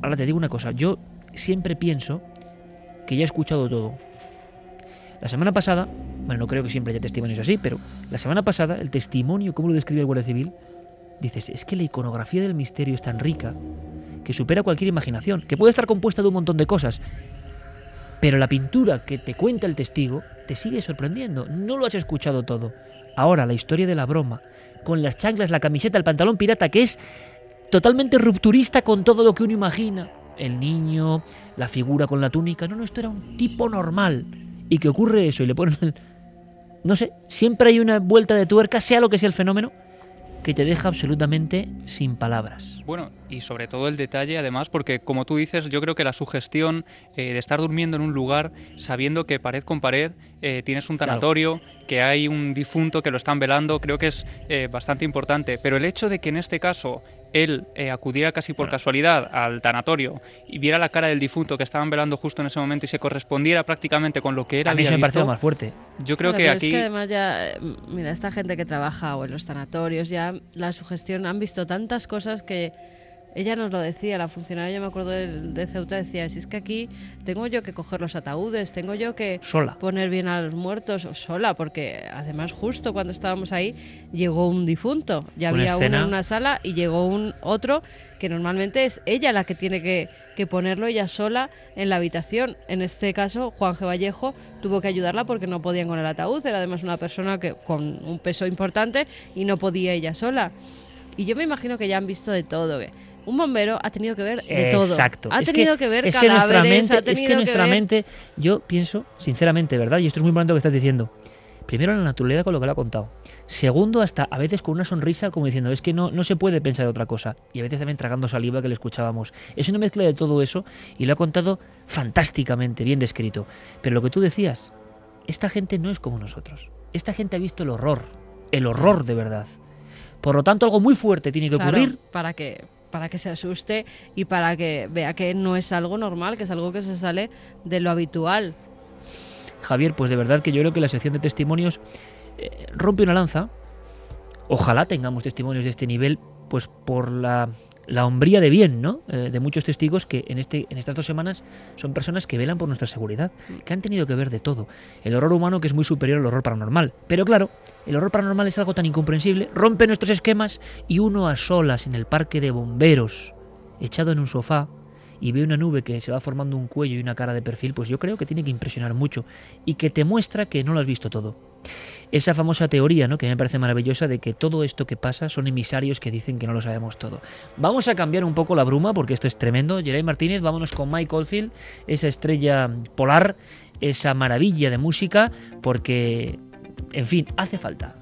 Ahora te digo una cosa, yo siempre pienso que ya he escuchado todo. La semana pasada, bueno, no creo que siempre haya testimonios así, pero la semana pasada el testimonio, como lo describe el Guardia Civil, dices, es que la iconografía del misterio es tan rica que supera cualquier imaginación, que puede estar compuesta de un montón de cosas, pero la pintura que te cuenta el testigo te sigue sorprendiendo, no lo has escuchado todo. Ahora la historia de la broma, con las chanclas, la camiseta, el pantalón pirata, que es totalmente rupturista con todo lo que uno imagina. El niño, la figura con la túnica. No, no, esto era un tipo normal. Y que ocurre eso y le ponen... No sé, siempre hay una vuelta de tuerca, sea lo que sea el fenómeno, que te deja absolutamente sin palabras. Y sobre todo el detalle, además, porque como tú dices, yo creo que la sugestión eh, de estar durmiendo en un lugar sabiendo que pared con pared eh, tienes un tanatorio, que hay un difunto que lo están velando, creo que es eh, bastante importante. Pero el hecho de que en este caso él acudiera casi por casualidad al tanatorio y viera la cara del difunto que estaban velando justo en ese momento y se correspondiera prácticamente con lo que era A mí se me parece visto, más fuerte. Yo creo que aquí Es que además ya, mira, esta gente que trabaja o en los tanatorios, ya la sugestión, han visto tantas cosas que ella nos lo decía, la funcionaria, yo me acuerdo de, de Ceuta, decía, si es que aquí tengo yo que coger los ataúdes, tengo yo que Sola. poner bien a los muertos, sola, porque además justo cuando estábamos ahí llegó un difunto, ya una había uno en una sala y llegó un otro que normalmente es ella la que tiene que, que ponerlo ella sola en la habitación. En este caso, Juan G. Vallejo tuvo que ayudarla porque no podían con el ataúd, era además una persona que con un peso importante y no podía ella sola. Y yo me imagino que ya han visto de todo. que un bombero ha tenido que ver de todo. Exacto. Ha Es tenido que, ver es que nuestra mente, ha es tenido que nuestra ver- mente, yo pienso, sinceramente, ¿verdad? Y esto es muy importante lo que estás diciendo. Primero, la naturalidad con lo que le ha contado. Segundo, hasta a veces con una sonrisa como diciendo, es que no, no se puede pensar otra cosa. Y a veces también tragando saliva que le escuchábamos. Es una mezcla de todo eso y lo ha contado fantásticamente, bien descrito. Pero lo que tú decías, esta gente no es como nosotros. Esta gente ha visto el horror, el horror de verdad. Por lo tanto, algo muy fuerte tiene que Claro, ocurrir para que para que se asuste y para que vea que no es algo normal, que es algo que se sale de lo habitual. Javier, pues de verdad que yo creo que la sección de testimonios eh, rompe una lanza. Ojalá tengamos testimonios de este nivel, pues por la, la hombría de bien, ¿no? Eh, de muchos testigos que en, este, en estas dos semanas son personas que velan por nuestra seguridad, que han tenido que ver de todo. El horror humano que es muy superior al horror paranormal. Pero claro, el horror paranormal es algo tan incomprensible, rompe nuestros esquemas y uno a solas en el parque de bomberos, echado en un sofá, y ve una nube que se va formando un cuello y una cara de perfil, pues yo creo que tiene que impresionar mucho y que te muestra que no lo has visto todo. Esa famosa teoría, ¿no? que me parece maravillosa, de que todo esto que pasa son emisarios que dicen que no lo sabemos todo. Vamos a cambiar un poco la bruma porque esto es tremendo. Geray Martínez, vámonos con Mike Oldfield, esa estrella polar, esa maravilla de música, porque, en fin, hace falta.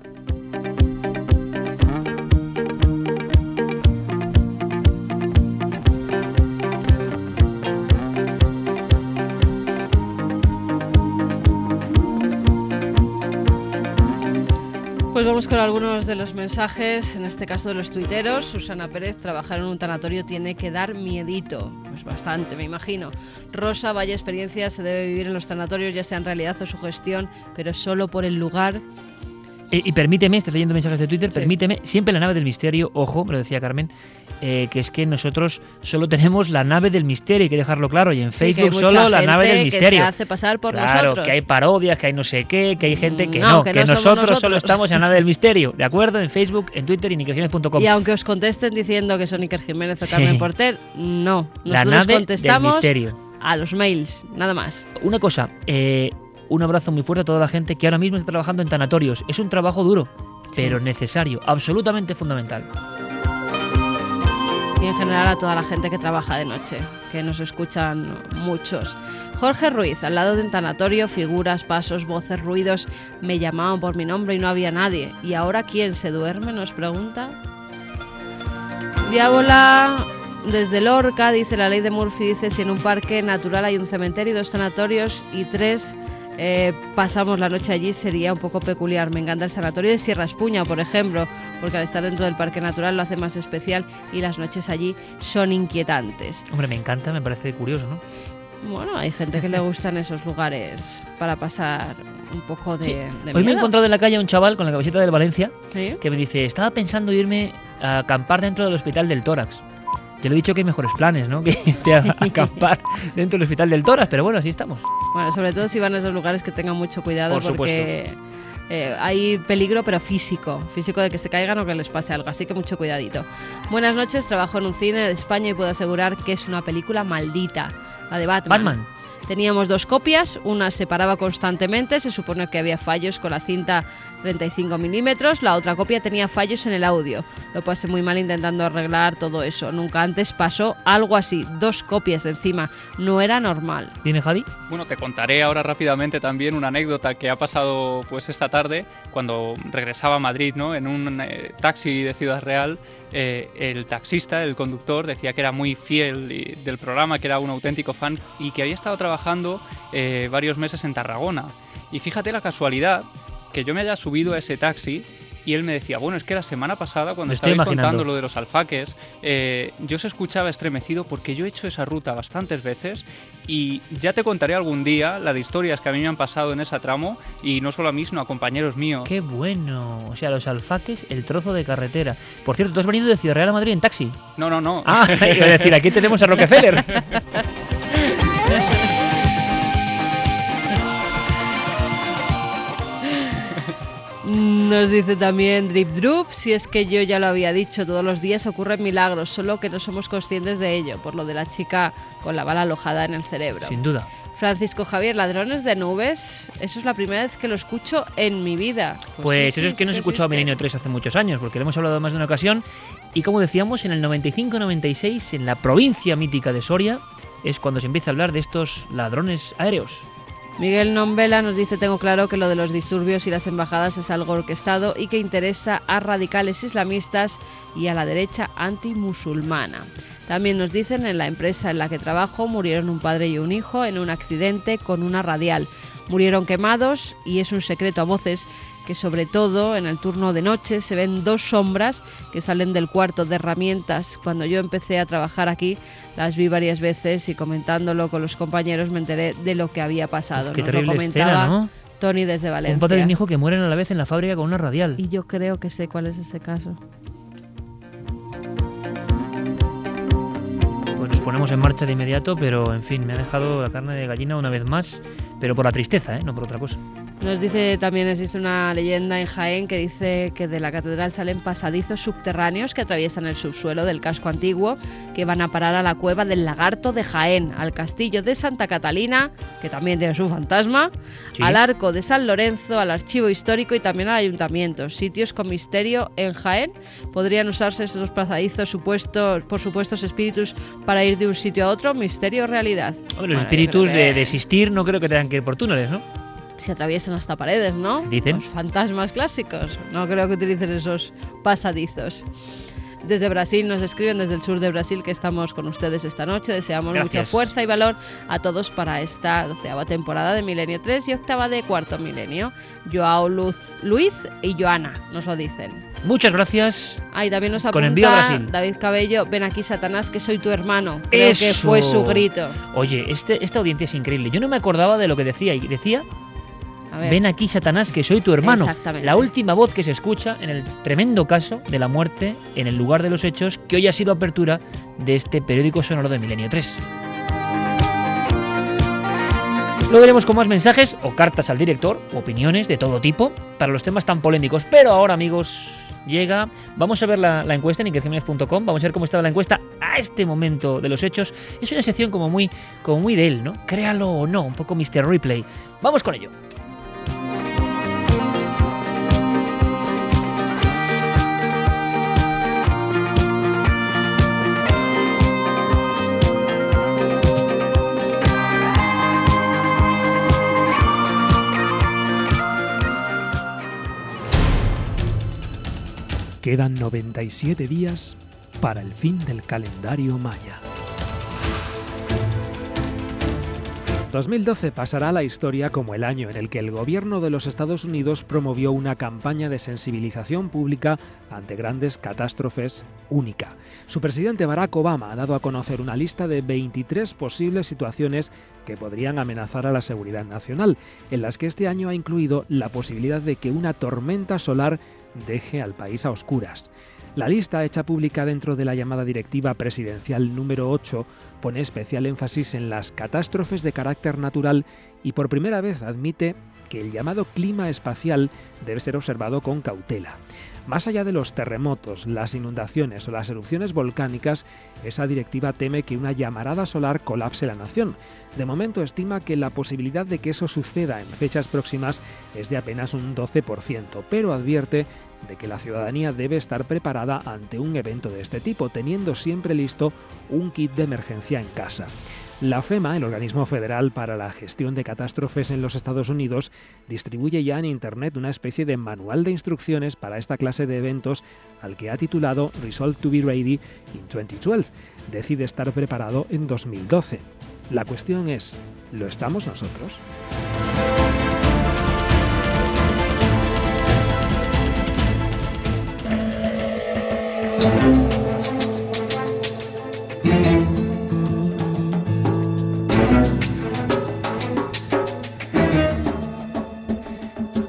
Pues vamos con algunos de los mensajes, en este caso de los tuiteros. Susana Pérez, trabajar en un tanatorio tiene que dar miedito. Pues bastante, me imagino. Rosa, vaya experiencia se debe vivir en los tanatorios, ya sea en realidad o su gestión, pero solo por el lugar. Eh, y permíteme, estás leyendo mensajes de Twitter, permíteme, siempre la nave del misterio, ojo, me lo decía Carmen, eh, que es que nosotros solo tenemos la nave del misterio, hay que dejarlo claro, y en que Facebook solo la nave del que misterio. se hace pasar por claro, nosotros. que hay parodias, que hay no sé qué, que hay gente que No, no, que que, no somos nosotros, solo nosotros. estamos en la nave del misterio, ¿de acuerdo? En Facebook, en Twitter y en. Y aunque os contesten diciendo que son Iker Jiménez o Sí. Carmen Porter, no. La Nosotros nave del contestamos misterio. a los mails, nada más. Una cosa, eh, un abrazo muy fuerte a toda la gente que ahora mismo está trabajando en tanatorios. Es un trabajo duro, pero necesario, absolutamente fundamental. y en general a toda la gente que trabaja de noche, que nos escuchan muchos. Jorge Ruiz, al lado de un tanatorio, figuras, pasos, voces, ruidos, me llamaban por mi nombre y no había nadie. ¿Y ahora quién se duerme? Nos pregunta. Diábola, desde Lorca, dice la ley de Murphy, dice si en un parque natural hay un cementerio dos sanatorios y tres eh, pasamos la noche allí sería un poco peculiar. Me encanta el sanatorio de Sierra Espuña, por ejemplo, porque al estar dentro del Parque Natural lo hace más especial y las noches allí son inquietantes. Hombre, me encanta, me parece curioso, ¿no? Bueno, hay gente que le gustan esos lugares para pasar un poco de, Sí. de Hoy me he encontrado en la calle a un chaval con la camiseta del Valencia Sí. que me dice, estaba pensando irme a acampar dentro del hospital del tórax. Yo le he dicho que hay mejores planes, ¿no? Que irte a acampar dentro del hospital del tórax, pero bueno, así estamos. Bueno, sobre todo si van a esos lugares que tengan mucho cuidado Por porque eh, hay peligro, pero físico. Físico de que se caigan o que les pase algo. Así que mucho cuidadito. Buenas noches, trabajo en un cine de España y puedo asegurar que es una película maldita. La de Batman. Batman. Teníamos dos copias, una se paraba constantemente, se supone que había fallos con la cinta 35 milímetros, la otra copia tenía fallos en el audio. Lo pasé muy mal intentando arreglar todo eso. Nunca antes pasó algo así, dos copias encima. No era normal. Dime, Javi. Bueno, te contaré ahora rápidamente también una anécdota que ha pasado pues esta tarde cuando regresaba a Madrid, ¿no? En un eh, taxi de Ciudad Real, eh, el taxista, el conductor, decía que era muy fiel y- del programa, que era un auténtico fan y que había estado trabajando eh, varios meses en Tarragona. Y fíjate la casualidad que yo me haya subido a ese taxi y él me decía, bueno, es que la semana pasada cuando estabais imaginando. contando lo de los alfaques, eh, yo se escuchaba estremecido porque yo he hecho esa ruta bastantes veces y ya te contaré algún día la de historias que a mí me han pasado en ese tramo y no solo a mí, sino a compañeros míos. Qué bueno. O sea, los alfaques, el trozo de carretera. Por cierto, tú has venido de Ciudad Real a Madrid en taxi. No, no, no. Ah, a decir, aquí tenemos a Rockefeller. Nos dice también Drip Drup, si es que yo ya lo había dicho, todos los días ocurren milagros, solo que no somos conscientes de ello, por lo de la chica con la bala alojada en el cerebro. Sin duda. Francisco Javier, ladrones de nubes, eso es la primera vez que lo escucho en mi vida. Pues sí, eso es que no se escuchado existe. Milenio 3 hace muchos años, porque lo hemos hablado más de una ocasión. Y como decíamos, en el 95-96, en la provincia mítica de Soria, es cuando se empieza a hablar de estos ladrones aéreos. Miguel Nombela nos dice, tengo claro que lo de los disturbios y las embajadas es algo orquestado y que interesa a radicales islamistas y a la derecha antimusulmana. También nos dicen, en la empresa en la que trabajo murieron un padre y un hijo en un accidente con una radial. Murieron quemados y es un secreto a voces que sobre todo en el turno de noche se ven dos sombras que salen del cuarto de herramientas. Cuando yo empecé a trabajar aquí las vi varias veces y comentándolo con los compañeros me enteré de lo que había pasado. Qué Nos lo comentaba escena, ¿no? Tony desde Valencia. Un padre y un hijo que mueren a la vez en la fábrica con una radial. Y yo creo que sé cuál es ese caso. Pues nos ponemos en marcha de inmediato, pero en fin, me ha dejado la carne de gallina una vez más, pero por la tristeza, ¿eh? no por otra cosa. Nos dice también existe una leyenda en Jaén que dice que de la catedral salen pasadizos subterráneos que atraviesan el subsuelo del casco antiguo que van a parar a la cueva del lagarto de Jaén, al castillo de Santa Catalina, que también tiene su fantasma, Sí. al arco de San Lorenzo, al archivo histórico y también al ayuntamiento. Sitios con misterio en Jaén. Podrían usarse estos pasadizos supuestos, por supuestos espíritus para ir de un sitio a otro, misterio o realidad. Los espíritus que- de, de existir no creo que tengan que ir por túneles, ¿no? Se atraviesan hasta paredes, ¿no? Dicen. Los fantasmas clásicos. No creo que utilicen esos pasadizos. Desde Brasil nos escriben desde el sur de Brasil que estamos con ustedes esta noche. Deseamos mucha fuerza y valor a todos para esta doceava temporada de Milenio 3 y octava de Cuarto Milenio. Joao Luz, Luis y Joana nos lo dicen. Muchas gracias. Ahí también nos Con apunta envío a Brasil. David Cabello, ven aquí Satanás que soy tu hermano. Creo que Eso. fue su grito. Oye, este, esta audiencia es increíble. Yo no me acordaba de lo que decía. Y decía, A ver. ven aquí Satanás, que soy tu hermano. Exactamente. La última voz que se escucha en el tremendo caso de la muerte en el lugar de los hechos que hoy ha sido apertura de este periódico sonoro de Milenio 3. Luego veremos con más mensajes o cartas al director, opiniones de todo tipo, para los temas tan polémicos. Pero ahora, amigos, llega. Vamos a ver la, la encuesta en inquieciones.com. Vamos a ver cómo estaba la encuesta a este momento de los hechos. Es una sección como muy, como muy de él, ¿no? Créalo o no, un poco Mr. Replay. Vamos con ello. Quedan 97 días para el fin del calendario maya. 2012 pasará a la historia como el año en el que el gobierno de los Estados Unidos promovió una campaña de sensibilización pública ante grandes catástrofes única. Su presidente Barack Obama ha dado a conocer una lista de 23 posibles situaciones que podrían amenazar a la seguridad nacional, en las que este año ha incluido la posibilidad de que una tormenta solar deje al país a oscuras. La lista hecha pública dentro de la llamada Directiva Presidencial número 8 pone especial énfasis en las catástrofes de carácter natural y por primera vez admite que el llamado clima espacial debe ser observado con cautela. Más allá de los terremotos, las inundaciones o las erupciones volcánicas, esa directiva teme que una llamarada solar colapse la nación. De momento estima que la posibilidad de que eso suceda en fechas próximas es de apenas un 12%, pero advierte de que la ciudadanía debe estar preparada ante un evento de este tipo, teniendo siempre listo un kit de emergencia en casa. La FEMA, el organismo federal para la gestión de catástrofes en los Estados Unidos, distribuye ya en Internet una especie de manual de instrucciones para esta clase de eventos al que ha titulado Resolve to be Ready in 2012. Decide estar preparado en 2012. La cuestión es, ¿lo estamos nosotros?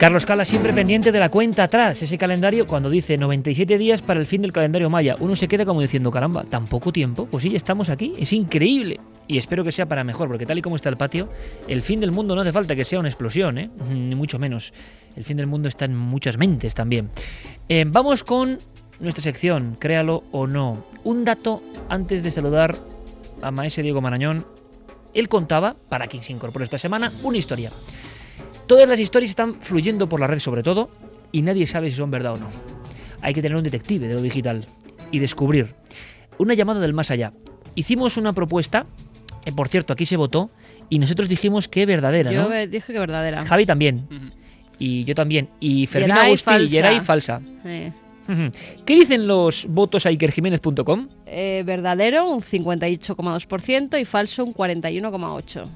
Carlos Cala siempre pendiente de la cuenta atrás, ese calendario cuando dice 97 días para el fin del calendario maya. Uno se queda como diciendo, caramba, tan poco tiempo. Pues sí, estamos aquí, es increíble. Y espero que sea para mejor, porque tal y como está el patio, el fin del mundo no hace falta que sea una explosión, ¿eh? ni mucho menos. El fin del mundo está en muchas mentes también. Eh, vamos con nuestra sección, créalo o no. Un dato antes de saludar a Maese Diego Marañón. Él contaba, para quien se incorporó esta semana, una historia. Todas las historias están fluyendo por la red sobre todo y nadie sabe si son verdad o no. Hay que tener un detective de lo digital y descubrir. Una llamada del más allá. Hicimos una propuesta, eh, por cierto, aquí se votó y nosotros dijimos que verdadera, Yo ¿no? dije que verdadera. Javi también. Y yo también. Y Fermín Geray Agustí y. Geray falsa. ¿Qué dicen los votos a ikerjiménez.com? eh, verdadero un 58,2% y falso un 41,8%.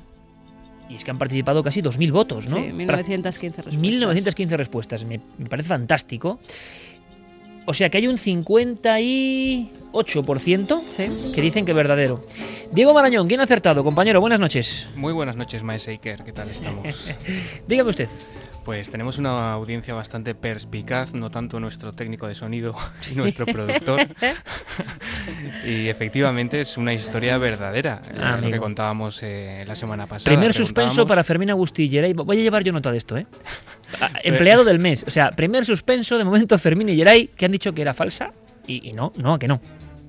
Y es que han participado casi 2.000 votos, ¿no? Sí, 1915 respuestas. 1915 respuestas. Me, me parece fantástico. O sea que hay un 58% que dicen que verdadero. Diego Marañón, ¿quién ha acertado? Compañero, buenas noches. Muy buenas noches, Maese Iker. ¿Qué tal estamos? Dígame usted. Pues tenemos una audiencia bastante perspicaz, no tanto nuestro técnico de sonido y nuestro productor. y efectivamente es una historia verdadera, eh, Ah, lo que contábamos eh, la semana pasada. Primer suspenso para Fermín Geray. Voy a llevar yo nota de esto, ¿eh? Ah, Empleado del mes. O sea, primer suspenso de momento Fermín y Geray que han dicho que era falsa y, y no, no, que no.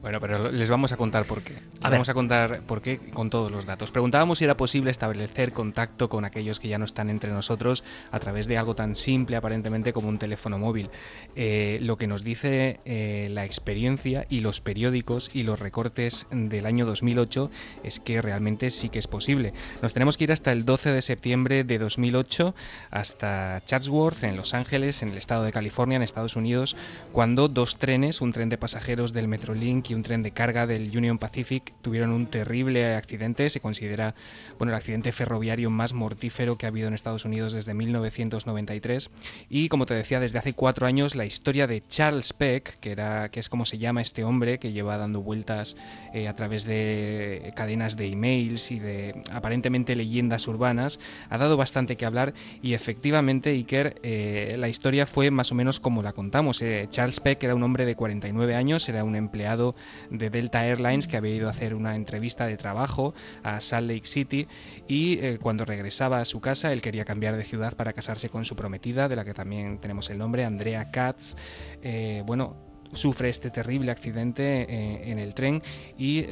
Bueno, pero les vamos a contar por qué. Les A ver. vamos a contar por qué con todos los datos. Preguntábamos si era posible establecer contacto con aquellos que ya no están entre nosotros a través de algo tan simple aparentemente como un teléfono móvil. Eh, lo que nos dice eh, la experiencia y los periódicos y los recortes del año 2008 es que realmente sí que es posible. Nos tenemos que ir hasta el 12 de septiembre de 2008 hasta Chatsworth en Los Ángeles, en el estado de California, en Estados Unidos, cuando dos trenes, un tren de pasajeros del Metrolink y un tren de carga del Union Pacific, tuvieron un terrible accidente. Se considera bueno, el accidente ferroviario más mortífero que ha habido en Estados Unidos desde 1993. Y como te decía, desde hace cuatro años la historia de Charles Peck, que, era, que es como se llama este hombre que lleva dando vueltas eh, a través de cadenas de emails y de aparentemente leyendas urbanas, ha dado bastante que hablar y efectivamente, Iker, eh, la historia fue más o menos como la contamos. Eh, Charles Peck era un hombre de 49 años, era un empleado de Delta Airlines que había ido a hacer una entrevista de trabajo a Salt Lake City y eh, cuando regresaba a su casa él quería cambiar de ciudad para casarse con su prometida, de la que también tenemos el nombre, Andrea Katz. Eh, bueno, sufre este terrible accidente eh, en el tren y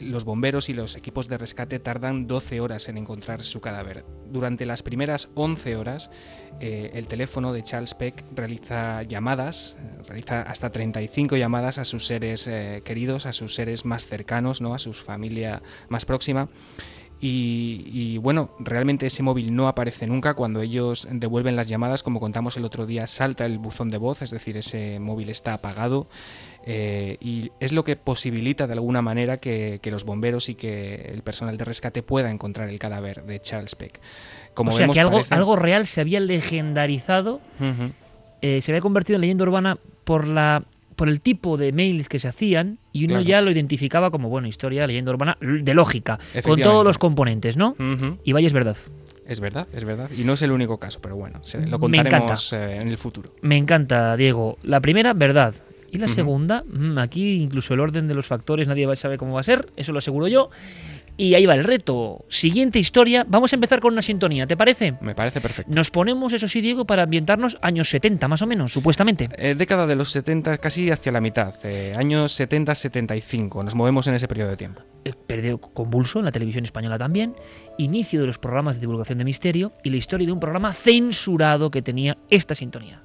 los bomberos y los equipos de rescate tardan 12 horas en encontrar su cadáver. Durante las primeras 11 horas, eh, el teléfono de Charles Peck realiza llamadas, eh, realiza hasta 35 llamadas a sus seres eh, queridos, a sus seres más cercanos, ¿no? a su familia más próxima. y, bueno, realmente ese móvil no aparece nunca. Cuando ellos devuelven las llamadas, como contamos el otro día, salta el buzón de voz, es decir, ese móvil está apagado. Eh, y es lo que posibilita de alguna manera que, los bomberos y que el personal de rescate pueda encontrar el cadáver de Charles Peck. Como o sea que algo, algo real se había legendarizado, eh, se había convertido en leyenda urbana por la por el tipo de mails que se hacían y uno ya lo identificaba como, bueno, historia, leyenda urbana, de lógica, con todos los componentes, ¿no? Y vaya, es verdad. Es verdad, es verdad. Y no es el único caso, pero bueno, lo contaremos eh, en el futuro. Me encanta, Diego. La primera, verdad. Y la segunda, mm, aquí incluso el orden de los factores nadie sabe cómo va a ser, eso lo aseguro yo. Y ahí va el reto. Siguiente historia. Vamos a empezar con una sintonía, ¿te parece? Me parece perfecto. Nos ponemos, eso sí, Diego, para ambientar,nos años 70, más o menos, supuestamente. Eh, década de los 70, casi hacia la mitad. Eh, años 70-75. Nos movemos en ese periodo de tiempo. Eh, periodo convulso en la televisión española también. Inicio de los programas de divulgación de misterio y la historia de un programa censurado que tenía esta sintonía.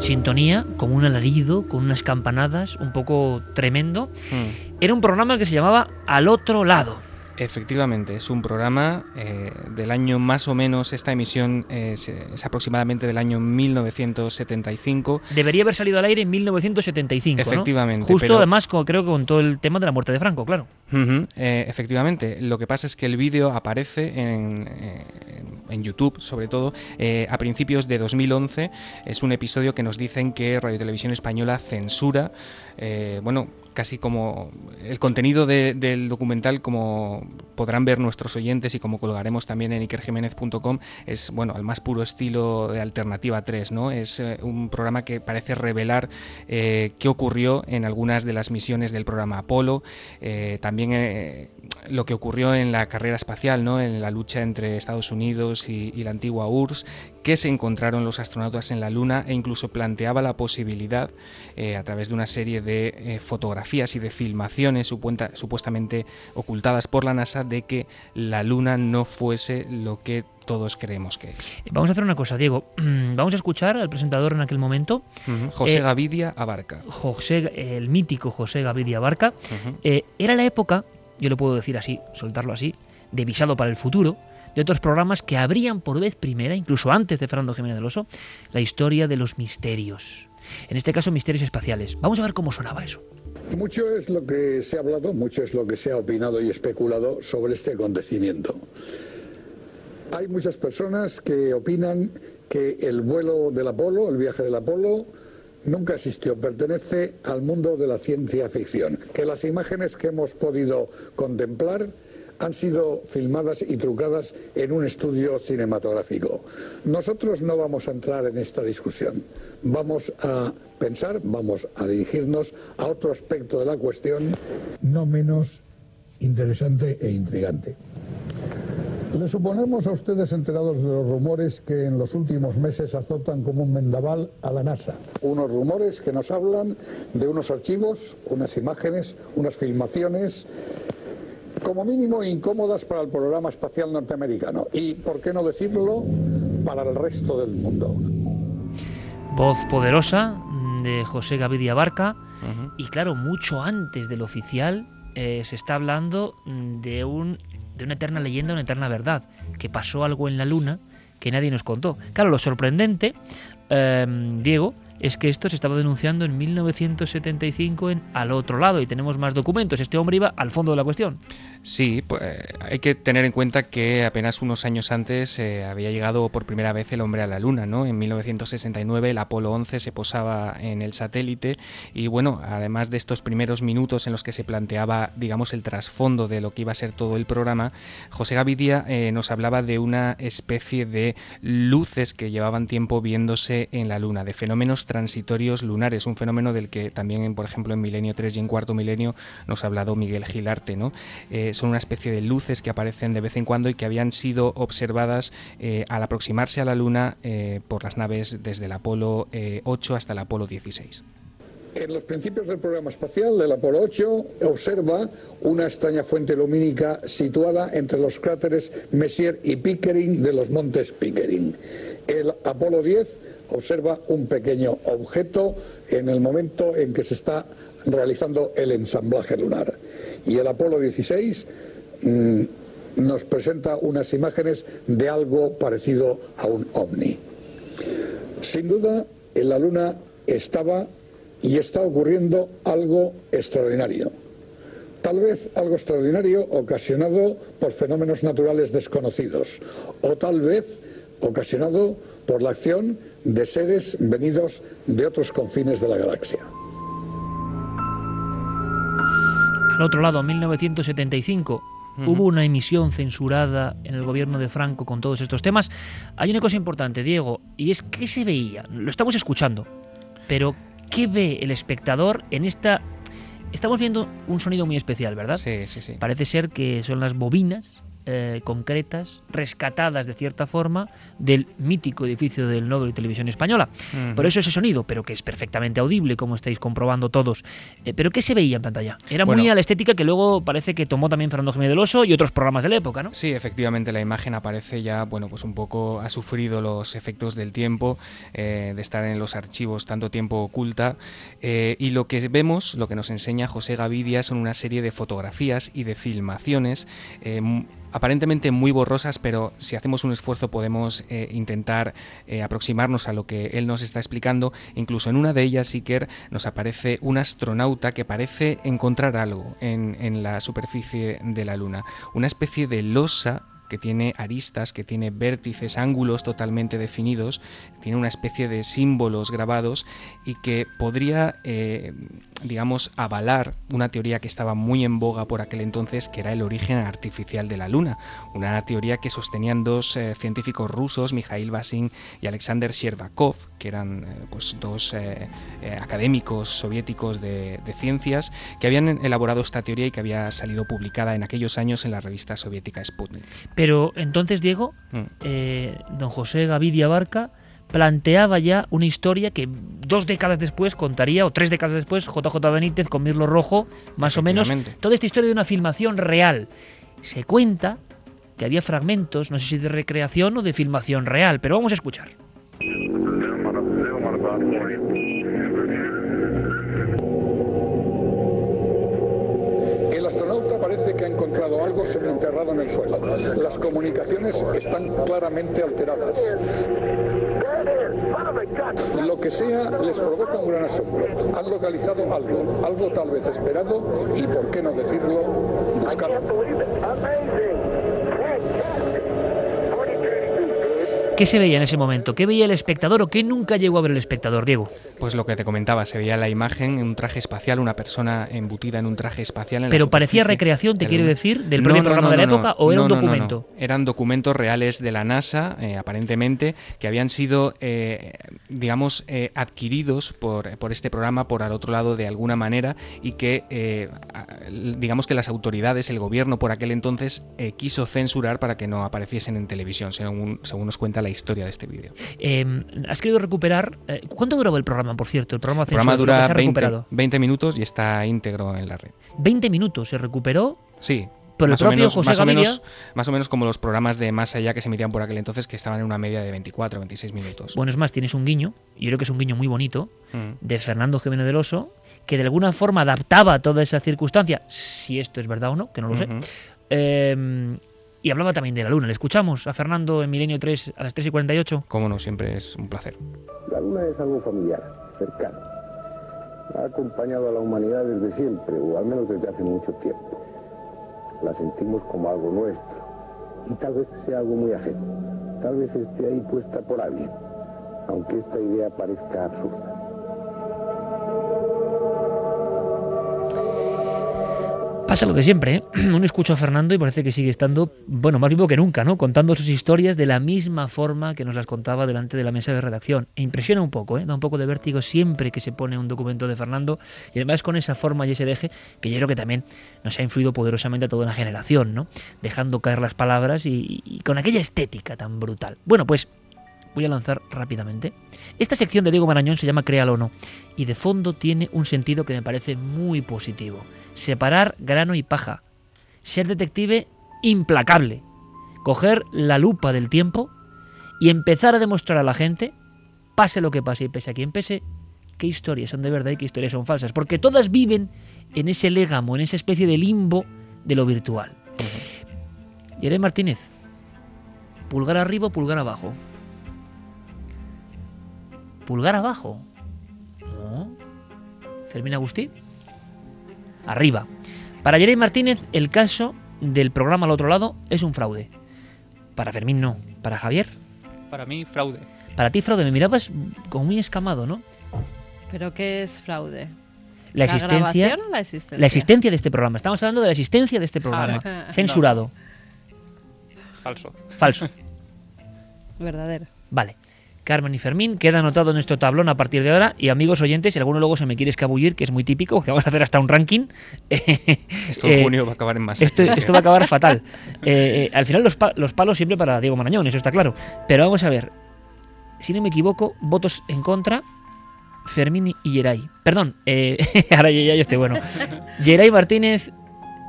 Sintonía, como un alarido, con unas campanadas, un poco tremendo. Hmm. Era un programa que se llamaba Al otro lado. Efectivamente, es un programa eh, del año más o menos, esta emisión es, aproximadamente del año 1975. Debería haber salido al aire en 1975. Efectivamente. Justo además, creo que con todo el tema de la muerte de Franco, claro. Eh, efectivamente, lo que pasa es que el vídeo aparece en, eh, en YouTube, sobre todo, a principios de 2011. Es un episodio que nos dicen que Radio Televisión Española censura, bueno, casi como el contenido del documental, como podrán ver nuestros oyentes y como colgaremos también en ikerjiménez.com, es bueno al más puro estilo de Alternativa 3, ¿no? Es eh, un programa que parece revelar eh, qué ocurrió en algunas de las misiones del programa Apolo, eh, también lo que ocurrió en la carrera espacial, ¿no? En la lucha entre Estados Unidos y, y la antigua URSS, que se encontraron los astronautas en la Luna e incluso planteaba la posibilidad a través de una serie de fotografías y de filmaciones supuestamente ocultadas por la NASA de que la Luna no fuese lo que todos creemos que es. Vamos a hacer una cosa, Diego. Vamos a escuchar al presentador en aquel momento. José eh, Gavidia Abarca. José, el mítico José Gavidia Abarca. Eh, era la época, yo lo puedo decir así, soltarlo así, de visado para el futuro, de otros programas que abrían por vez primera, incluso antes de Fernando Jiménez del Oso, la historia de los misterios. En este caso, misterios espaciales. Vamos a ver cómo sonaba eso. Mucho es lo que se ha hablado, mucho es lo que se ha opinado y especulado sobre este acontecimiento. Hay muchas personas que opinan que el vuelo del Apolo, el viaje del Apolo, nunca existió, pertenece al mundo de la ciencia ficción, que las imágenes que hemos podido contemplar han sido filmadas y trucadas en un estudio cinematográfico. Nosotros no vamos a entrar en esta discusión. Vamos a pensar, vamos a dirigirnos a otro aspecto de la cuestión no menos interesante e intrigante. Le suponemos a ustedes enterados de los rumores que en los últimos meses azotan como un mendaval a la NASA. Unos rumores que nos hablan de unos archivos, unas imágenes, unas filmaciones como mínimo incómodas para el programa espacial norteamericano y, por qué no decirlo, para el resto del mundo. Voz poderosa de José Gavidia Barca y claro, mucho antes del oficial eh, se está hablando de, un, de una eterna leyenda, una eterna verdad, que pasó algo en la Luna que nadie nos contó. Claro, lo sorprendente, eh, Diego, es que esto se estaba denunciando en 1975 en Al otro lado y tenemos más documentos. Este hombre iba al fondo de la cuestión. Sí, pues hay que tener en cuenta que apenas unos años antes eh, había llegado por primera vez el hombre a la Luna, ¿no? En 1969 el Apolo 11 se posaba en el satélite y bueno, además de estos primeros minutos en los que se planteaba, digamos, el trasfondo de lo que iba a ser todo el programa, José Gavidia eh, nos hablaba de una especie de luces que llevaban tiempo viéndose en la Luna, de fenómenos transitorios lunares, un fenómeno del que también, por ejemplo, en Milenio 3 y en Cuarto Milenio nos ha hablado Miguel Gilarte, ¿no? Eh, son una especie de luces que aparecen de vez en cuando y que habían sido observadas eh, al aproximarse a la Luna eh, por las naves desde el Apolo 8 hasta el Apolo 16. En los principios del programa espacial, el Apolo 8 observa una extraña fuente lumínica situada entre los cráteres Messier y Pickering de los montes Pickering. El Apolo 10 observa un pequeño objeto en el momento en que se está realizando el ensamblaje lunar. Y el Apolo 16 mm, nos presenta unas imágenes de algo parecido a un ovni. Sin duda, en la Luna estaba y está ocurriendo algo extraordinario. Tal vez algo extraordinario ocasionado por fenómenos naturales desconocidos o tal vez ocasionado por la acción de seres venidos de otros confines de la galaxia. Al otro lado, en 1975, hubo una emisión censurada en el gobierno de Franco con todos estos temas. Hay una cosa importante, Diego, y es que se veía, lo estamos escuchando, pero ¿qué ve el espectador en esta... Estamos viendo un sonido muy especial, ¿verdad? Sí, sí, sí. Parece ser que son las bobinas eh, concretas, rescatadas de cierta forma del mítico edificio del Nodo de Televisión Española. Por eso ese sonido, pero que es perfectamente audible, como estáis comprobando todos. Eh, ¿Pero qué se veía en pantalla? Era muy a la estética que luego parece que tomó también Fernando Jiménez del Oso y otros programas de la época, ¿no? Sí, efectivamente la imagen aparece ya, bueno, pues un poco ha sufrido los efectos del tiempo, eh, de estar en los archivos tanto tiempo oculta, y lo que vemos, lo que nos enseña José Gavidia son una serie de fotografías y de filmaciones, aparentemente muy borrosas, pero si hacemos un esfuerzo podemos eh, intentar eh, aproximarnos a lo que él nos está explicando. Incluso en una de ellas, Iker, nos aparece un astronauta que parece encontrar algo en, en la superficie de la Luna. Una especie de losa que tiene aristas, que tiene vértices, ángulos totalmente definidos, tiene una especie de símbolos grabados y que podría, eh, digamos, avalar una teoría que estaba muy en boga por aquel entonces, que era el origen artificial de la Luna. Una teoría que sostenían dos eh, científicos rusos, Mikhail Basin y Alexander Sherdakov, que eran eh, pues, dos eh, académicos soviéticos de, de ciencias, que habían elaborado esta teoría y que había salido publicada en aquellos años en la revista soviética Sputnik. Pero entonces, Diego, Mm. don José Gavidia Barca planteaba ya una historia que dos décadas después contaría, o tres décadas después, JJ Benítez con Mirlo Rojo, más o menos, toda esta historia de una filmación real. Se cuenta que había fragmentos, no sé si de recreación o de filmación real, pero vamos a escuchar. El astronauta parece que ha encontrado algo semienterrado en el suelo. Las comunicaciones están claramente alteradas. Lo que sea les provoca un gran asombro. Han localizado algo, algo tal vez esperado y, por qué no decirlo, buscado. ¿Qué se veía en ese momento? ¿Qué veía el espectador o qué nunca llegó a ver el espectador, Diego? Pues lo que te comentaba, se veía la imagen en un traje espacial, una persona embutida en un traje espacial. En la Pero parecía recreación, ¿te quiere Luna. decir, del propio programa de la época o era un no, no, no. documento? Eran documentos reales de la NASA, eh, aparentemente, que habían sido, eh, digamos, eh, adquiridos por, por este programa por al otro lado de alguna manera y que, digamos que las autoridades, el gobierno por aquel entonces, quiso censurar para que no apareciesen en televisión, según, según nos cuenta la historia de este vídeo. Eh, ¿Has querido recuperar? eh, ¿Cuánto duraba el programa, por cierto? El programa, El programa dura se ha 20, recuperado. 20 minutos y está íntegro en la red. 20 minutos se recuperó. Sí. Por el propio menos- José más o menos, más o menos como los programas de Más Allá que se emitían por aquel entonces, que estaban en una media de 24 o 26 minutos. Bueno, es más, tienes un guiño, yo creo que es un guiño muy bonito, Mm. de Fernando Jiménez del Oso, que de alguna forma adaptaba toda esa circunstancia, si esto es verdad o no, que no lo sé. Eh, y hablaba también de la Luna. Le escuchamos a Fernando en Milenio 3 a las 3 y 48. Cómo no, siempre es un placer. La luna es algo familiar, cercano. Ha acompañado a la humanidad desde siempre, o al menos desde hace mucho tiempo. La sentimos como algo nuestro, y tal vez sea algo muy ajeno. Tal vez esté ahí puesta por alguien, aunque esta idea parezca absurda. Pasa lo de siempre, ¿eh? Uno escucha a Fernando y parece que sigue estando, bueno, más vivo que nunca, ¿no? Contando sus historias de la misma forma que nos las contaba delante de la mesa de redacción. E impresiona un poco, ¿eh? Da un poco de vértigo siempre que se pone un documento de Fernando y además con esa forma y ese deje que yo creo que también nos ha influido poderosamente a toda una generación, ¿no? Dejando caer las palabras y, y con aquella estética tan brutal. Bueno, pues voy a lanzar rápidamente. Esta sección de Diego Marañón se llama Créalo o no y de fondo tiene un sentido que me parece muy positivo. Separar grano y paja. Ser detective implacable. Coger la lupa del tiempo y empezar a demostrar a la gente, pase lo que pase y pese a quien pese, qué historias son de verdad y qué historias son falsas. Porque todas viven en ese légamo, en esa especie de limbo de lo virtual. Yeré Martínez, pulgar arriba pulgar abajo. Pulgar abajo. No. Fermín Agustí. Arriba. Para Yeré Martínez, el caso del programa al otro lado es un fraude. Para Fermín no. Para Javier. Para mí, fraude. Para ti, fraude. Me mirabas como muy escamado, ¿no? ¿Pero qué es fraude? La existencia, grabación o la existencia? la existencia de este programa. Estamos hablando de la existencia de este programa. Ah, Censurado. Falso. Falso. Verdadero. Vale. Carmen y Fermín, queda anotado en nuestro tablón a partir de ahora. Y amigos oyentes, si alguno luego se me quiere escabullir, que es muy típico, que vamos a hacer hasta un ranking. Esto en junio va a acabar en más. Esto, esto va a acabar fatal. Eh, eh, al final los, pa- los palos siempre para Diego Marañón, eso está claro. Pero vamos a ver. Si no me equivoco, votos en contra. Fermín y Geray. Perdón, eh, ahora ya, ya yo estoy bueno. Geray Martínez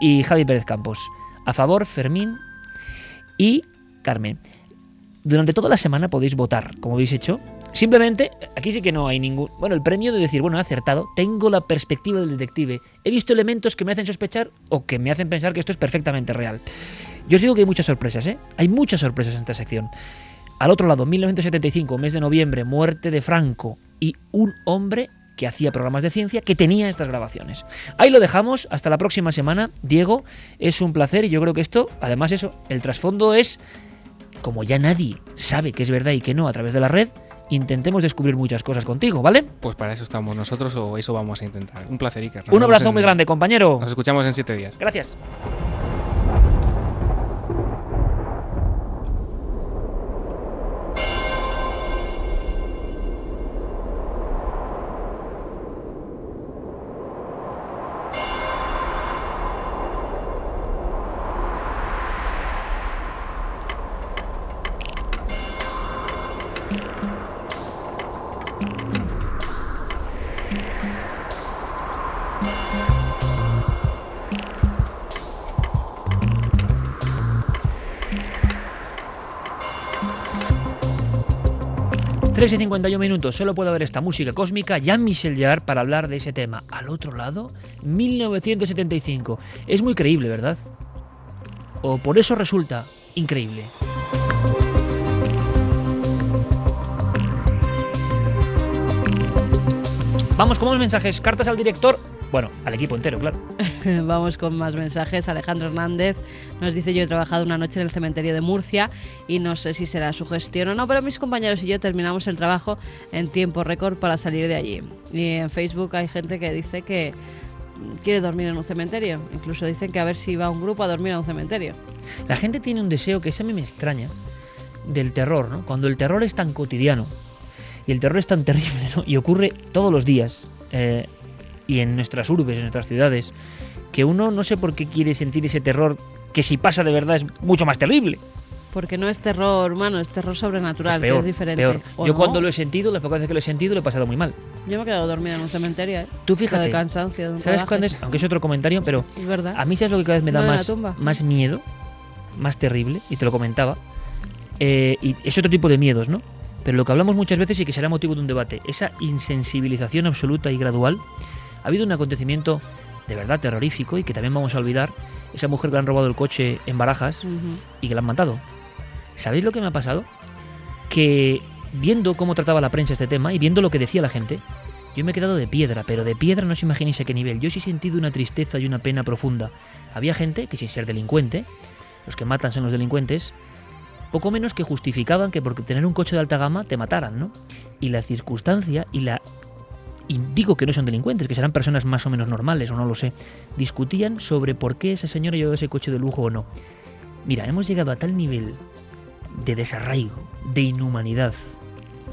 y Javi Pérez Campos. A favor, Fermín y Carmen. Durante toda la semana podéis votar, como habéis hecho. Simplemente, aquí sí que no hay ningún... Bueno, el premio de decir, bueno, he acertado, tengo la perspectiva del detective. He visto elementos que me hacen sospechar o que me hacen pensar que esto es perfectamente real. Yo os digo que hay muchas sorpresas, ¿eh? Hay muchas sorpresas en esta sección. Al otro lado, 1975, mes de noviembre, muerte de Franco y un hombre que hacía programas de ciencia que tenía estas grabaciones. Ahí lo dejamos, hasta la próxima semana. Diego, es un placer y yo creo que esto, además eso, el trasfondo es, como ya nadie sabe que es verdad y que no a través de la red, intentemos descubrir muchas cosas contigo, ¿vale? Pues para eso estamos nosotros o eso vamos a intentar. Un placer, Iker. Nos Un abrazo en- muy grande, compañero. Nos escuchamos en siete días. Gracias. Tres y 51 minutos, solo puedo ver esta música cósmica, Jean-Michel Jarre, para hablar de ese tema. Al otro lado, 1975. Es muy creíble, ¿verdad? O por eso resulta increíble. Vamos con los mensajes, cartas al director, bueno, al equipo entero, claro. Vamos con más mensajes. Alejandro Hernández nos dice: Yo he trabajado una noche en el cementerio de Murcia y no sé si será su gestión o no, pero mis compañeros y yo terminamos el trabajo en tiempo récord para salir de allí. Y en Facebook hay gente que dice que quiere dormir en un cementerio. Incluso dicen que a ver si va un grupo a dormir a un cementerio. La gente tiene un deseo que ese a mí me extraña del terror, ¿no? Cuando el terror es tan cotidiano y el terror es tan terrible, ¿no? Y ocurre todos los días eh, y en nuestras urbes, en nuestras ciudades, que uno no sé por qué quiere sentir ese terror que si pasa de verdad es mucho más terrible. Porque no es terror humano, es terror sobrenatural, Es peor, que es diferente. peor. ¿O Yo no? cuando lo he sentido, las pocas veces que lo he sentido, lo he pasado muy mal. Yo me he quedado dormida en un cementerio, ¿eh? Tú fíjate. De cansancio, de un ¿Sabes cuándo es? Aunque es otro comentario, pero Es verdad. a mí sabes lo que cada vez me da más, más miedo, más terrible, y te lo comentaba. Eh, y es otro tipo de miedos, ¿no? Pero lo que hablamos muchas veces y que será motivo de un debate, esa insensibilización absoluta y gradual. Ha habido un acontecimiento de verdad terrorífico y que también vamos a olvidar, esa mujer que le han robado el coche en Barajas y que la han matado. ¿Sabéis lo que me ha pasado? Que viendo cómo trataba la prensa este tema y viendo lo que decía la gente, yo me he quedado de piedra, pero de piedra no os imagináis a qué nivel. Yo sí he sentido una tristeza y una pena profunda. Había gente que sin ser delincuente, los que matan son los delincuentes, poco menos que justificaban que por tener un coche de alta gama te mataran, ¿no? Y la circunstancia y la... Y digo que no son delincuentes, que serán personas más o menos normales, o no lo sé. Discutían sobre por qué esa señora llevaba ese coche de lujo o no. Mira, hemos llegado a tal nivel de desarraigo, de inhumanidad.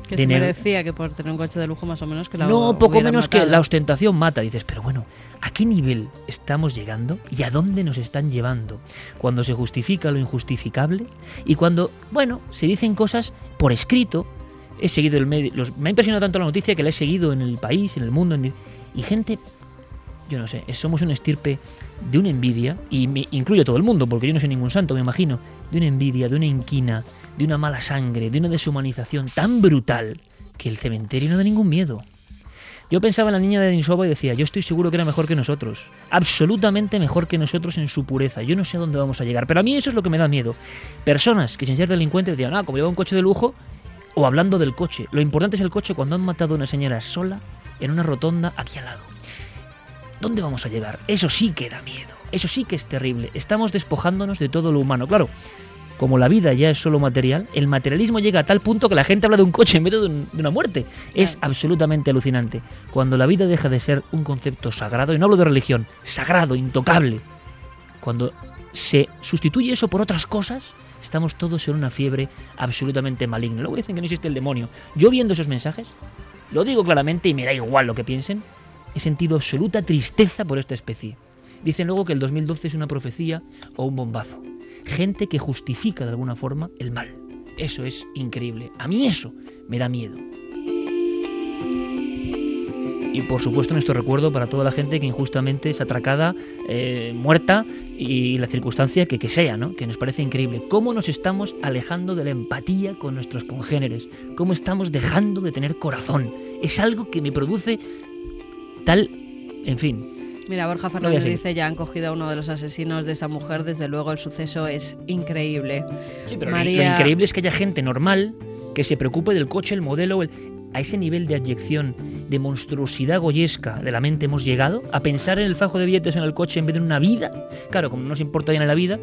Que de se merecía que por tener un coche de lujo más o menos que la no, poco menos que la ostentación mata. Dices, pero bueno, ¿a qué nivel estamos llegando y a dónde nos están llevando? Cuando se justifica lo injustificable y cuando, bueno, se dicen cosas por escrito he seguido el medio, los- me ha impresionado tanto la noticia que la he seguido en el país, en el mundo, en y gente, yo no sé, somos una estirpe de una envidia, y me incluyo a todo el mundo, porque yo no soy ningún santo, me imagino, de una envidia, de una inquina, de una mala sangre, de una deshumanización tan brutal que el cementerio no da ningún miedo. Yo pensaba en la niña de Denisova y decía, yo estoy seguro que era mejor que nosotros. Absolutamente mejor que nosotros en su pureza. Yo no sé a dónde vamos a llegar. Pero a mí eso es lo que me da miedo. Personas que sin ser delincuentes decían, ah, como lleva un coche de lujo, o hablando del coche. Lo importante es el coche cuando han matado a una señora sola en una rotonda aquí al lado. ¿Dónde vamos a llegar? Eso sí que da miedo. Eso sí que es terrible. Estamos despojándonos de todo lo humano. Claro, como la vida ya es solo material, el materialismo llega a tal punto que la gente habla de un coche en vez de, un- de una muerte. Es absolutamente alucinante. Cuando la vida deja de ser un concepto sagrado, y no hablo de religión, sagrado, intocable, cuando se sustituye eso por otras cosas, estamos todos en una fiebre absolutamente maligna. Luego dicen que no existe el demonio. Yo viendo esos mensajes, lo digo claramente y me da igual lo que piensen, he sentido absoluta tristeza por esta especie. Dicen luego que el 2012 es una profecía o un bombazo. Gente que justifica de alguna forma el mal. Eso es increíble. A mí eso me da miedo. Y por supuesto nuestro recuerdo para toda la gente que injustamente es atracada, eh, muerta y la circunstancia que, que sea, ¿no? Que nos parece increíble. Cómo nos estamos alejando de la empatía con nuestros congéneres. Cómo estamos dejando de tener corazón. Es algo que me produce tal... En fin, Mira, Borja Fernández dice ya han cogido a uno de los asesinos de esa mujer. Desde luego el suceso es increíble. Pero lo- lo increíble es que haya gente normal que se preocupe del coche, el modelo, el- a ese nivel de adyección, de monstruosidad goyesca de la mente hemos llegado, a pensar en el fajo de billetes en el coche en vez de en una vida. Claro, como no nos importa bien la vida,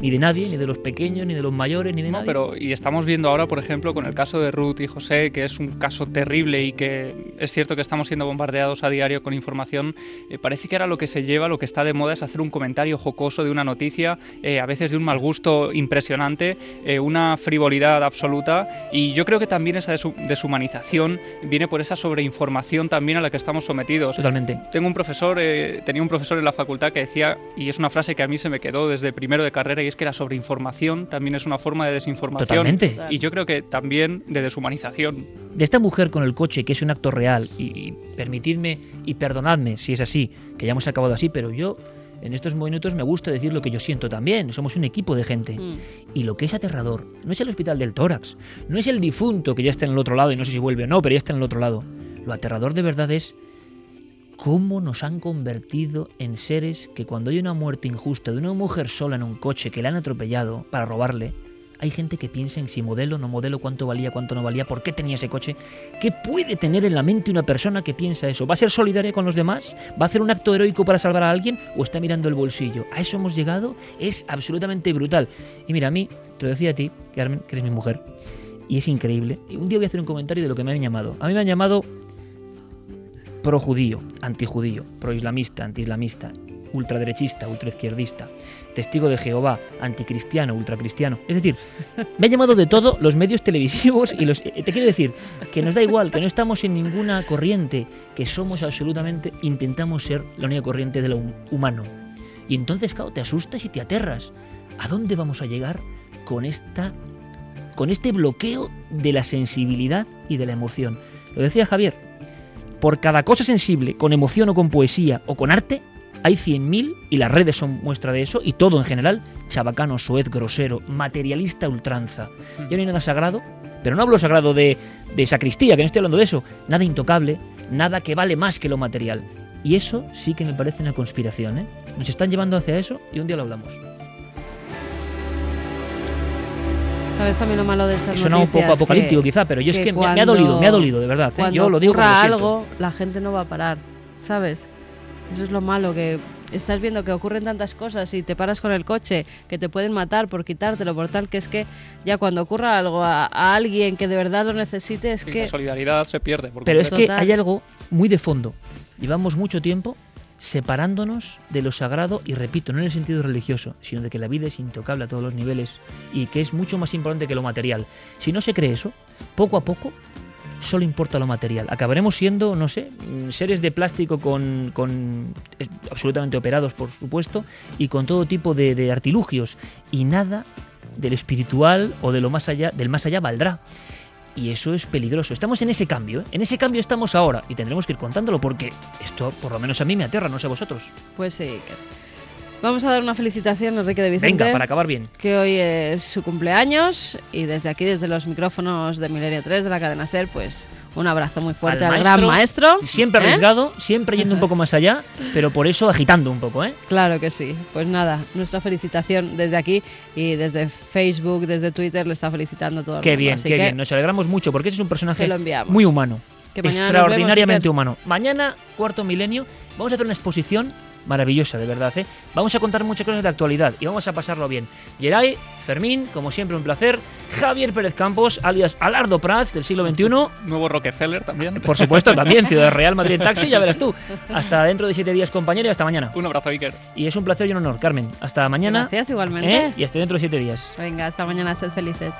ni de nadie, ni de los pequeños, ni de los mayores, ni de No, nadie. pero y estamos viendo ahora, por ejemplo, con el caso de Ruth y José, que es un caso terrible y que es cierto que estamos siendo bombardeados a diario con información. eh, parece que ahora lo que se lleva, lo que está de moda es hacer un comentario jocoso de una noticia, eh, a veces de un mal gusto impresionante, eh, una frivolidad absoluta. Y yo creo que también esa deshu- deshumanización viene por esa sobreinformación también a la que estamos sometidos. Totalmente. Tengo un profesor, eh, tenía un profesor en la facultad que decía, y es una frase que a mí se me quedó desde primero de carrera, y es que la sobreinformación también es una forma de desinformación. Totalmente. Y yo creo que también de deshumanización. de esta mujer con el coche, que es un acto real, y, y permitidme y perdonadme si es así, que ya hemos acabado así, pero yo en estos minutos me gusta decir lo que yo siento también. Somos un equipo de gente. Y lo que es aterrador no es el hospital del tórax, no es el difunto que ya está en el otro lado y no sé si vuelve o no, pero ya está en el otro lado. Lo aterrador de verdad es cómo nos han convertido en seres que cuando hay una muerte injusta de una mujer sola en un coche que le han atropellado para robarle, hay gente que piensa en si modelo, no modelo, cuánto valía, cuánto no valía, por qué tenía ese coche. ¿Qué puede tener en la mente una persona que piensa eso? ¿Va a ser solidaria con los demás? ¿Va a hacer un acto heroico para salvar a alguien? ¿O está mirando el bolsillo? ¿A eso hemos llegado? Es absolutamente brutal. Y mira, a mí, te lo decía a ti, Carmen, que eres mi mujer, y es increíble. Un día voy a hacer un comentario de lo que me han llamado. A mí me han llamado pro-judío, anti-judío, pro-islamista, anti-islamista, ultraderechista, ultraizquierdista, testigo de Jehová, anticristiano, ultracristiano. Es decir, me han llamado de todo los medios televisivos y los... eh, Te quiero decir que nos da igual, que no estamos en ninguna corriente, que somos absolutamente, intentamos ser la única corriente de lo hum- humano. Y entonces, claro, te asustas y te aterras. ¿A dónde vamos a llegar con esta con este bloqueo de la sensibilidad y de la emoción? Lo decía Javier, por cada cosa sensible, con emoción o con poesía o con arte, hay 100.000 y las redes son muestra de eso y todo en general, chabacano, soez, grosero, materialista ultranza. Ya no hay nada sagrado, pero no hablo sagrado de, de sacristía, que no estoy hablando de eso, nada intocable, nada que vale más que lo material. Y eso sí que me parece una conspiración, ¿eh? Nos están llevando hacia eso y un día lo hablamos. ¿Sabes también lo malo de estas Suena un poco apocalíptico quizá, pero yo es que me- me ha dolido, me ha dolido, de verdad, ¿eh? Cuando Yo lo digo ocurra porque lo siento. algo, la gente no va a parar, ¿sabes? Eso es lo malo, que estás viendo que ocurren tantas cosas y te paras con el coche, que te pueden matar por quitártelo, por tal, que es que ya cuando ocurra algo a, a alguien que de verdad lo necesite, es Y que... la solidaridad se pierde. por Pero es que hay algo muy de fondo. Llevamos mucho tiempo separándonos de lo sagrado y repito, no en el sentido religioso, sino de que la vida es intocable a todos los niveles y que es mucho más importante que lo material. Si no se cree eso, poco a poco solo importa lo material. Acabaremos siendo, no sé, mm, seres de plástico con, con eh, absolutamente operados, por supuesto, y con todo tipo de, de artilugios y nada del espiritual o de lo más allá, del más allá valdrá. Y eso es peligroso. Estamos en ese cambio, ¿eh? en ese cambio estamos ahora y tendremos que ir contándolo porque esto por lo menos a mí me aterra, no sé vosotros. Pues sí. Vamos a dar una felicitación a Enrique de Vicente. Venga, para acabar bien. Que hoy es su cumpleaños y desde aquí, desde los micrófonos de Milenio 3 de la cadena SER, pues un abrazo muy fuerte al, gran maestro. Siempre ¿eh? arriesgado, siempre yendo un poco más allá, pero por eso agitando un poco, ¿eh? Claro que sí. Pues nada, nuestra felicitación desde aquí y desde Facebook, desde Twitter le está felicitando todo el Qué mundo. bien, Así qué que bien. Nos alegramos mucho porque ese es un personaje muy humano. Que extraordinariamente vemos, humano. Mañana, cuarto milenio, vamos a hacer una exposición maravillosa, de verdad. ¿eh? Vamos a contar muchas cosas de actualidad y vamos a pasarlo bien. Geray, Fermín, como siempre, un placer. Javier Pérez Campos, alias Alardo Prats, del siglo XXI. Nuevo Rockefeller también. Por supuesto, también, Ciudad Real Madrid en Taxi, ya verás tú. Hasta dentro de siete días, compañero, y hasta mañana. Un abrazo, Iker. Y es un placer y un honor, Carmen. Hasta mañana. Gracias igualmente. ¿eh? Y hasta dentro de siete días. Venga, hasta mañana, sed felices.